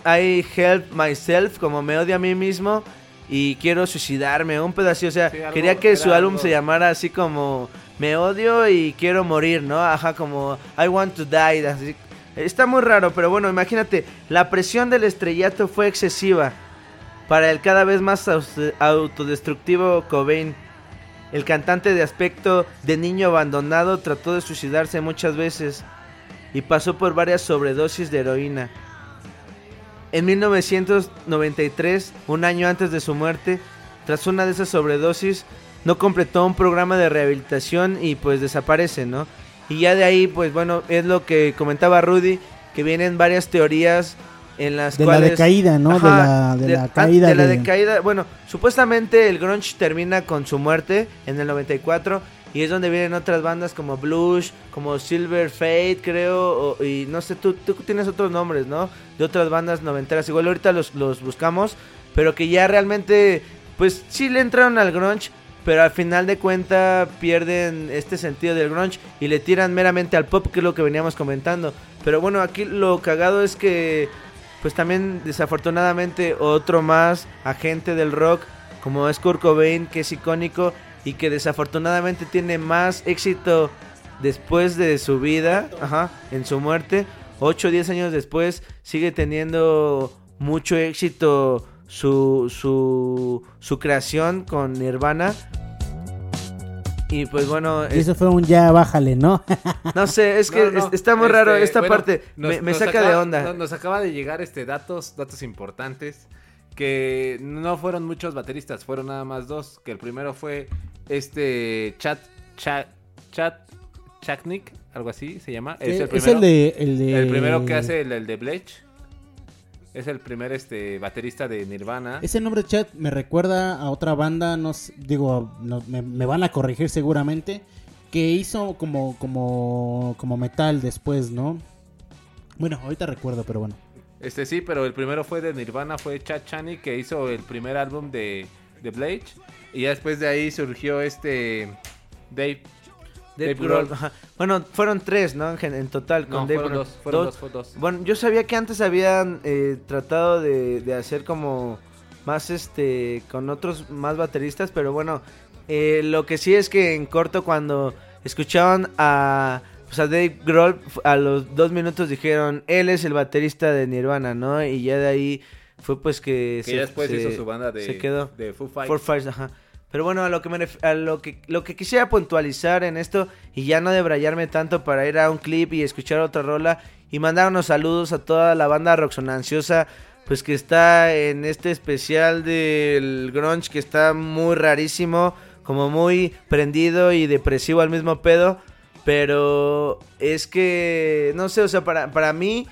I Help Myself, como me odio a mí mismo y quiero suicidarme, un pedacito, o sea, Sí, algo- quería que su álbum algo- se llamara así como me odio y quiero morir, ¿no? Ajá, como I want to die, así. Está muy raro, pero bueno, imagínate, la presión del estrellato fue excesiva para el cada vez más autodestructivo Cobain. El cantante de aspecto de niño abandonado trató de suicidarse muchas veces y pasó por varias sobredosis de heroína. En 1993, un año antes de su muerte, tras una de esas sobredosis, no completó un programa de rehabilitación y pues desaparece, ¿no? Y ya de ahí, pues bueno, es lo que comentaba Rudy, que vienen varias teorías en las De la cuales... decaída, ¿no? De la- de la ah, caída de la de- decaída. Bueno, supuestamente el grunge termina con su muerte en el 94 y es donde vienen otras bandas como Blues, como Silver Fate, creo, o- y no sé, tú, tú tienes otros nombres, ¿no? De otras bandas noventeras. Igual ahorita los, los buscamos, pero que ya realmente, pues sí le entraron al grunge, pero al final de cuenta pierden este sentido del grunge y le tiran meramente al pop, que es lo que veníamos comentando. Pero bueno, aquí lo cagado es que, pues también desafortunadamente otro más agente del rock, como es Kurt Cobain, que es icónico y que desafortunadamente tiene más éxito después de su vida, ajá, en su muerte. 8 o 10 años después sigue teniendo mucho éxito su, su, su creación con Nirvana. Y pues bueno, Y es- eso fue un ya bájale, ¿no? no sé, es que No, no, es- está muy raro este, esta bueno, parte. nos- me me nos saca acaba- de onda. no- Nos acaba de llegar este datos, datos importantes que no fueron muchos bateristas, fueron nada más dos. Que el primero fue este Chat Chat Chat Chaknik, algo así se llama. Es el es primero. el de, el de... El primero que hace el, el de Blech. Es el primer este baterista de Nirvana. Ese nombre chat me recuerda a otra banda, no digo, no- me, me van a corregir seguramente, que hizo como, como, como metal después, ¿no? Bueno, ahorita recuerdo, pero bueno. Este sí, pero el primero fue de Nirvana, fue Chad Chaney, que hizo el primer álbum de, de Blade. Y ya después de ahí surgió este Dave. Dave Dave Grohl, Grohl. ajá. Bueno, fueron tres, ¿no? En, en total con No, Dave fueron dos, fueron dos, dos. Bueno, yo sabía que antes habían eh, tratado de, de hacer como más este con otros más bateristas, pero bueno, eh, lo que sí es que en corto cuando escuchaban a pues a Dave Grohl a los dos minutos dijeron él es el baterista de Nirvana, ¿no? Y ya de ahí fue pues que, Que ya después hizo su banda de- se quedó de Foo Fighters. Foo Fighters, ajá. Pero bueno, a lo que me ref- a lo que lo que quisiera puntualizar en esto y ya no debrayarme tanto para ir a un clip y escuchar otra rola y mandar unos saludos a toda la banda roxonanciosa pues que está en este especial del grunge que está muy rarísimo, como muy prendido y depresivo al mismo pedo, pero es que no sé, o sea, para para mí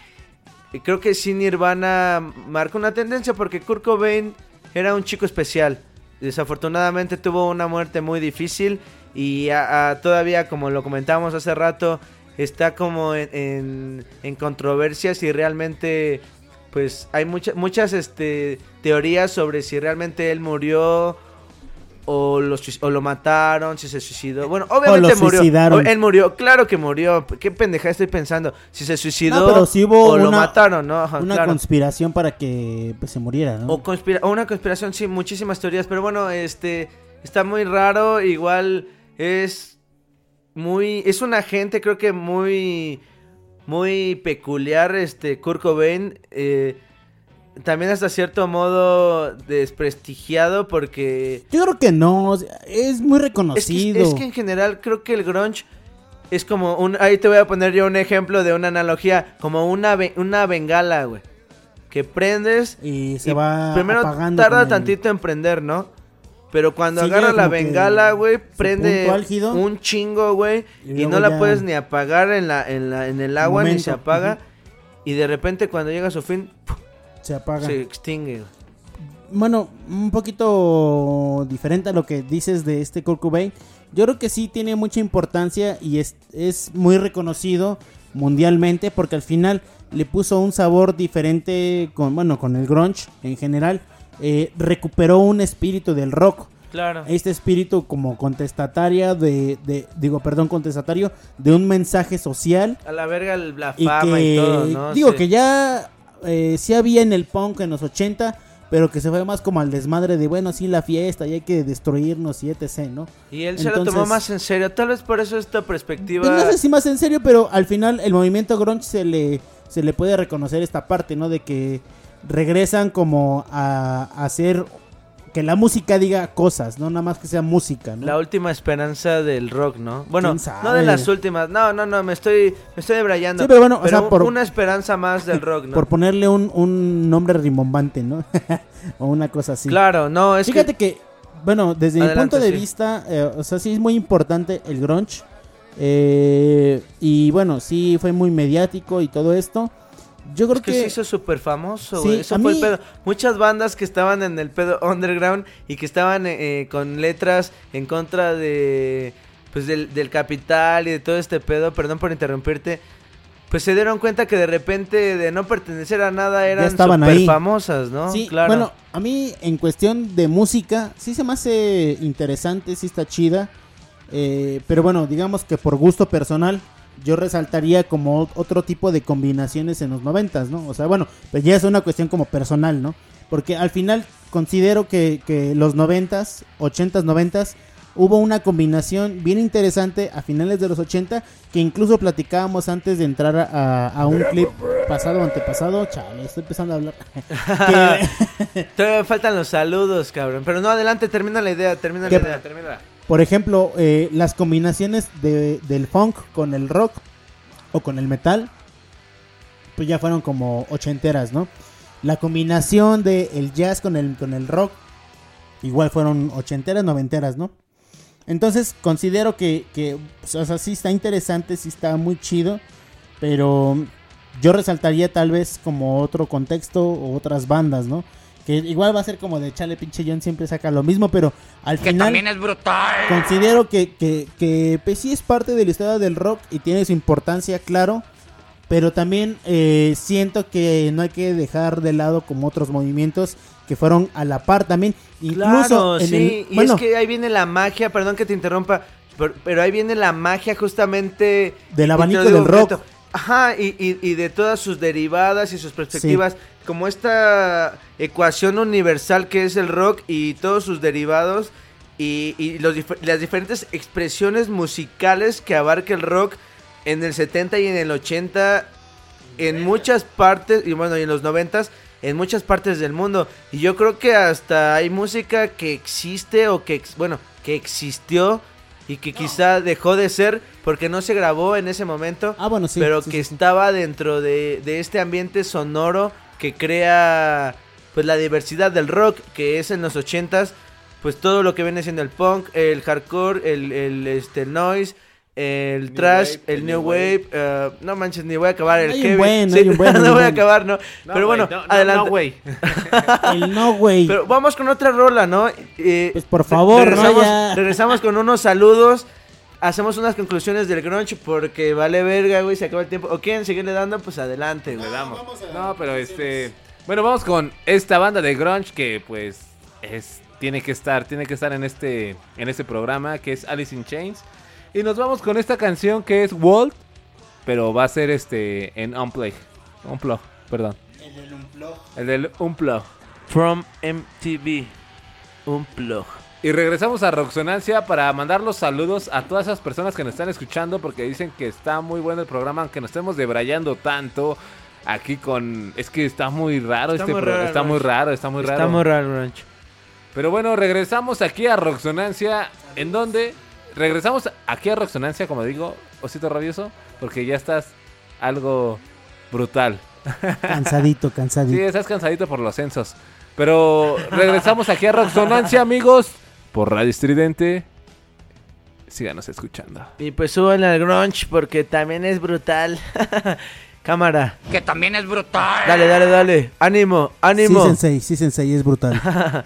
creo que sí Nirvana marca una tendencia porque Kurt Cobain era un chico especial. Desafortunadamente tuvo una muerte muy difícil y a- a- todavía, como lo comentábamos hace rato, está como en, en- controversias y realmente pues hay muchas muchas este, teorías sobre si realmente él murió o lo, suic- o lo mataron, si se suicidó. Bueno, obviamente murió. suicidaron. Él murió, claro que murió. ¿Qué pendeja estoy pensando? Si se suicidó No, pero sí hubo o lo una- mataron, ¿no? Ajá, Una claro. conspiración para que pues, se muriera, ¿no? O, conspira- o una conspiración, sí, muchísimas teorías. Pero bueno, este está muy raro. Igual es muy. Es un agente, creo que muy. Muy peculiar, este Kurt Cobain. eh, también hasta cierto modo desprestigiado porque. Yo creo que no, es muy Es que, reconocido. es que en general creo que el grunge es como un... Ahí te voy a poner yo un ejemplo de una analogía. Como una, una bengala, güey. Que prendes y se va primero tarda el- tantito en prender, ¿no? Pero cuando Sí, agarra la bengala, güey, prende álgido. un chingo, güey. Y Y, no la puedes ni apagar en, la, en, la, en el agua ni se apaga. Y de repente cuando llega a su fin. Se apaga. se extingue. Bueno, un poquito diferente a lo que dices de este Kurt Cobain. Yo creo que sí tiene mucha importancia y es, es muy reconocido mundialmente porque al final le puso un sabor diferente con, bueno, con el grunge en general. Eh, recuperó un espíritu del rock. Claro. Este espíritu como contestataria de, de- digo, perdón, contestatario de un mensaje social A la verga el- la y fama que y todo, ¿no? digo Sí. que ya eh, sí había en el punk en los 80 pero que se fue más como al desmadre de bueno sí la fiesta y hay que destruirnos y etc no Y él se lo tomó más en serio. Tal vez por eso esta perspectiva. Pues no sé si más en serio pero al final el movimiento grunge se le se le puede reconocer esta parte no de que regresan como a, a hacer que la música diga cosas no nada más que sea música no La última esperanza del rock, ¿no? Bueno, no de las últimas. No, no, no, me estoy, me estoy debrayando. Sí, pero bueno, o sea, por- una esperanza más del rock, ¿no? por ponerle un, un nombre rimbombante no o una cosa así Claro, no, es Fíjate que... que, bueno, desde mi Adelante, punto de sí. vista, eh, o sea, sí es muy importante el grunge. eh, y bueno, sí fue muy mediático y todo esto. Yo creo Es que que, se hizo súper famoso, Sí. Eso fue mí- el pedo. Muchas bandas que estaban en el pedo underground y que estaban eh, eh, con letras en contra de. Pues del, del capital y de todo este pedo. Perdón por interrumpirte. Pues se dieron cuenta que de repente de no pertenecer a nada eran estaban súper ahí. famosas, ¿no? sí, claro. bueno, a mí en cuestión de música, sí se me hace interesante, sí está chida. eh, pero bueno, digamos que por gusto personal, yo resaltaría como ot- otro tipo de combinaciones en los noventas, ¿no? O sea, bueno, pues ya es una cuestión como personal, ¿no? Porque al final considero que, que los noventas, ochentas, noventas, hubo una combinación bien interesante a finales de los 80 que incluso platicábamos antes de entrar a, a un clip pasado o antepasado. Chale, estoy empezando a hablar. Que- Todavía faltan los saludos, cabrón. Pero no, adelante, termina la idea, termina la idea, termina. Por ejemplo, eh, las combinaciones de, del funk con el rock o con el metal, pues ya fueron como ochenteras, ¿no? La combinación de el jazz con el, con el rock, igual fueron ochenteras, noventeras, ¿no? Entonces considero que, que pues, o sea, sí está interesante, sí está muy chido, pero yo resaltaría tal vez como otro contexto o otras bandas, ¿no? Que igual va a ser como de chale pinche John siempre saca lo mismo, pero al Que final también es brutal. considero que, que, que pues, sí es parte de la historia del rock y tiene su importancia, claro. Pero también eh, siento que no hay que dejar de lado como otros movimientos que fueron a la par también. Incluso Claro, en sí. el- y bueno, es que ahí viene la magia, perdón que te interrumpa, pero, pero ahí viene la magia justamente... Del abanico del rock. Ajá, y, y- y de todas sus derivadas y sus perspectivas, como esta ecuación universal que es el rock y todos sus derivados y, y los dif- las diferentes expresiones musicales que abarca el rock en el 70 y en el 80 en muchas partes y bueno y en los 90 en muchas partes del mundo. Y yo creo que hasta hay música que existe o que, bueno, que existió y que quizá dejó de ser porque no se grabó en ese momento, Ah, bueno, sí. pero sí, que sí, estaba dentro de, de este ambiente sonoro que crea pues la diversidad del rock que es en los ochentas pues todo lo que viene siendo el punk, el hardcore, el, el este el noise, el New trash, wave, el el new wave, eh, no manches ni voy a acabar el Hay un heavy. buen, Sí, hay un buen, hay no voy a acabar, no. No, Pero bueno, no, no, adelante. no, güey. El no, güey. Pero vamos con otra rola, ¿no? Eh, Pues por favor, ¿no? regresamos, Ya. regresamos con unos saludos. Hacemos unas conclusiones del grunge porque vale verga, güey, se acaba el tiempo. ¿O quieren seguirle dando? Pues adelante, güey. Le damos. No, pero este. Bueno, vamos con esta banda de grunge que pues es tiene que estar, tiene que estar en este en este programa que es Alice in Chains y nos vamos con esta canción que es Walt, pero va a ser este en Unplug, Unplug, perdón. El del Unplug. From MTV. Un plug. Y regresamos a Roxonancia para mandar los saludos a todas esas personas que nos están escuchando porque dicen que está muy bueno el programa, aunque nos estemos debrayando tanto aquí con... Es que está muy raro Está este programa, está muy raro, está muy raro. Está muy raro, grunge. Pero bueno, regresamos aquí a Roxonancia, en donde regresamos aquí a Roxonancia, como digo, Osito Rabioso, porque ya estás algo brutal. Cansadito, Sí, cansadito. estás cansadito por los censos. Pero regresamos aquí a Roxonancia, amigos, por Radio Estridente. Síganos escuchando. Y pues suban al grunge porque también es brutal. Cámara. Que también es brutal. Dale, dale, dale. Ánimo, Sí, ánimo. sensei, sí, sensei, es brutal.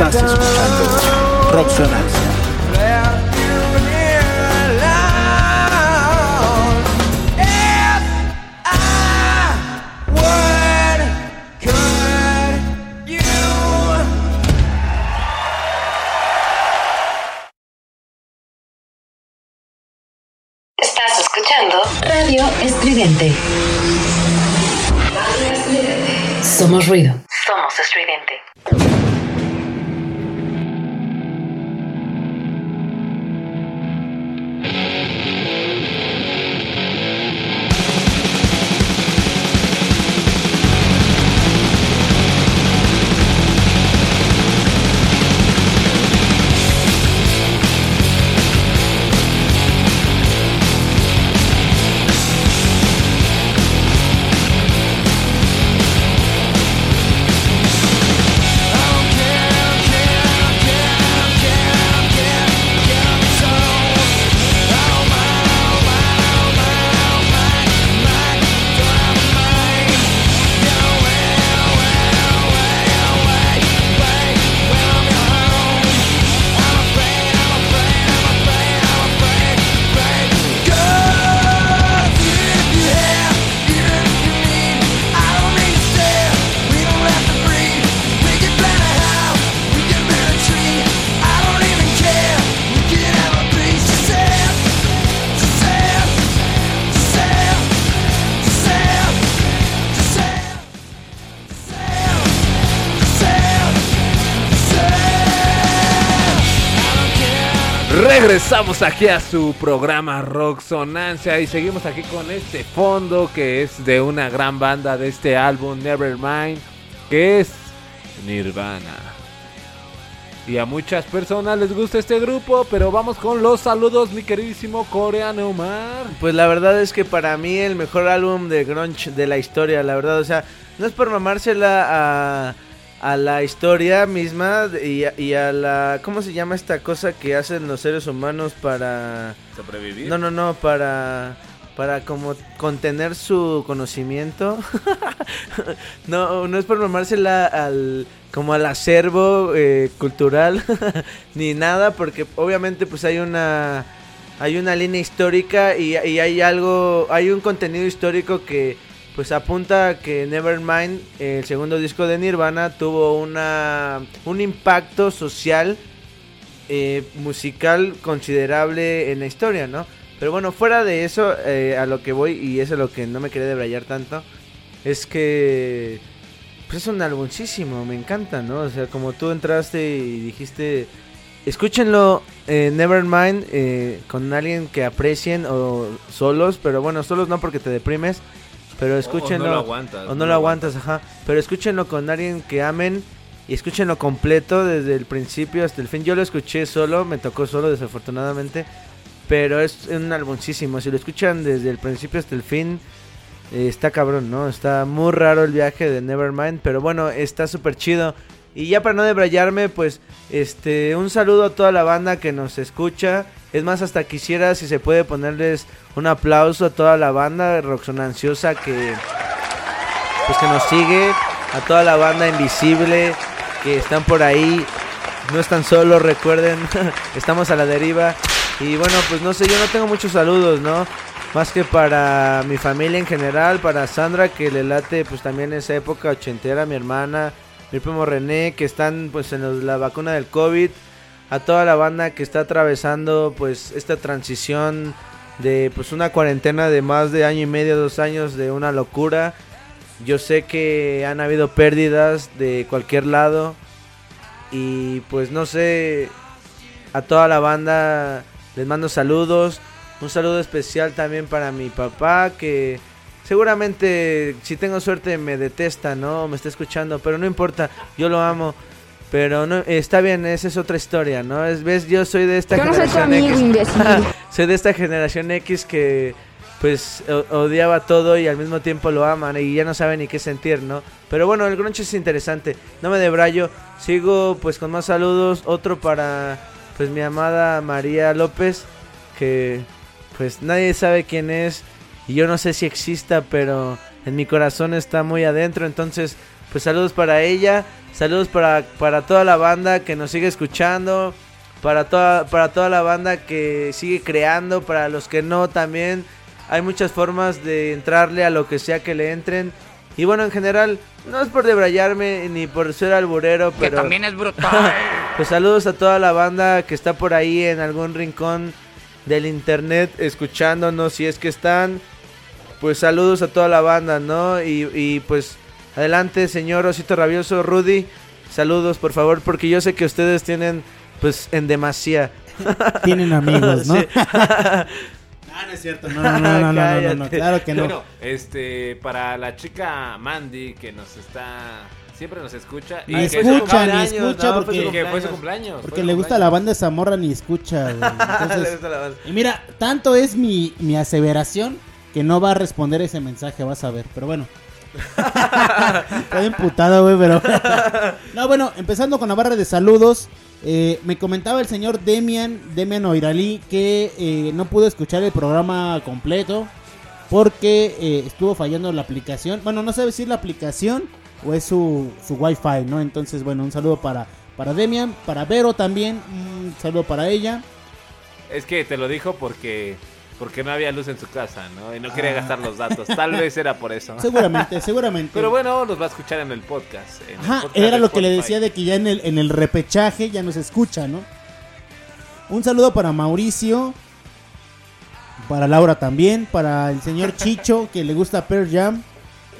Roxonancia. Estás escuchando Radio Estridente. Somos ruido. Somos estridente. Regresamos aquí a su programa Roxonancia y seguimos aquí con este fondo que es de una gran banda de este álbum Nevermind, que es Nirvana. Y a muchas personas les gusta este grupo, pero vamos con los saludos, mi queridísimo coreano Omar. Pues la verdad es que para mí el mejor álbum de grunge de la historia, la verdad, o sea, no es por mamársela a, a la historia misma y a, y a la... ¿Cómo se llama esta cosa que hacen los seres humanos para... ¿Sobrevivir? No, no, no, para... Para como contener su conocimiento. no, no es por mamársela al... Como al acervo eh, cultural. ni nada, porque obviamente pues hay una... Hay una línea histórica y, y hay algo... Hay un contenido histórico que pues apunta que Nevermind, el segundo disco de Nirvana, tuvo una un impacto social, eh, musical considerable en la historia, ¿no? Pero bueno, fuera de eso, eh, a lo que voy, y eso es lo que no me quería debrayar tanto, es que pues es un álbumísimo, me encanta, ¿no? O sea, como tú entraste y dijiste, escúchenlo, eh, Nevermind, eh, con alguien que aprecien o solos, pero bueno, solos no porque te deprimes, pero escúchenlo. O no lo aguantas. O no lo aguantas, ajá. Pero escúchenlo con alguien que amen y escúchenlo completo desde el principio hasta el fin. Yo lo escuché solo, me tocó solo desafortunadamente, pero es un álbumísimo. Si lo escuchan desde el principio hasta el fin, eh, está cabrón, ¿no? Está muy raro el viaje de Nevermind, pero bueno, está súper chido. Y ya para no debrayarme, pues, este, un saludo a toda la banda que nos escucha. Es más, hasta quisiera si se puede ponerles un aplauso a toda la banda roxonanciosa que, pues, que nos sigue, a toda la banda invisible que están por ahí. No están solos, recuerden, estamos a la deriva. Y bueno, pues no sé, yo no tengo muchos saludos, ¿no? Más que para mi familia en general, para Sandra que le late pues también esa época ochentera, mi hermana, mi primo René que están pues en la vacuna del COVID, a toda la banda que está atravesando pues esta transición de pues una cuarentena de más de año y medio, dos años de una locura. Yo sé que han habido pérdidas de cualquier lado y pues no sé, a toda la banda les mando saludos. Un saludo especial también para mi papá que seguramente si tengo suerte me detesta, ¿no? Me está escuchando, pero no importa, yo lo amo. Pero no, está bien, esa es otra historia, ¿no? Es, ves, yo soy de esta Yo no soy tu generación amigo, X. soy de esta generación X que pues odiaba todo y al mismo tiempo lo aman y ya no saben ni qué sentir, ¿no? Pero bueno, el grunge es interesante. No me debrayo. Sigo pues con más saludos. Otro para pues mi amada María López que pues nadie sabe quién es y yo no sé si exista, pero en mi corazón está muy adentro, entonces pues saludos para ella, saludos para, para toda la banda que nos sigue escuchando, para toda, para toda la banda que sigue creando, para los que no también. Hay muchas formas de entrarle a lo que sea que le entren. Y bueno, en general, no es por debrayarme ni por ser alburero, Que pero... también es brutal. Pues saludos a toda la banda que está por ahí en algún rincón del internet escuchándonos. Si es que están, pues saludos a toda la banda, ¿no? Y, y pues adelante, señor Osito Rabioso, Rudy. Saludos, por favor, porque yo sé que ustedes tienen, pues, en demasía. Tienen amigos, ¿no? Ah, no es cierto. No, no, no, no, no, no, no, no, Cállate. claro que no. Bueno, este, para la chica Mandy que nos está, siempre nos escucha. Su escucha, ni escucha ¿no? porque- Y que fue su cumpleaños. Porque le gusta la banda Zamorra ni escucha, güey. Le Entonces, gusta la banda. y mira, tanto es mi, mi aseveración que no va a responder ese mensaje, vas a ver. Pero bueno. Estoy emputado, güey, pero... no, bueno, empezando con la barra de saludos. eh, me comentaba el señor Demian, Demian Oiralí, que eh, no pudo escuchar el programa completo porque eh, estuvo fallando la aplicación. Bueno, no sabe si es la aplicación o es su, su wifi, ¿no? Entonces, bueno, un saludo para, para Demian, para Vero también, un saludo para ella. Es que te lo dijo porque porque no había luz en su casa, ¿no? Y no quería Ah. gastar los datos. Tal vez era por eso. Seguramente, seguramente. Pero bueno, los va a escuchar en el podcast. en el Ajá, podcast era lo que le decía de que ya en el, en el repechaje ya nos escucha, ¿no? Un saludo para Mauricio, para Laura también, para el señor Chicho, que le gusta Pearl Jam.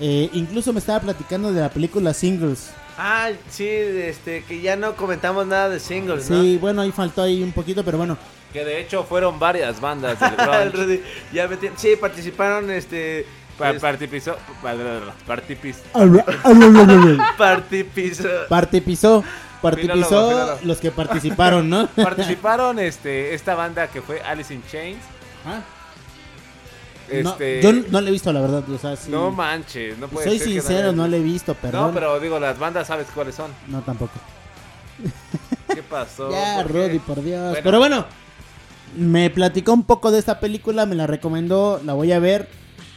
Eh, incluso me estaba platicando de la película Singles. Ah, sí, este, que ya no comentamos nada de singles, ¿no? Sí, bueno, ahí faltó ahí un poquito, pero bueno. Que de hecho fueron varias bandas del El grunge. Rudy, ya metí- sí, participaron, este... Pa-. Participó, participó Filólogo, filólogo. los que participaron, ¿no? participaron este esta banda que fue Alice in Chains. Ah. Este, No, yo no le he visto, la verdad. O sea, sí. no manches, no puede Soy ser sincero, no le he visto, perdón. No, pero digo, las bandas sabes cuáles son. No, tampoco. ¿Qué pasó? Ya, ¿Por qué? Por Dios. Bueno. Pero bueno, me platicó un poco de esta película, me la recomendó, la voy a ver.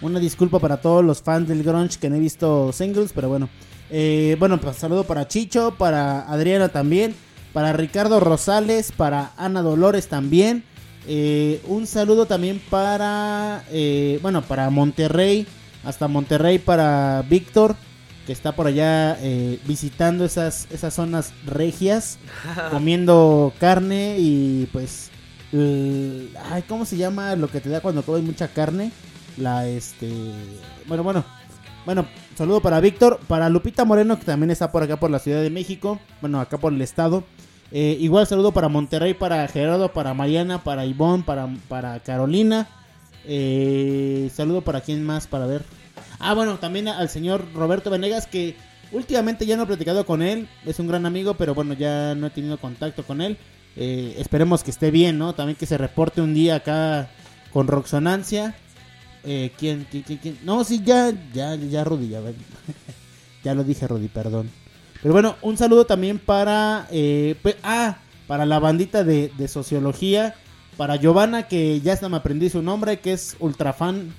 Una disculpa para todos los fans del grunge que no he visto singles, pero bueno. Eh, bueno, pues saludo para Chicho, para Adriana también, para Ricardo Rosales, para Ana Dolores también. Eh, un saludo también para, eh, bueno, para Monterrey, hasta Monterrey para Víctor, que está por allá eh, visitando esas, esas zonas regias, comiendo carne y pues, ay, ¿cómo se llama lo que te da cuando comes mucha carne? La, este, bueno, bueno, bueno, saludo para Víctor, para Lupita Moreno, que también está por acá por la Ciudad de México, bueno, acá por el estado. Eh, igual saludo para Monterrey, para Gerardo, para Mariana, para Ivonne, para, para Carolina. Eh, saludo para quién más, para ver. Ah, bueno, también al señor Roberto Venegas, que últimamente ya no he platicado con él. Es un gran amigo, pero bueno, ya no he tenido contacto con él. Eh, esperemos que esté bien, ¿no? También que se reporte un día acá con Roxonancia. Eh, ¿quién, quién, quién, quién? No, sí, ya, ya, ya, Rudy, ya, ya lo dije, Rudy, perdón. Pero bueno, un saludo también para, eh, pe- ah, para la bandita de, de sociología, para Giovanna, que ya hasta me aprendí su nombre, que es ultra fan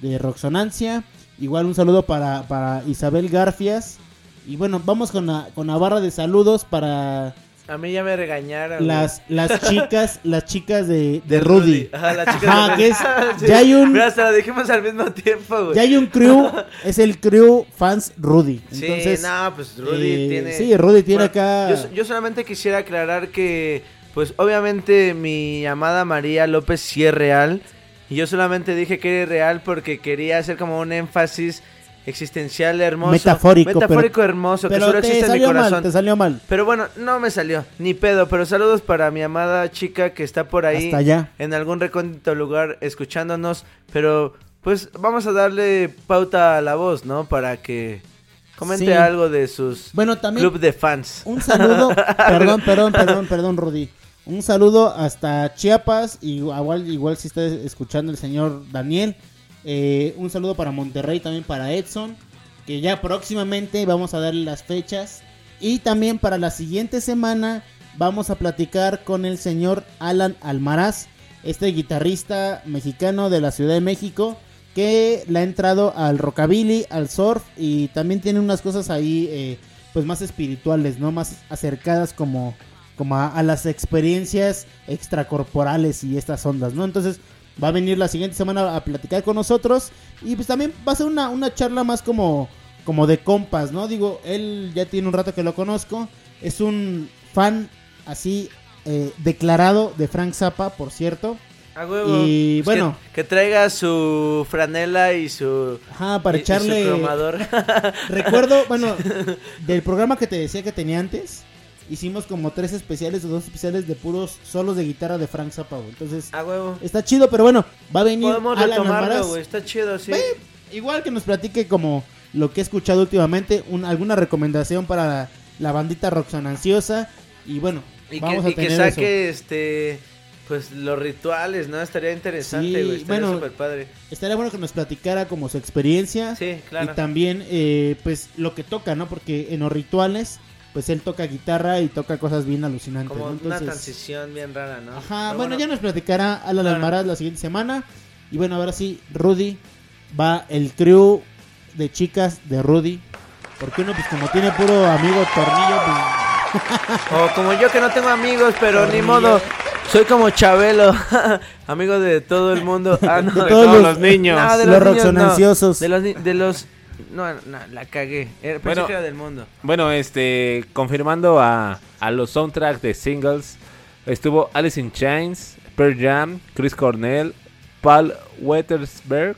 de Roxonancia. Igual un saludo para, para Isabel Garfias. Y bueno, vamos con con la barra de saludos para A mí ya me regañaron. las, las chicas, las chicas de, de. Rudy. Ajá, la chica Ajá, de que es- Sí. ya hay un- Mira, hasta lo dijimos al mismo tiempo, güey. Ya hay un crew, es el crew fans Rudy. Sí, Entonces, no, pues Rudy eh, tiene. Sí, Rudy tiene Bueno, acá. Yo, yo solamente quisiera aclarar que, pues obviamente mi amada María López sí es real. Y yo solamente dije que era real porque quería hacer como un énfasis existencial hermoso. Metafórico, Metafórico pero- hermoso, que pero solo te existe en mi mal, corazón. te salió mal. Pero bueno, no me salió, ni pedo. Pero saludos para mi amada chica que está por ahí. Hasta allá. En algún recóndito lugar escuchándonos. Pero pues vamos a darle pauta a la voz, ¿no? Para que comente Sí. algo de sus Bueno, también club de fans. un saludo. perdón, perdón, perdón, perdón, Rudy. Un saludo hasta Chiapas. y Igual, igual si está escuchando el señor Daniel. Eh, un saludo para Monterrey, también para Edson. Que ya próximamente vamos a darle las fechas. Y también para la siguiente semana vamos a platicar con el señor Alan Almaraz. Este guitarrista mexicano de la Ciudad de México. Que le ha entrado al rockabilly, al surf. Y también tiene unas cosas ahí. eh, pues más espirituales, ¿no? Más acercadas como, como a, a las experiencias extracorporales y estas ondas, ¿no? Entonces va a venir la siguiente semana a platicar con nosotros y pues también va a ser una, una charla más como, como de compas, ¿no? Digo, él ya tiene un rato que lo conozco, es un fan así eh, declarado de Frank Zappa, por cierto. A huevo. Y Pues bueno. Que, que traiga su franela y su. Ajá, para y- y su echarle... cromador. Recuerdo, bueno, del programa que te decía que tenía antes, hicimos como tres especiales o dos especiales de puros solos de guitarra de Frank Zappa, güey. Entonces, A huevo. está chido, pero bueno, va a venir Podemos Alan retomarlo, Almaraz. güey. Está chido, sí. Ve, Igual que nos platique como lo que he escuchado últimamente, un- alguna recomendación para la, bandita Roxanansiosa. Y bueno, Y vamos que, a y que tener saque este. Pues los rituales, ¿no? Estaría interesante, Sí, güey. Estaría bueno, súper padre. Estaría bueno que nos platicara como su experiencia. Sí, claro. Y también, eh, pues, lo que toca, ¿no? Porque en los rituales, pues él toca guitarra y toca cosas bien alucinantes. Como ¿no? una transición bien rara, ¿no? Ajá, bueno, ya nos platicará Alan Claro. Almaraz la siguiente semana. Y bueno, ahora sí, Rudy, va el crew de chicas de Rudy. Porque uno, pues como tiene puro amigo tornillo, pues... O como yo que no tengo amigos, pero ni modo. Soy como Chabelo, amigo de todo el mundo. Ah, no, De todos los niños. No, de Los los, niños, no. De los, de los no, no, la cagué. Era, Bueno. que era del mundo. Bueno, este, confirmando a, a los soundtracks de singles, estuvo Alice in Chains, Pearl Jam, Chris Cornell, Paul Wettersberg,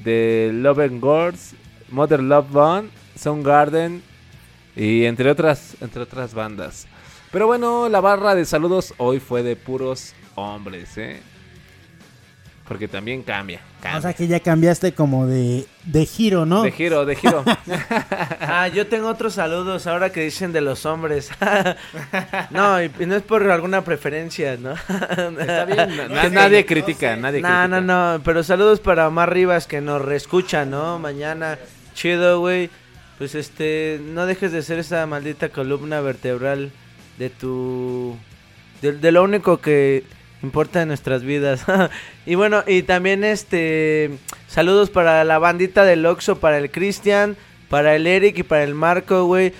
de Love and Gods, Mother Love Bone, Soundgarden y entre otras, entre otras bandas. Pero bueno, la barra de saludos hoy fue de puros hombres, ¿eh? Porque también cambia, cambia. O sea que ya cambiaste como de, de giro, ¿no? De giro, de giro. Ah, yo tengo otros saludos ahora que dicen de los hombres. no, y, y no es por alguna preferencia, ¿no? Está bien, na- na- nadie critica, nadie No, critica. no, no, pero saludos para Omar Rivas que nos reescucha, ¿no? Mañana, chido, güey. Pues este, no dejes de ser esa maldita columna vertebral de tu... De, de lo único que importa en nuestras vidas. y bueno, y también este, saludos para la bandita del Oxo, para el Cristian, para el Eric y para el Marco, güey.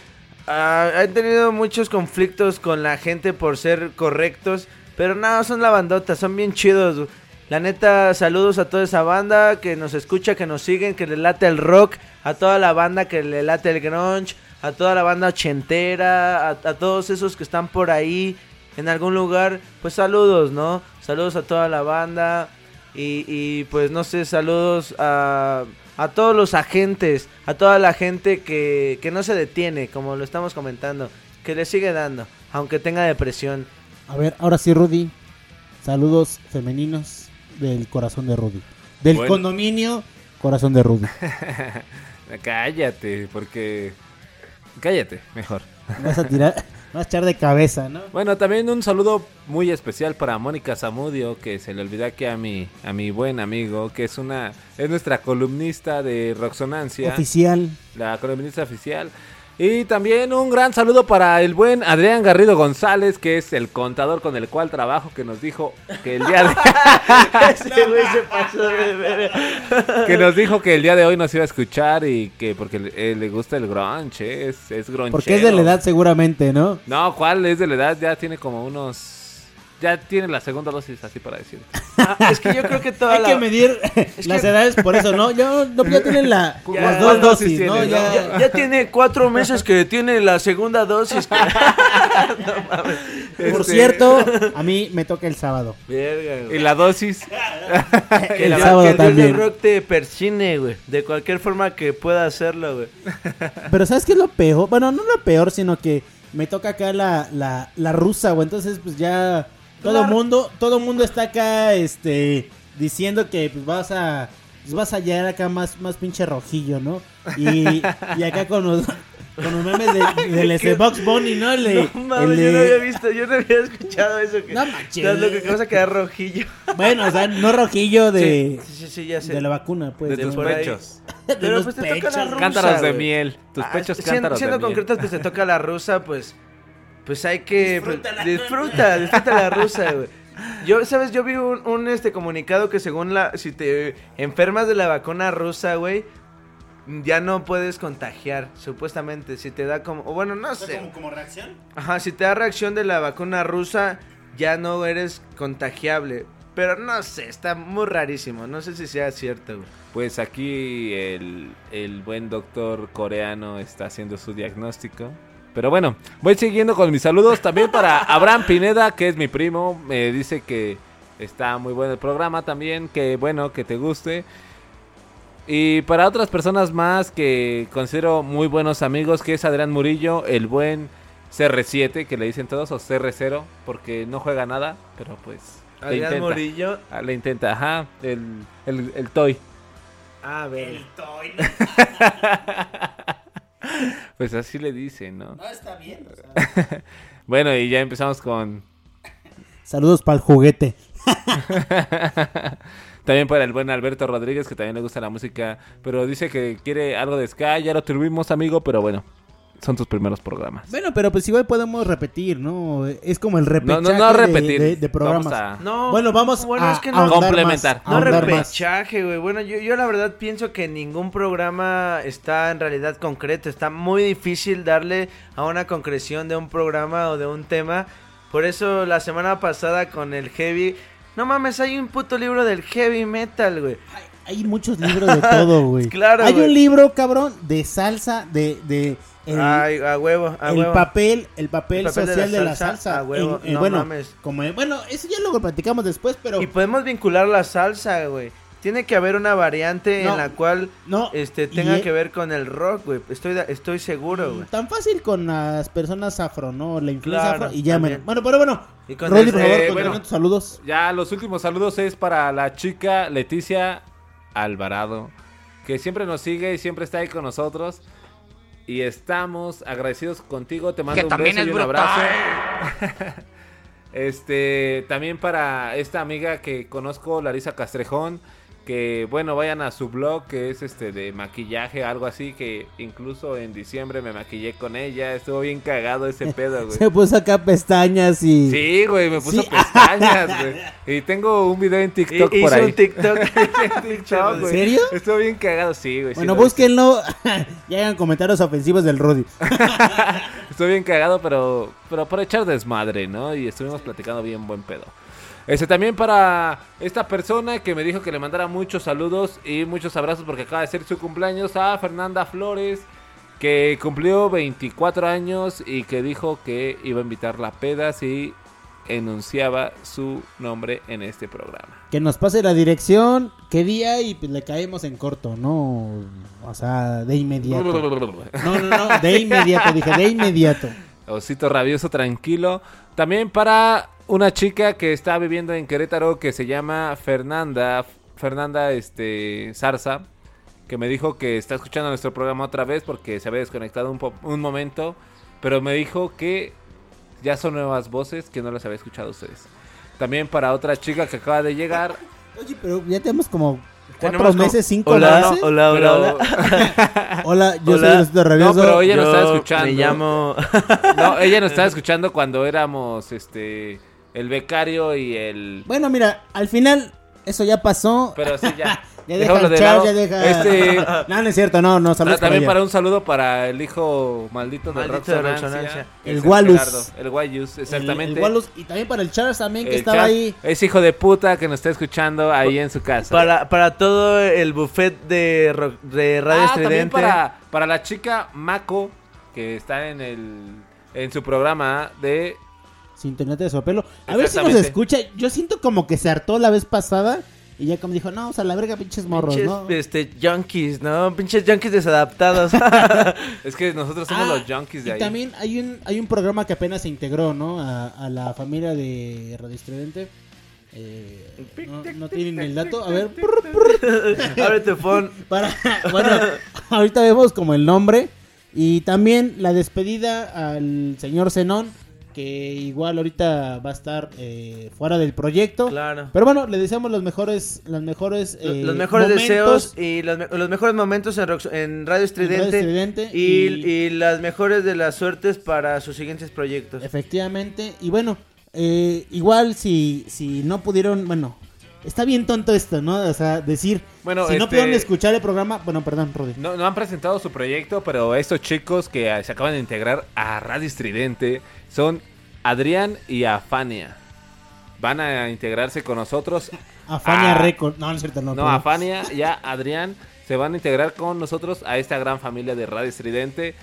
Ah, han tenido muchos conflictos con la gente por ser correctos. Pero no, son la bandota, son bien chidos. La neta, saludos a toda esa banda que nos escucha, que nos siguen, que le late el rock. A toda la banda que le late el grunge. A toda la banda ochentera. A todos esos que están por ahí en algún lugar. Pues saludos, ¿no? Saludos a toda la banda. Y, y, pues no sé, saludos a, a todos los agentes, a toda la gente que, que no se detiene, como lo estamos comentando, que le sigue dando, aunque tenga depresión. A ver, ahora sí, Rudy. Saludos femeninos del corazón de Rudy. Del Bueno. condominio corazón de Rudy. Cállate, porque... Cállate, mejor. Vas a tirar, a echar de cabeza, ¿no? Bueno, también un saludo muy especial para Mónica Zamudio, que se le olvidó aquí a mi, a mi buen amigo, que es una, es nuestra columnista de Roxonancia, Oficial. la columnista oficial. Y también un gran saludo para el buen Adrián Garrido González, que es el contador con el cual trabajo, que nos dijo que el día de, que nos dijo que el día de hoy nos iba a escuchar y que porque le, eh, le gusta el grunge, eh, es, es grunchero. Porque es de la edad seguramente, ¿no? No, ¿cuál es de la edad? Ya tiene como unos... Ya tiene la segunda dosis, así para decir. Ah, es que yo creo que toda Hay la... que medir las que- edades por eso, ¿no? Ya, no, ya tienen la, Ya, las ¿cuál dos dosis dosis, ¿no? tiene, no? Ya, Ya, ya tiene cuatro meses que tiene la segunda dosis. Por Este- cierto, a mí me toca el sábado. Verga, Y la dosis... Que el el, sábado que el también. del rock te persine, güey. De cualquier forma que pueda hacerlo, güey. Pero ¿sabes qué es lo peor? Bueno, no lo peor, sino que me toca acá la, la, la rusa, güey. Entonces, pues ya todo La- mundo, todo mundo está acá, este, diciendo que pues vas a, pues vas a llegar acá más, más pinche rojillo, ¿no? Y, y acá con los, con los memes de, del ese Box Bunny, ¿no? El de- No mames, el yo no de- había visto, yo no había escuchado eso. Que, No manches. Loco, que vas a quedar rojillo. Bueno, o sea, no rojillo de, Sí, sí, sí, ya sé. de la vacuna, pues. De ¿no? tus por ahí. pechos. De Pero los pues te toca pechos. la rusa, Cántaros de miel. Tus Ah, pechos siendo, cántaros siendo de miel. concretas, pues te toca la rusa, pues. Pues hay que. pues, disfruta, disfruta la rusa, güey. Yo, ¿sabes? Yo vi un, un, este comunicado que según la. Si te enfermas de la vacuna rusa, güey. ya no puedes contagiar, supuestamente. Si te da como, o bueno, no sé. como reacción. Ajá, si te da reacción de la vacuna rusa, ya no eres contagiable. Pero no sé, está muy rarísimo. No sé si sea cierto, güey. Pues aquí el, el buen doctor coreano está haciendo su diagnóstico. Pero bueno, voy siguiendo con mis saludos también para Abraham Pineda, que es mi primo. Me dice que está muy bueno el programa también, que bueno, que te guste. Y para otras personas más que considero muy buenos amigos, que es Adrián Murillo, el buen CR7, que le dicen todos, o CR0, porque no juega nada, pero pues... le Adrián intenta. Murillo. Ah, Le intenta, ajá, el, el, el Toy. A ver. El toy. Pues así le dicen, ¿no? No, está bien. o sea. Bueno, y ya empezamos con... Saludos para el juguete. también para el buen Alberto Rodríguez, que también le gusta la música, pero dice que quiere algo de Sky, ya lo tuvimos, amigo, pero bueno, son tus primeros programas. Bueno, pero pues igual podemos repetir, ¿no? Es como el repechaje No, no, no de- repetir. de, de programas. Vamos a- No, Bueno, vamos bueno, a, es que no- Complementar. más, No repechaje, güey. Bueno, yo, yo la verdad pienso que ningún programa está en realidad concreto. Está muy difícil darle a una concreción de un programa o de un tema. Por eso la semana pasada con el heavy... No mames, hay un puto libro del heavy metal, güey. Hay muchos libros de todo, güey. Claro, Hay un libro, cabrón, de salsa, de... de el, Ay, a huevo, a el huevo. papel, el papel, El papel de social de la salsa, salsa. a huevo, En- en- no bueno, mames. como bueno, eso ya lo platicamos después, pero Y podemos vincular la salsa, güey. Tiene que haber una variante No, en la cual no, este tenga que ver con el rock, güey. Estoy, estoy seguro, güey. tan fácil con las personas afro, ¿no? La influencia Claro, afro y ya, también. bueno. Pero bueno. Y con Rodri, el- por favor, eh, bueno. tus saludos. Ya los últimos saludos es para la chica Leticia Alvarado, que siempre nos sigue y siempre está ahí con nosotros. Y estamos agradecidos contigo, te mando Que un beso es y un abrazo. Este, también para esta amiga que conozco, Larisa Castrejón, que bueno, vayan a su blog que es este de maquillaje, algo así, que incluso en diciembre me maquillé con ella, estuvo bien cagado ese pedo, güey. Se puso acá pestañas y... Sí, güey, me puso Sí. pestañas, güey. Y tengo un video en TikTok por hizo ahí. un TikTok. TikTok, ¿En güey. serio? Estuvo bien cagado, sí, güey. sí Bueno, hice. búsquenlo. y hagan comentarios ofensivos del Rudy. Estuvo bien cagado, pero, pero por echar desmadre, ¿no? Y estuvimos platicando bien buen pedo. Este también para esta persona que me dijo que le mandara muchos saludos y muchos abrazos porque acaba de ser su cumpleaños a Fernanda Flores, que cumplió 24 años y que dijo que iba a invitarla a pedas y enunciaba su nombre en este programa. Que nos pase la dirección, qué día y pues le caemos en corto, ¿no? O sea, de inmediato. No, no, no, de inmediato, dije, de inmediato. Osito rabioso, tranquilo. También para una chica que está viviendo en Querétaro que se llama Fernanda, Fernanda este Zarza, que me dijo que está escuchando nuestro programa otra vez porque se había desconectado un, po- un momento, pero me dijo que ya son nuevas voces que no las había escuchado ustedes. También para otra chica que acaba de llegar. Oye, pero ya tenemos como cuatro Tenemos como- meses, cinco Hola, meses. hola, hola, pero- hola. Hola, yo Hola. soy Osito Rabioso. No, pero ella nos Yo está escuchando. Me llamo. No, ella nos estaba escuchando cuando éramos este el becario y el Bueno, mira, al final eso ya pasó. pero sí ya. Ya deja de lado. ya deja. Este No, no es cierto, no, no, saludos Ah, también para un saludo para el hijo maldito de Maldito de Roxonancia, El Walus. El El- exactamente. el Walus, y también para el Charles también, que El estaba ahí. Es hijo de puta que nos está escuchando ahí en su casa. Para, para todo el buffet de, ro- de Radio ah, también Estridente. para, para la chica Mako, que está en el en su programa de... Sintonía de su pelo. A ver si nos escucha. Yo siento como que se hartó la vez pasada. Y ya como dijo, no, o sea, la verga, pinches morros, Pinches, ¿no? este, junkies, ¿no? Pinches junkies desadaptados. Es que nosotros somos Ah, los junkies de y ahí. también hay un, hay un programa que apenas se integró, ¿no? A, a la familia de Radio Estridente. Eh, no, no tienen el dato. A ver, Abre tu phone. para, bueno, ahorita vemos como el nombre. Y también la despedida al señor Zenón, que igual ahorita va a estar eh, fuera del proyecto. Claro. Pero bueno, le deseamos los mejores, los mejores, eh, los mejores momentos deseos y los, los mejores momentos en, Rox- en Radio Estridente. Radio Estridente y, y- y las mejores de las suertes para sus siguientes proyectos. Efectivamente. Y bueno, eh, igual si, si no pudieron, bueno, está bien tonto esto, ¿no? O sea, decir, Bueno, si no este- pudieron escuchar el programa, bueno, perdón, Rodri. No, no han presentado su proyecto, pero estos chicos que se acaban de integrar a Radio Estridente son Adrián y Afania. Van a integrarse con nosotros. Afania Ah, Record. No, no es cierto, no. No, y a Adrián se van a integrar con nosotros a esta gran familia de Radio Estridente.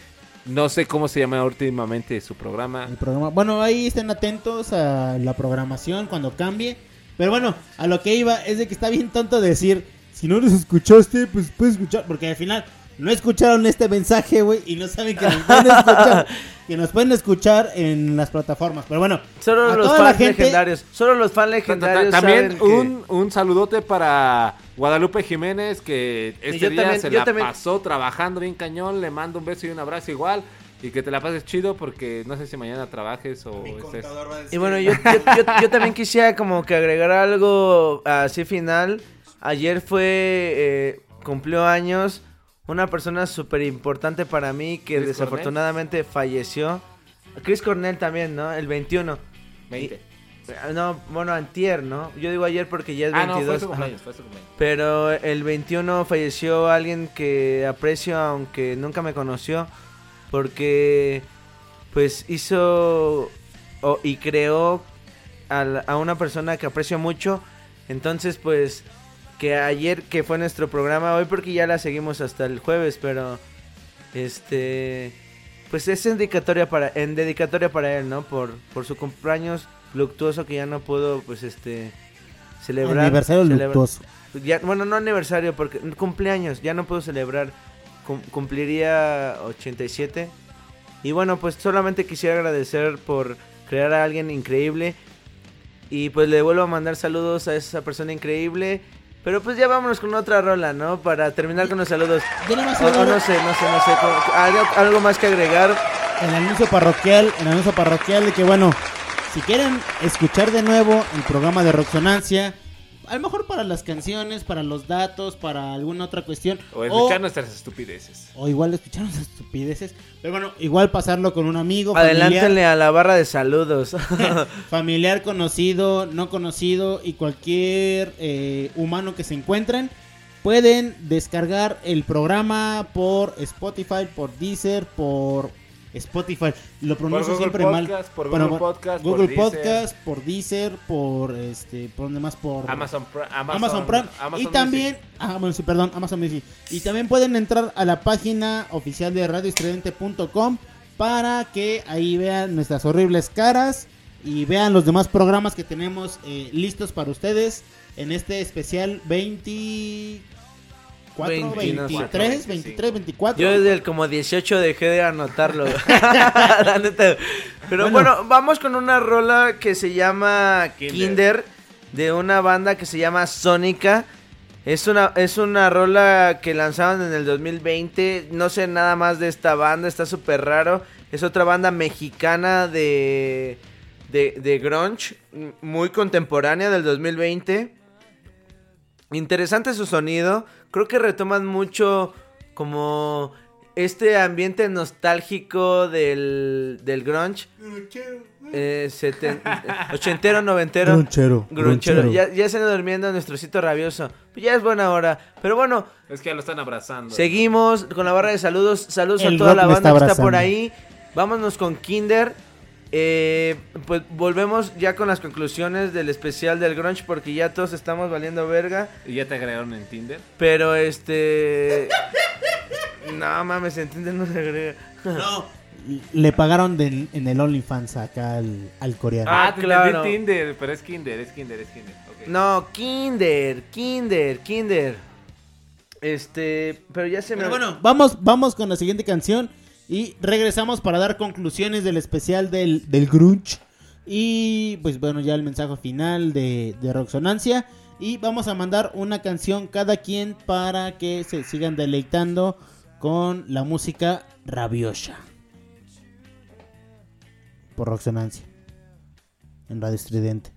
No sé cómo se llama últimamente su programa. El programa. Bueno, ahí estén atentos a la programación cuando cambie. Pero bueno, a lo que iba es de que está bien tonto decir, si no los escuchaste, pues puedes escuchar. Porque al final no escucharon este mensaje, güey, y no saben que nos pueden escuchar. que nos pueden escuchar en las plataformas. Pero bueno, Solo a los toda la fans gente- legendarios. Solo los fans legendarios. También saben que- un, un saludote para Guadalupe Jiménez que este yo día también- se yo la también- pasó trabajando bien cañón. Le mando un beso y un abrazo igual. Y que te la pases chido porque no sé si mañana trabajes o estés... Y bueno, yo, yo, yo- yo también quisiera como que agregar algo así final. Ayer fue, eh, cumplió años una persona súper importante para mí que Chris desafortunadamente falleció. Chris Cornell también, ¿no? El 21. 20. Y- no, bueno, antier, ¿no? Yo digo ayer porque ya es Ah, no, 22. fue su cumpleaños, fue su cumpleaños. Pero el 21 falleció alguien que aprecio, aunque nunca me conoció, porque pues hizo o- y creó a, la- a una persona que aprecio mucho. Entonces, pues, que ayer que fue nuestro programa, hoy porque ya la seguimos hasta el jueves, pero este pues es dedicatoria para en dedicatoria para él, ¿no? Por por su cumpleaños luctuoso que ya no pudo pues este celebrar Aniversario celebra- luctuoso. ya, bueno, no aniversario, porque cumpleaños, ya no puedo celebrar. Cum- cumpliría 87. Y bueno, pues solamente quisiera agradecer por crear a alguien increíble. Y pues le vuelvo a mandar saludos a esa persona increíble. Pero pues ya vámonos con otra rola, ¿no? Para terminar con los saludos. Yo nada más O- o agregar- no sé, no sé, no sé. algo más que agregar. el anuncio parroquial, el anuncio parroquial de que bueno, si quieren escuchar de nuevo el programa de Roxonancia, a lo mejor para las canciones, para los datos, para alguna otra cuestión, O escuchar nuestras estupideces. o igual escuchar las estupideces, pero bueno, igual pasarlo con un amigo, Adelántenle familiar, a la barra de saludos. familiar conocido, no conocido y cualquier eh, humano que se encuentren. Pueden descargar el programa por Spotify, por Deezer, por Spotify. Lo pronuncio Google siempre mal. Podcast, por Bueno, Google Podcast, por Google Deezer. Podcast, por Deezer, por este, por donde más por Amazon, Pri- Amazon, Amazon Prime Amazon y Music. también ah, bueno, sí, perdón, Amazon Music. Y también pueden entrar a la página oficial de radioestridente.com para que ahí vean nuestras horribles caras y vean los demás programas que tenemos eh, listos para ustedes en este especial 24, 20, no sé. 23, 23, 24. Yo desde el como 18 dejé de anotarlo. Pero bueno. Bueno. vamos con una rola que se llama Kinder. de una banda que se llama Sónica. Es una, es una rola que lanzaron en el 2020. No sé nada más de esta banda, está súper raro. Es otra banda mexicana de, de, de grunge, muy contemporánea del 2020. Interesante su sonido. Creo que retoman mucho como este ambiente nostálgico del, del grunge. Eh, seten- ochentero, noventero. Grunchero, Grunchero. grunchero. Ya, ya se anda durmiendo nuestro cito rabioso. Pues ya es buena hora. Pero bueno, Es que ya lo están abrazando. seguimos con la barra de saludos. Saludos El a toda la banda está que está por ahí. Vámonos con Kinder. Eh, pues volvemos ya con las conclusiones del especial del grunge porque ya todos estamos valiendo verga. ¿Y ya te agregaron en Tinder? Pero este... No mames, en Tinder no se agrega. No, le pagaron en el OnlyFans acá al, al coreano. Ah, te claro. Tinder, pero es Kinder, es Kinder, es Kinder. No, Kinder, Kinder, Kinder. Este, pero ya se me... Pero bueno, vamos, vamos con la siguiente canción y regresamos para dar conclusiones del especial del, del grunge. Y pues bueno, ya el mensaje final de, de Roxonancia. Y vamos a mandar una canción cada quien para que se sigan deleitando con la música rabiosa. Por Roxonancia. En Radio Estridente.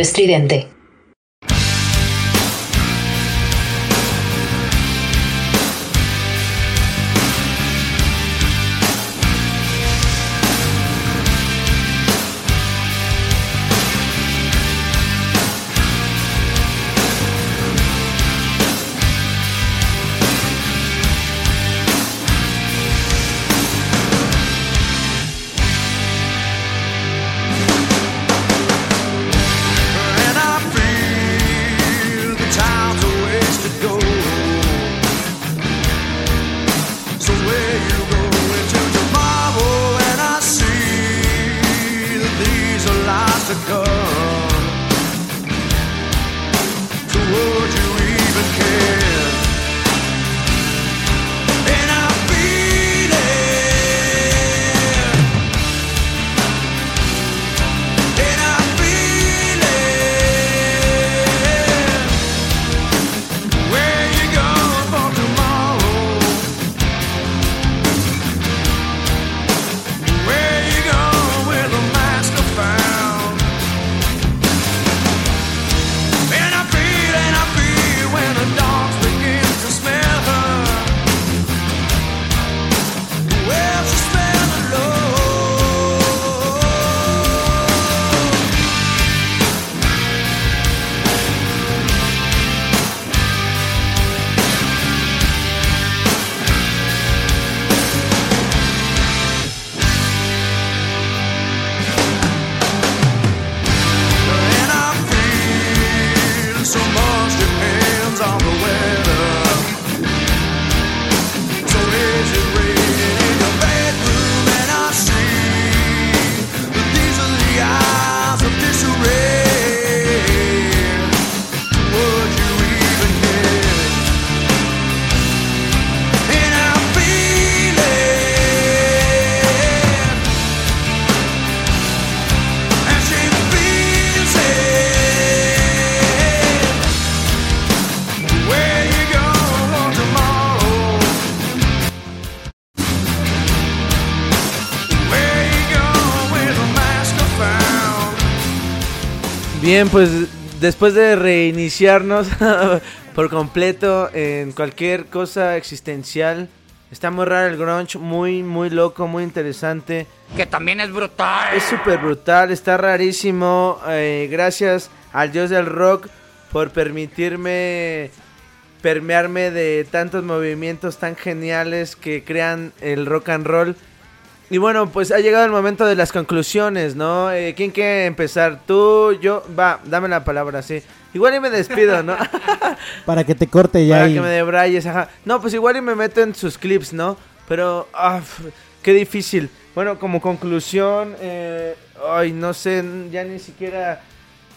Estridente. Bien, pues después de reiniciarnos por completo en cualquier cosa existencial Está muy raro el grunge, muy, muy loco, muy interesante. Que también es brutal. Es súper brutal, está rarísimo. eh, gracias al dios del rock por permitirme permearme de tantos movimientos tan geniales que crean el rock and roll. Y bueno, pues ha llegado el momento de las conclusiones, ¿no? Eh, ¿Quién quiere empezar? ¿Tú? ¿Yo? Va, dame la palabra, sí. Igual y me despido, ¿no? Para que te corte ya. Para que me debrayes, ajá. No, pues igual y me meto en sus clips, ¿no? Pero, ah, qué difícil. Bueno, como conclusión, eh, ay, no sé, ya ni siquiera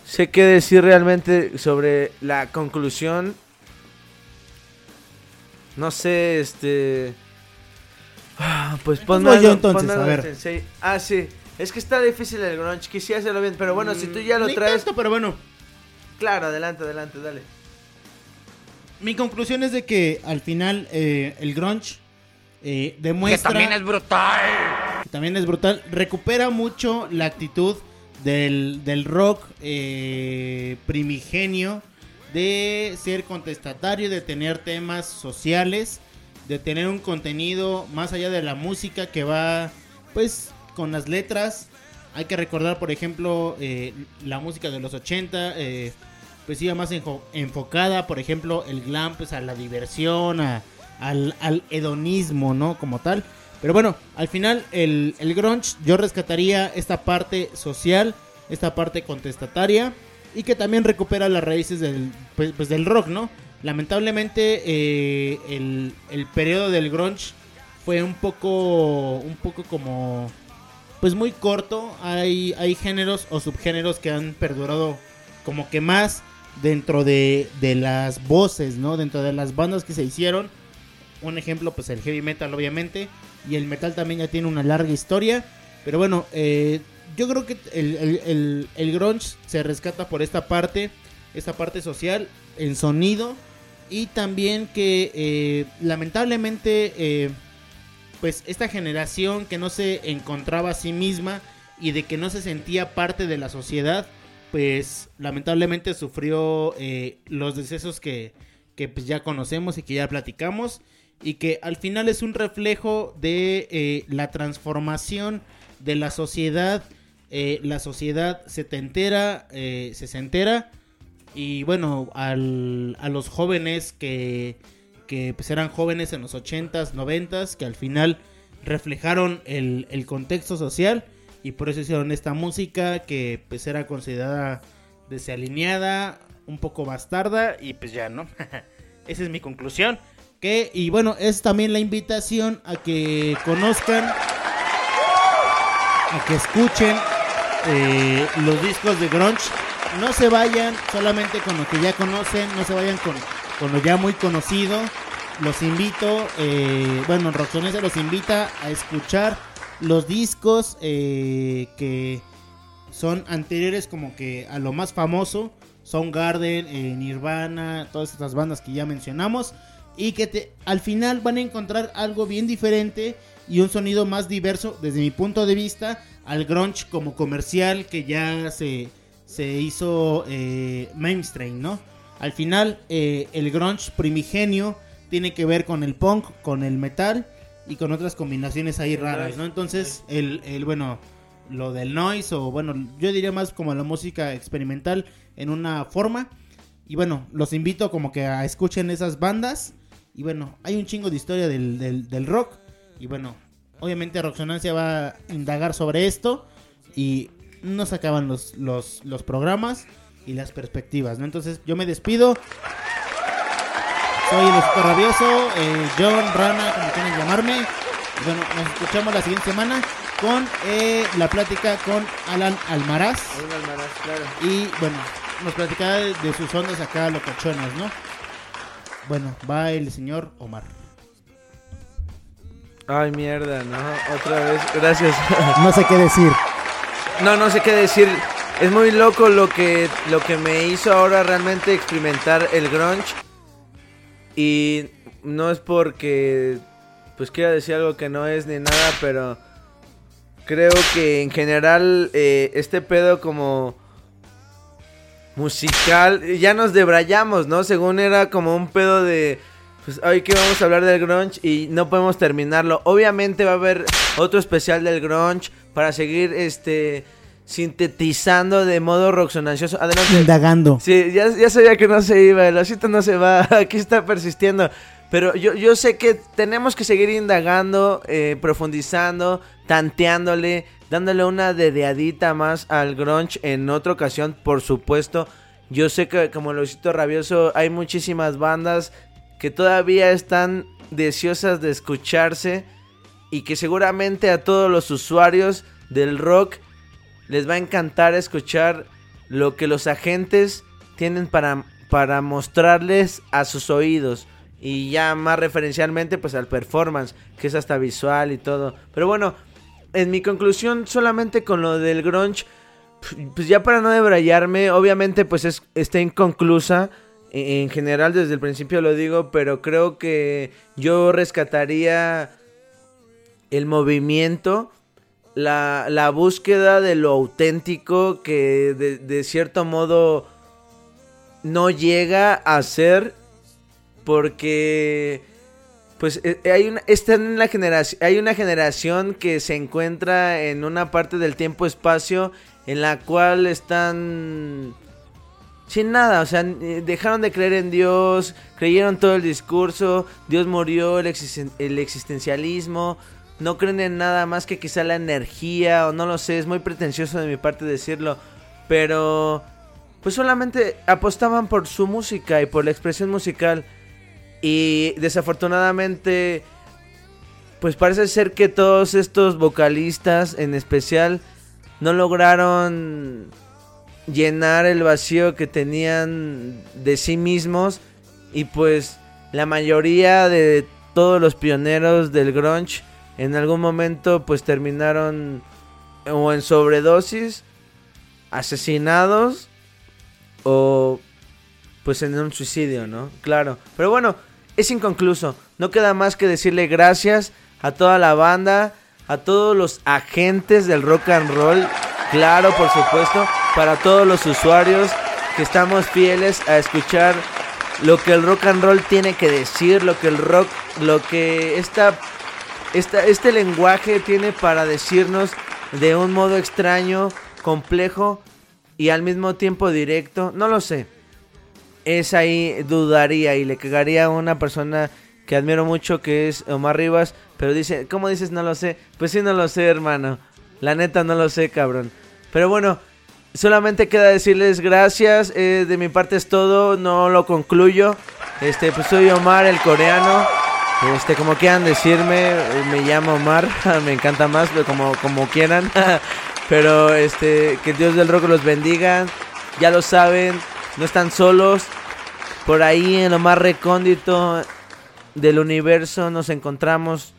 sé qué decir realmente sobre la conclusión. No sé, este... ah, Pues ponme voy yo entonces, a ver. Sensei. Ah, sí. Es que está difícil el grunge, quisiera hacerlo bien, pero bueno, si tú ya lo Ni traes... tanto, pero bueno. Claro, adelante, adelante, dale. Mi conclusión es de que al final eh, el grunge eh, Que demuestra también es brutal. que también es brutal, recupera mucho la actitud del, del rock eh, primigenio de ser contestatario, de tener temas sociales, de tener un contenido más allá de la música que va pues con las letras. Hay que recordar, por ejemplo, eh, la música de los 80, eh, pues iba más enfocada, por ejemplo, el glam pues a la diversión, a- al, al hedonismo, ¿no? Como tal. Pero bueno, al final el, el grunge yo rescataría esta parte social, esta parte contestataria y que también recupera las raíces del, pues, pues, del rock, ¿no? Lamentablemente eh, el, el periodo del grunge fue un poco, un poco como, pues muy corto. Hay, hay géneros o subgéneros que han perdurado como que más dentro de, de las voces, ¿no? Dentro de las bandas que se hicieron. Un ejemplo, pues el heavy metal, obviamente. Y el metal también ya tiene una larga historia. Pero bueno, eh, yo creo que el, el- el- el grunge se rescata por esta parte, esta parte social, en sonido. Y también que eh, lamentablemente, eh, pues esta generación que no se encontraba a sí misma y de que no se sentía parte de la sociedad, pues lamentablemente sufrió eh, los decesos que, que pues, ya conocemos y que ya platicamos y que al final es un reflejo de eh, la transformación de la sociedad, la sociedad setentera, eh, sesentera y bueno, al- a los jóvenes que, que pues eran jóvenes en los 80s, 90s, que al final reflejaron el, el contexto social y por eso hicieron esta música que pues era considerada desalineada, un poco bastarda y pues ya, ¿no? Esa es mi conclusión. Que, y bueno, es también la invitación a que conozcan, a que escuchen eh, los discos de grunge. No se vayan solamente con lo que ya conocen, no se vayan con, con lo ya muy conocido. Los invito, eh, bueno, Roxonese los invita a escuchar los discos eh, que son anteriores como que a lo más famoso. Soundgarden, eh, Nirvana, todas estas bandas que ya mencionamos. Y que te, al final van a encontrar algo bien diferente y un sonido más diverso desde mi punto de vista al grunge como comercial que ya se, se hizo eh, mainstream, ¿no? Al final eh, el grunge primigenio tiene que ver con el punk, con el metal y con otras combinaciones ahí raras, ¿no? Entonces el, el bueno, lo del noise o bueno, yo diría más como la música experimental en una forma. Y bueno, los invito como que a escuchen esas bandas. Y bueno, hay un chingo de historia del, del, del rock. Y bueno, obviamente Roxonancia va a indagar sobre esto. Y no se acaban los, los, los programas y las perspectivas, ¿no? Entonces yo me despido. Soy el Osito Rabioso, eh, John, Rana, como quieran llamarme. Bueno, nos escuchamos la siguiente semana con eh, la plática con Alan Almaraz. Y bueno, nos platicará de, de sus ondas acá locochonas, ¿no? Bueno, va el señor Omar. Ay, mierda, no, otra vez, gracias. No sé qué decir. No, no sé qué decir. Es muy loco lo que, lo que me hizo ahora realmente experimentar el grunge. Y no es porque pues quiera decir algo que no es ni nada, pero creo que en general eh, este pedo como musical ya nos debrayamos, ¿no? Según era como un pedo de Pues hoy que vamos a hablar del grunge y no podemos terminarlo. Obviamente va a haber otro especial del grunge para seguir este sintetizando de modo roxonancioso. Adelante. Indagando. Sí, ya, ya sabía que no se iba, el osito no se va, aquí está persistiendo. Pero yo, yo sé que tenemos que seguir indagando, eh, profundizando, tanteándole, dándole una dedeadita más al grunge en otra ocasión, por supuesto. Yo sé que como el osito rabioso hay muchísimas bandas que todavía están deseosas de escucharse y que seguramente a todos los usuarios del rock les va a encantar escuchar lo que los agentes tienen para, para mostrarles a sus oídos. Y ya más referencialmente pues al performance, que es hasta visual y todo. Pero bueno, en mi conclusión solamente con lo del grunge, pues ya para no debrayarme, obviamente pues es, está inconclusa. E, En general desde el principio lo digo, pero creo que yo rescataría el movimiento, la, la búsqueda de lo auténtico que de, cierto modo no llega a ser porque pues eh, hay una está en la generación hay una generación que se encuentra en una parte del tiempo espacio en la cual están sin nada, o sea, eh, dejaron de creer en Dios, creyeron todo el discurso, Dios murió, el, existen- el existencialismo, no creen en nada más que quizá la energía, o no lo sé, es muy pretencioso de mi parte decirlo, pero pues solamente apostaban por su música y por la expresión musical, y desafortunadamente, pues parece ser que todos estos vocalistas en especial no lograron llenar el vacío que tenían de sí mismos y pues la mayoría de todos los pioneros del grunge en algún momento pues terminaron o en sobredosis, asesinados o pues en un suicidio, ¿no? Claro. Pero bueno, es inconcluso. No queda más que decirle gracias a toda la banda, a todos los agentes del rock and roll. Claro, por supuesto, para todos los usuarios que estamos fieles a escuchar lo que el rock and roll tiene que decir, lo que el rock, lo que esta, esta, este lenguaje tiene para decirnos de un modo extraño, complejo y al mismo tiempo directo. No lo sé es ahí dudaría y le cagaría a una persona que admiro mucho que es Omar Rivas, pero dice, ¿cómo dices no lo sé? Pues sí no lo sé, hermano. La neta no lo sé, cabrón. Pero bueno, solamente queda decirles gracias, eh, de mi parte es todo, no lo concluyo. Este, pues soy Omar el coreano. Este, como quieran decirme, eh, me llamo Omar, me encanta más, pero como, como quieran. pero este, que Dios del rock los bendiga. Ya lo saben, no están solos. Por ahí en lo más recóndito del universo nos encontramos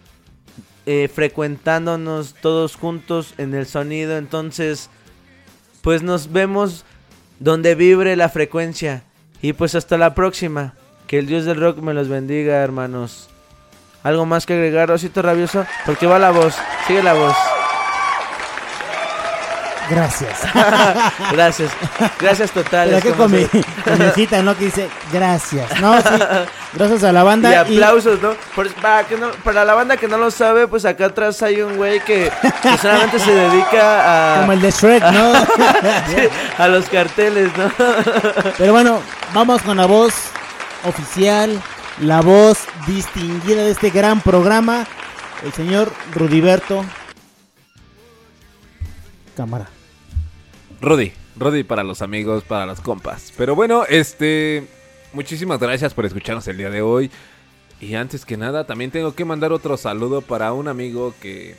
eh, frecuentándonos todos juntos en el sonido. Entonces, pues nos vemos donde vibre la frecuencia. Y pues hasta la próxima. Que el Dios del rock me los bendiga, hermanos. ¿Algo más que agregar, Osito Rabioso? Porque va la voz. Sigue la voz. Gracias. Gracias. Gracias totales. Pero que con mi, con mi hojita, ¿no? Que dice gracias. No, sí. Gracias a la Y banda. y- aplausos, ¿no? Por- para, que no- para la banda que no lo sabe, pues acá atrás hay un güey que, que solamente se dedica a... como el de Shrek, ¿no? Sí, a los carteles, ¿no? Pero bueno, vamos con la voz oficial, la voz distinguida de este gran programa, el señor Rudiberto. Cámara. Rudy, Rudy para los amigos, para los compas. Pero bueno, este, muchísimas gracias por escucharnos el día de hoy. Y antes que nada, también tengo que mandar otro saludo para un amigo que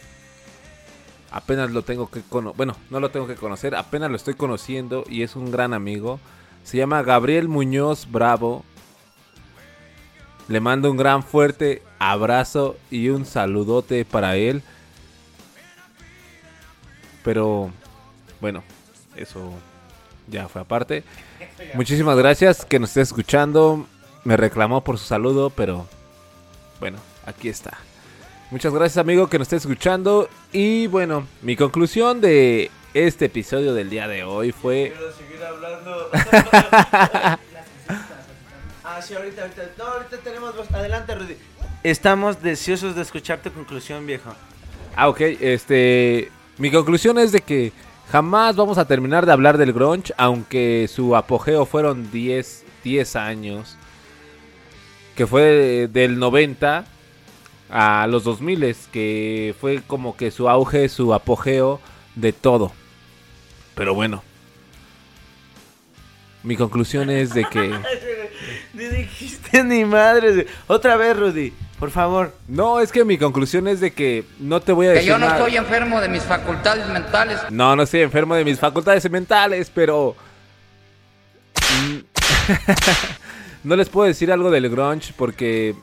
apenas lo tengo que conocer. Bueno, no lo tengo que conocer, apenas lo estoy conociendo y es un gran amigo. Se llama Gabriel Muñoz Bravo. Le mando un gran fuerte abrazo y un saludote para él. Pero bueno, eso ya fue aparte. Muchísimas gracias que nos esté escuchando. Me reclamó por su saludo, pero bueno, aquí está. Muchas gracias amigo que nos esté escuchando. Y bueno, mi conclusión de este episodio del día de hoy fue... Quiero seguir hablando. ah, Ah, sí, ahorita, ahorita. No, ahorita tenemos voz. Adelante, Rudy. Estamos deseosos de escuchar tu conclusión, viejo. Ah, ok. Este, mi conclusión es de que jamás vamos a terminar de hablar del grunge, aunque su apogeo fueron 10, 10 años, que fue de- del 90 a los 2000, que fue como que su auge, su apogeo de todo. Pero bueno, mi conclusión es de que... Ni dijiste ni madres. güey. Otra vez, Rudy, por favor. No, es que mi conclusión es de que no te voy a Que decir yo no nada. estoy enfermo de mis facultades mentales. No, no estoy enfermo de mis facultades mentales, pero... No les puedo decir algo del grunge porque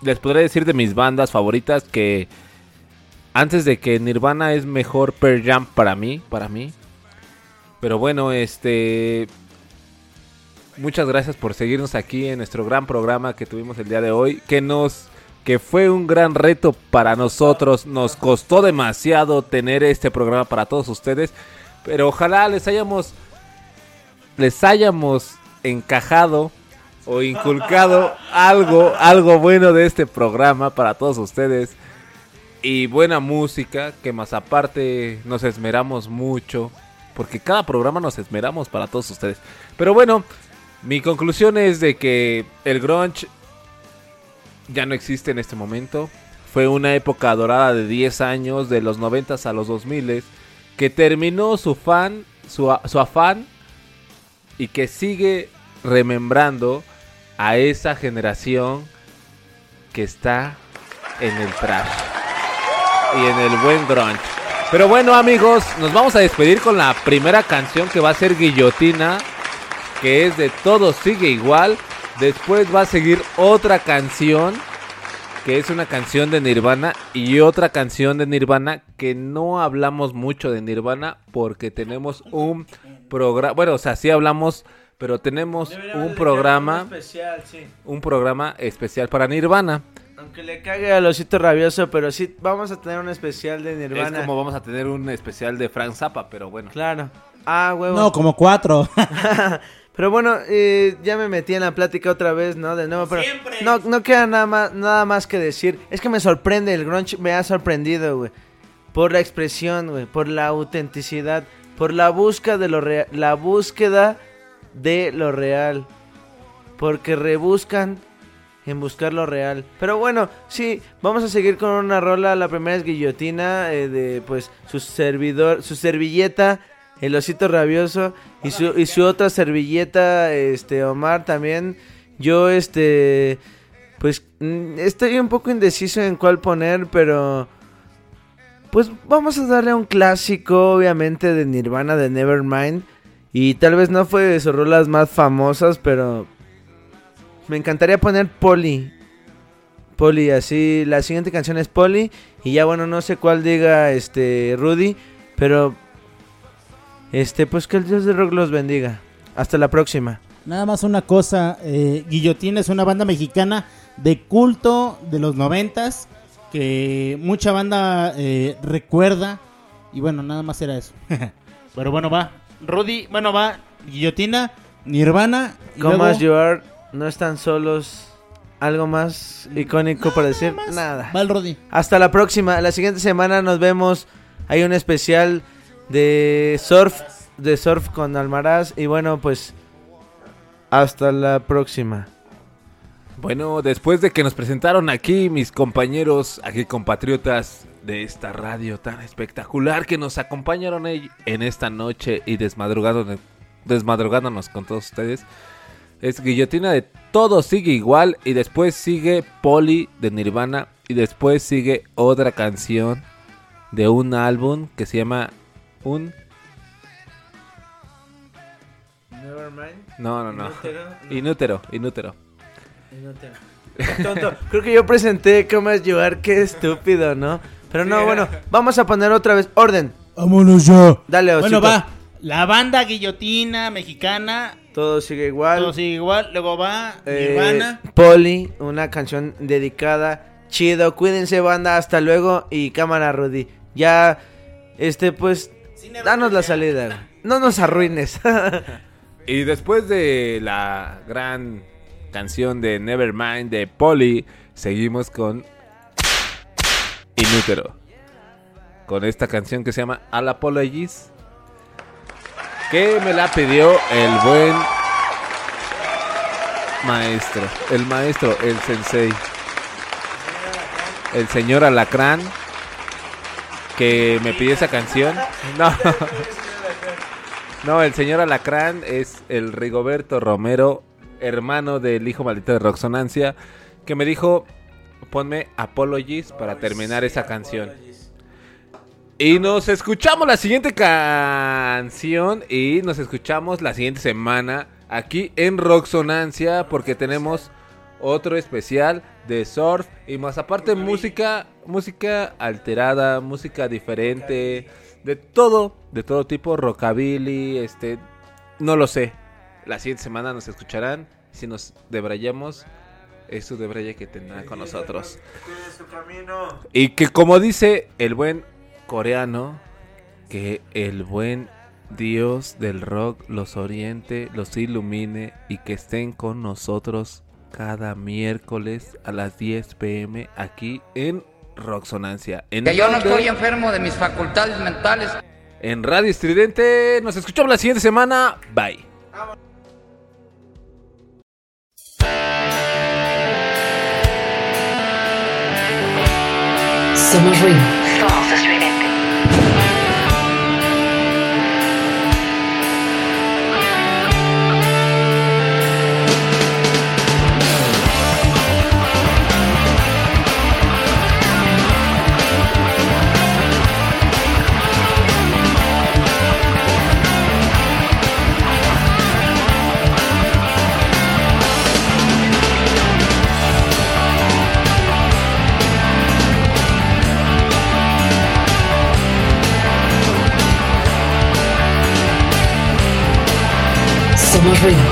les podré decir de mis bandas favoritas que antes de que Nirvana es mejor Pearl Jam para mí, para mí. Pero bueno, este muchas gracias por seguirnos aquí en nuestro gran programa que tuvimos el día de hoy, que nos que fue un gran reto para nosotros, nos costó demasiado tener este programa para todos ustedes, pero ojalá les hayamos les hayamos encajado o inculcado algo, algo bueno de este programa para todos ustedes. Y buena música, que más aparte nos esmeramos mucho. Porque cada programa nos esmeramos para todos ustedes. Pero bueno, mi conclusión es de que el grunge ya no existe en este momento. Fue una época dorada de 10 años, de los 90 a los 2000, que terminó su fan, su, su afán y que sigue remembrando a esa generación que está en el trash y en el buen grunge. Pero bueno amigos, nos vamos a despedir con la primera canción que va a ser Guillotina, que es de Todo sigue igual. Después va a seguir otra canción, que es una canción de Nirvana y otra canción de Nirvana que no hablamos mucho de Nirvana porque tenemos un programa, bueno, o sea, sí hablamos, pero tenemos un programa, especial, sí. un programa especial para Nirvana. Aunque le cague al osito rabioso, pero sí vamos a tener un especial de Es Nirvana. como vamos a tener un especial de Frank Zappa, pero bueno. Claro. Ah, huevo. No, como cuatro. Pero bueno, eh, ya me metí en la plática otra vez, ¿no? De nuevo, pero no, no queda nada más, nada más que decir. Es que me sorprende, el grunge me ha sorprendido, güey. Por la expresión, güey, por la autenticidad, por la búsqueda de lo real, la búsqueda de lo real. Porque rebuscan en buscar lo real. Pero bueno, sí, vamos a seguir con una rola. La primera es Guillotina, eh, de pues su servidor, su servilleta, el osito rabioso. Y su, y su otra servilleta, este, Omar también. Yo, este, pues mm, estoy un poco indeciso en cuál poner, pero... Pues vamos a darle un clásico, obviamente, de Nirvana, de Nevermind. Y tal vez no fue de sus rolas más famosas, pero me encantaría poner Polly. Polly, así. La siguiente canción es Polly. Y ya bueno, no sé cuál diga este Rudy. Pero. Este, pues que el Dios de rock los bendiga. Hasta la próxima. Nada más una cosa, eh, Guillotina es una banda mexicana de culto de los noventas que mucha banda eh, recuerda y bueno, nada más era eso. Pero bueno, va. Rudy, bueno, va. Guillotina, Nirvana. y Come luego- as you are, no están solos. ¿Algo más icónico para decir? Nada. Va el Rudy. Hasta la próxima. La siguiente semana nos vemos. Hay un especial de surf, de surf con Almaraz. Y bueno, pues hasta la próxima. Bueno, después de que nos presentaron aquí mis compañeros, aquí compatriotas de esta radio tan espectacular que nos acompañaron en esta noche y desmadrugándonos con todos ustedes, es Guillotina de Todo sigue igual y después sigue Poli de Nirvana y después sigue otra canción de un álbum que se llama Un... No, no, no. Inútero, inútero. Tonto. Creo que yo presenté as you are. Qué estúpido, ¿no? Pero no, bueno, vamos a poner otra vez orden. Vámonos ya. Dale, Bueno, Osito. va. La banda Guillotina mexicana. Todo sigue igual. Todo sigue igual. Luego va Eh, Nirvana. Poli, una canción dedicada. Chido, cuídense banda, hasta luego y cámara Rudy. Ya, este pues, danos la salida. No nos arruines. Y después de la gran canción de Nevermind de Polly, seguimos con Inútero. Con esta canción que se llama All Apologies. Que me la pidió el buen maestro. El maestro, el sensei. El señor Alacrán. Que me pidió esa canción. No. No, el señor Alacrán es el Rigoberto Romero, hermano del hijo maldito de Roxonancia, que me dijo, ponme Apologies para terminar esa canción. Y nos escuchamos la siguiente canción y nos escuchamos la siguiente semana aquí en Roxonancia porque tenemos otro especial de surf y más aparte música, música alterada, música diferente, de todo, de todo tipo, rockabilly, este, no lo sé. La siguiente semana nos escucharán, si nos debrayamos, es su debraye que tendrá con nosotros. Y que como dice el buen coreano, que el buen Dios del rock los oriente, los ilumine y que estén con nosotros cada miércoles a las 10 pm aquí en Roxonancia. En Que yo no estoy enfermo de mis facultades mentales. en Radio Estridente. Nos escuchamos la siguiente semana. Bye. Somos. Somos ruido. Somos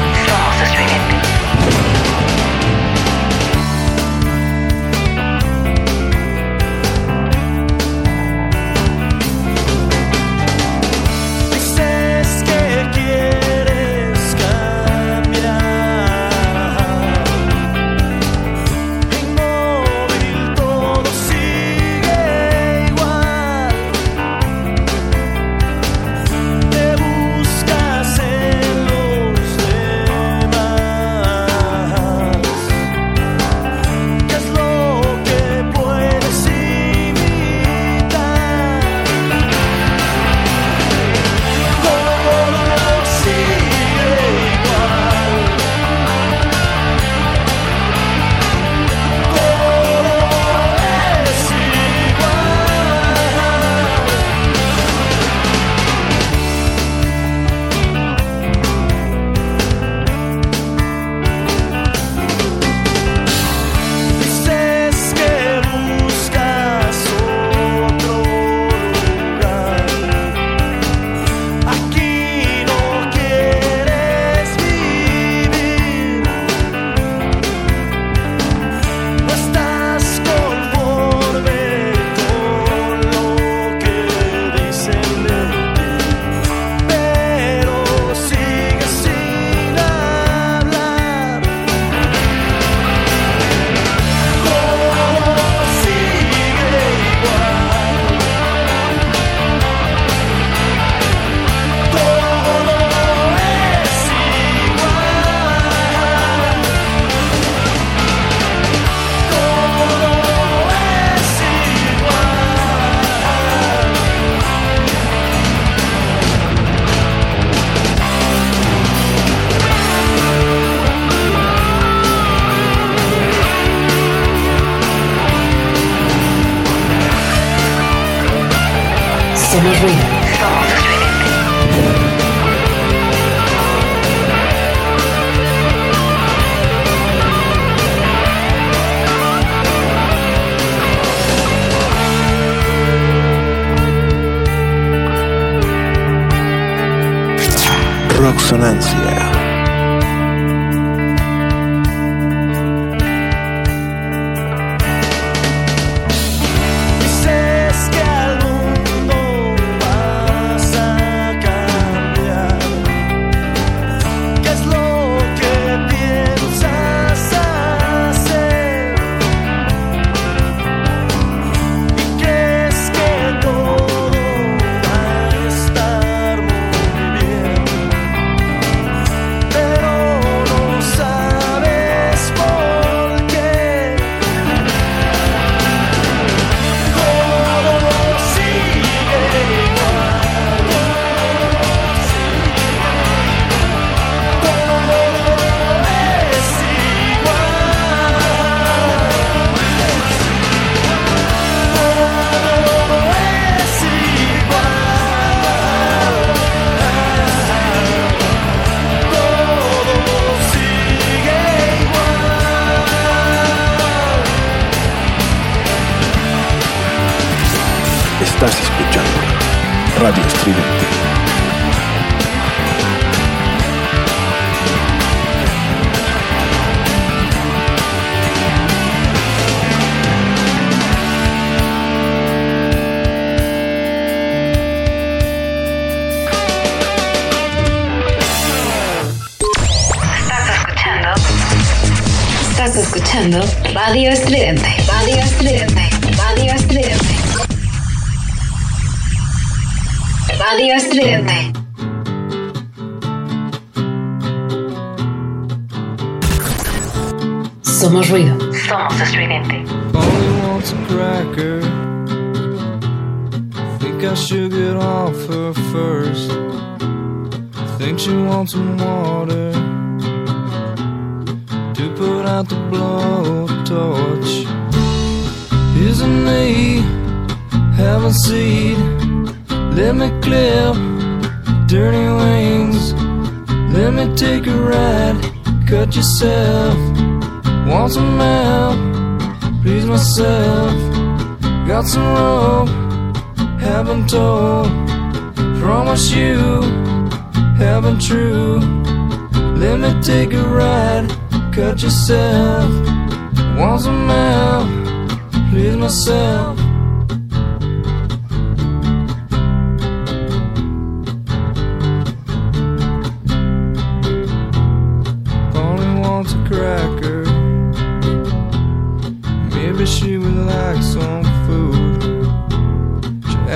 Roxonancia.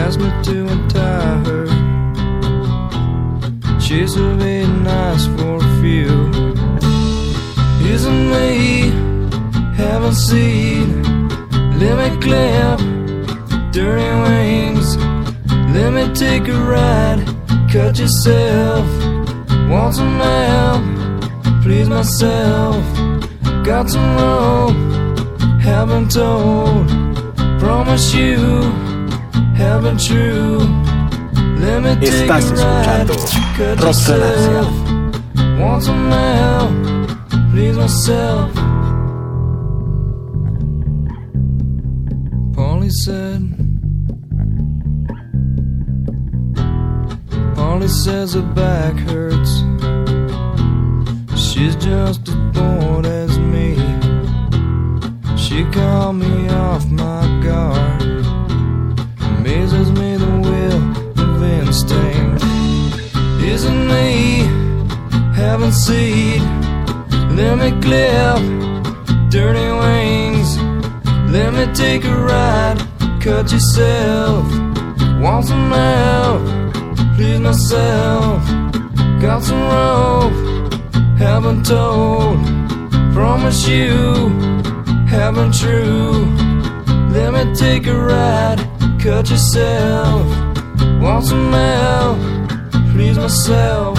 Asked me to untie her. She's really nice for a few. Isn't me? Haven't seen. Let me clip dirty wings. Let me take a ride. Cut yourself. Want some help? Please myself. Got some rope haven't told. Promise you, Estás escuchando Cut Rock yourself. Want some help? Please myself. Polly said. Polly says her back hurts. She's just as bored as me. She called me off my guard. Amazes me the will of instinct. Isn't me? Haven't seen. Let me clip dirty wings. Let me take a ride. Cut yourself. Want some help? Please myself. Got some rope. Haven't told. Promise you haven't true. Let me take a ride, cut yourself. Want some help, please myself.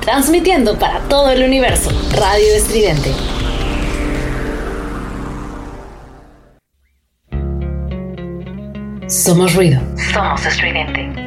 Transmitiendo para todo el universo. Radio Estridente. Somos ruido. Somos estridente.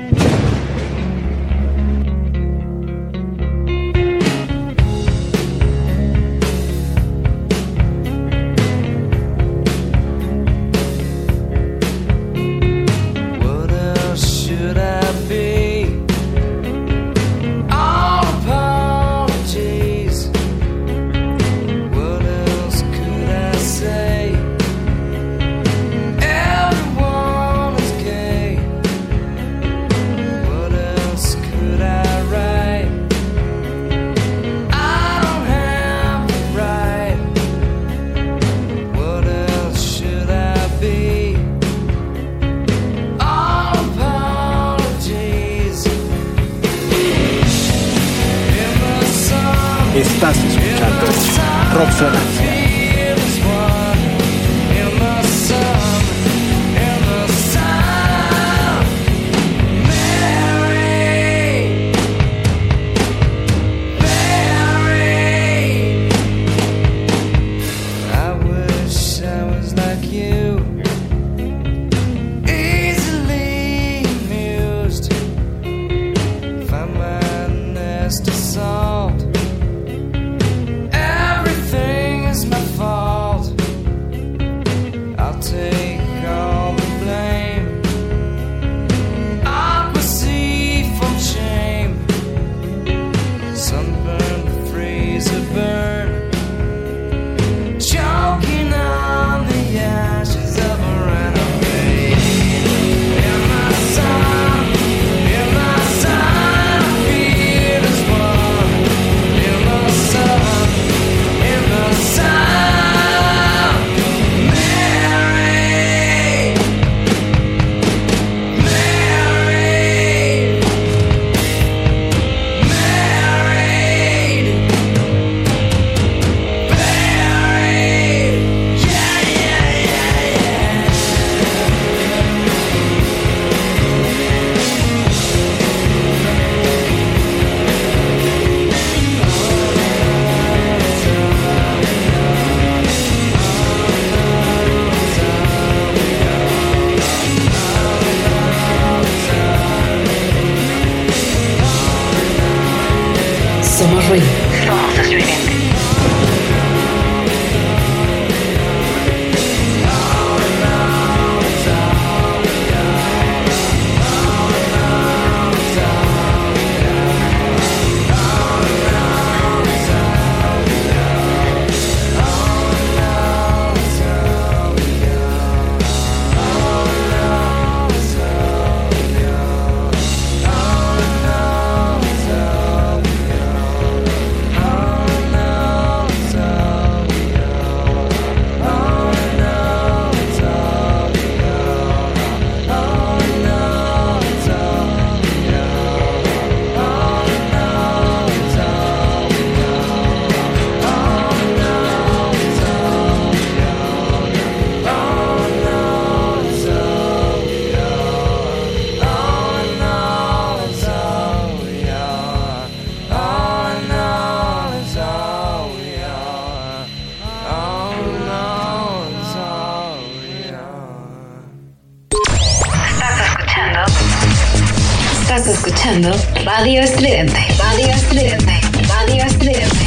stridente. Radio stridente. Radio stridente.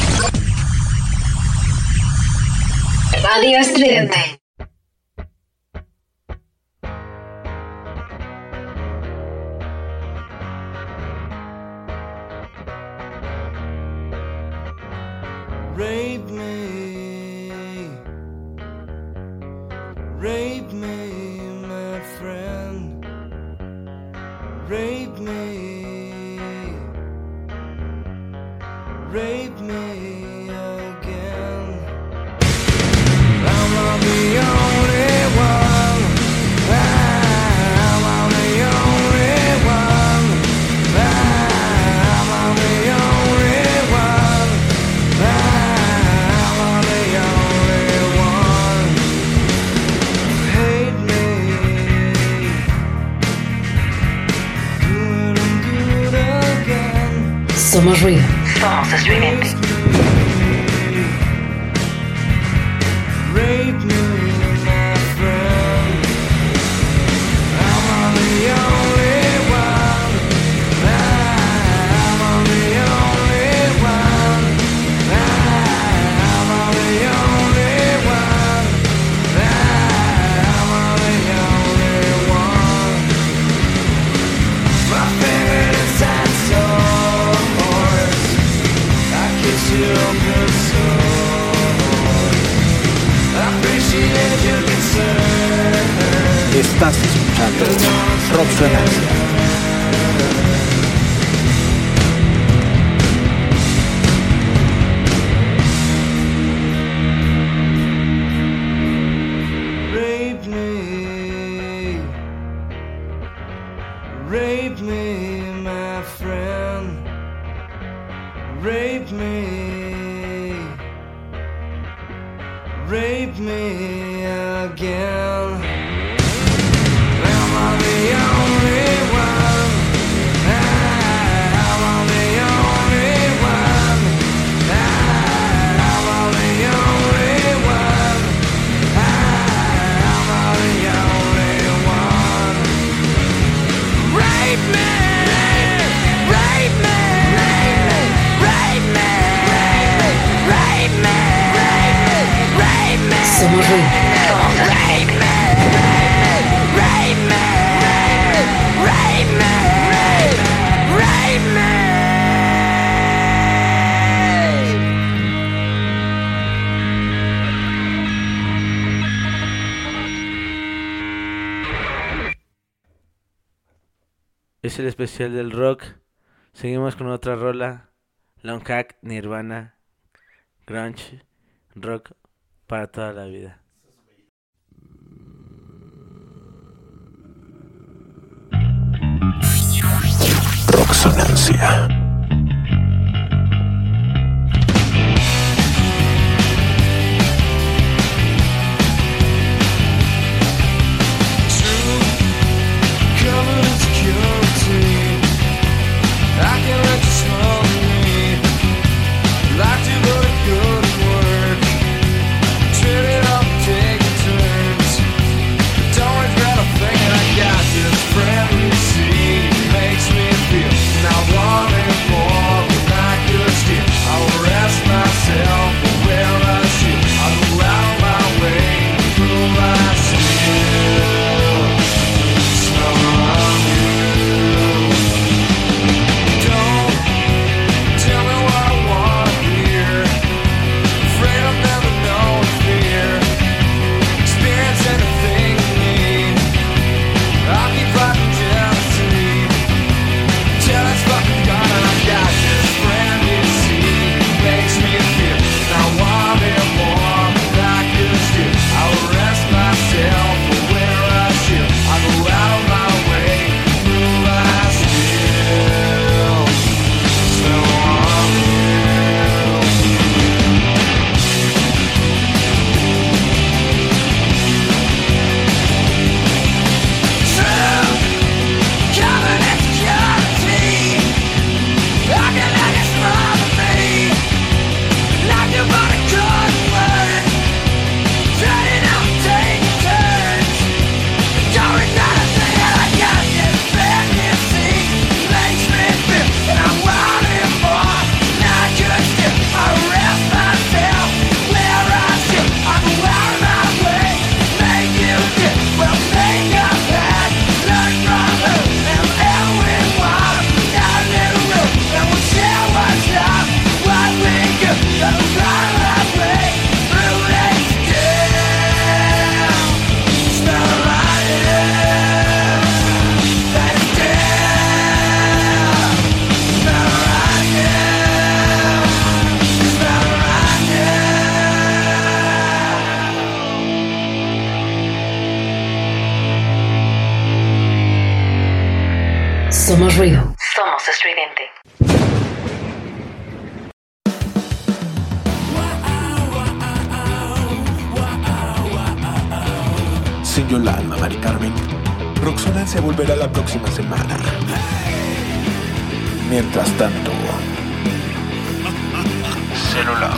Radio stridente. Rape me, rape me, my friend, rape me. Somos Real. Vamos a streaming. escuchando Rob Fragancia. Long Hack, Nirvana, Grunge, Rock para toda la vida. Somos ruido. Somos estridente. Sin Yolanda, Mari Carmen. Roxana se volverá la próxima semana. Mientras tanto, celular.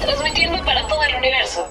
Transmitiendo para todo el universo.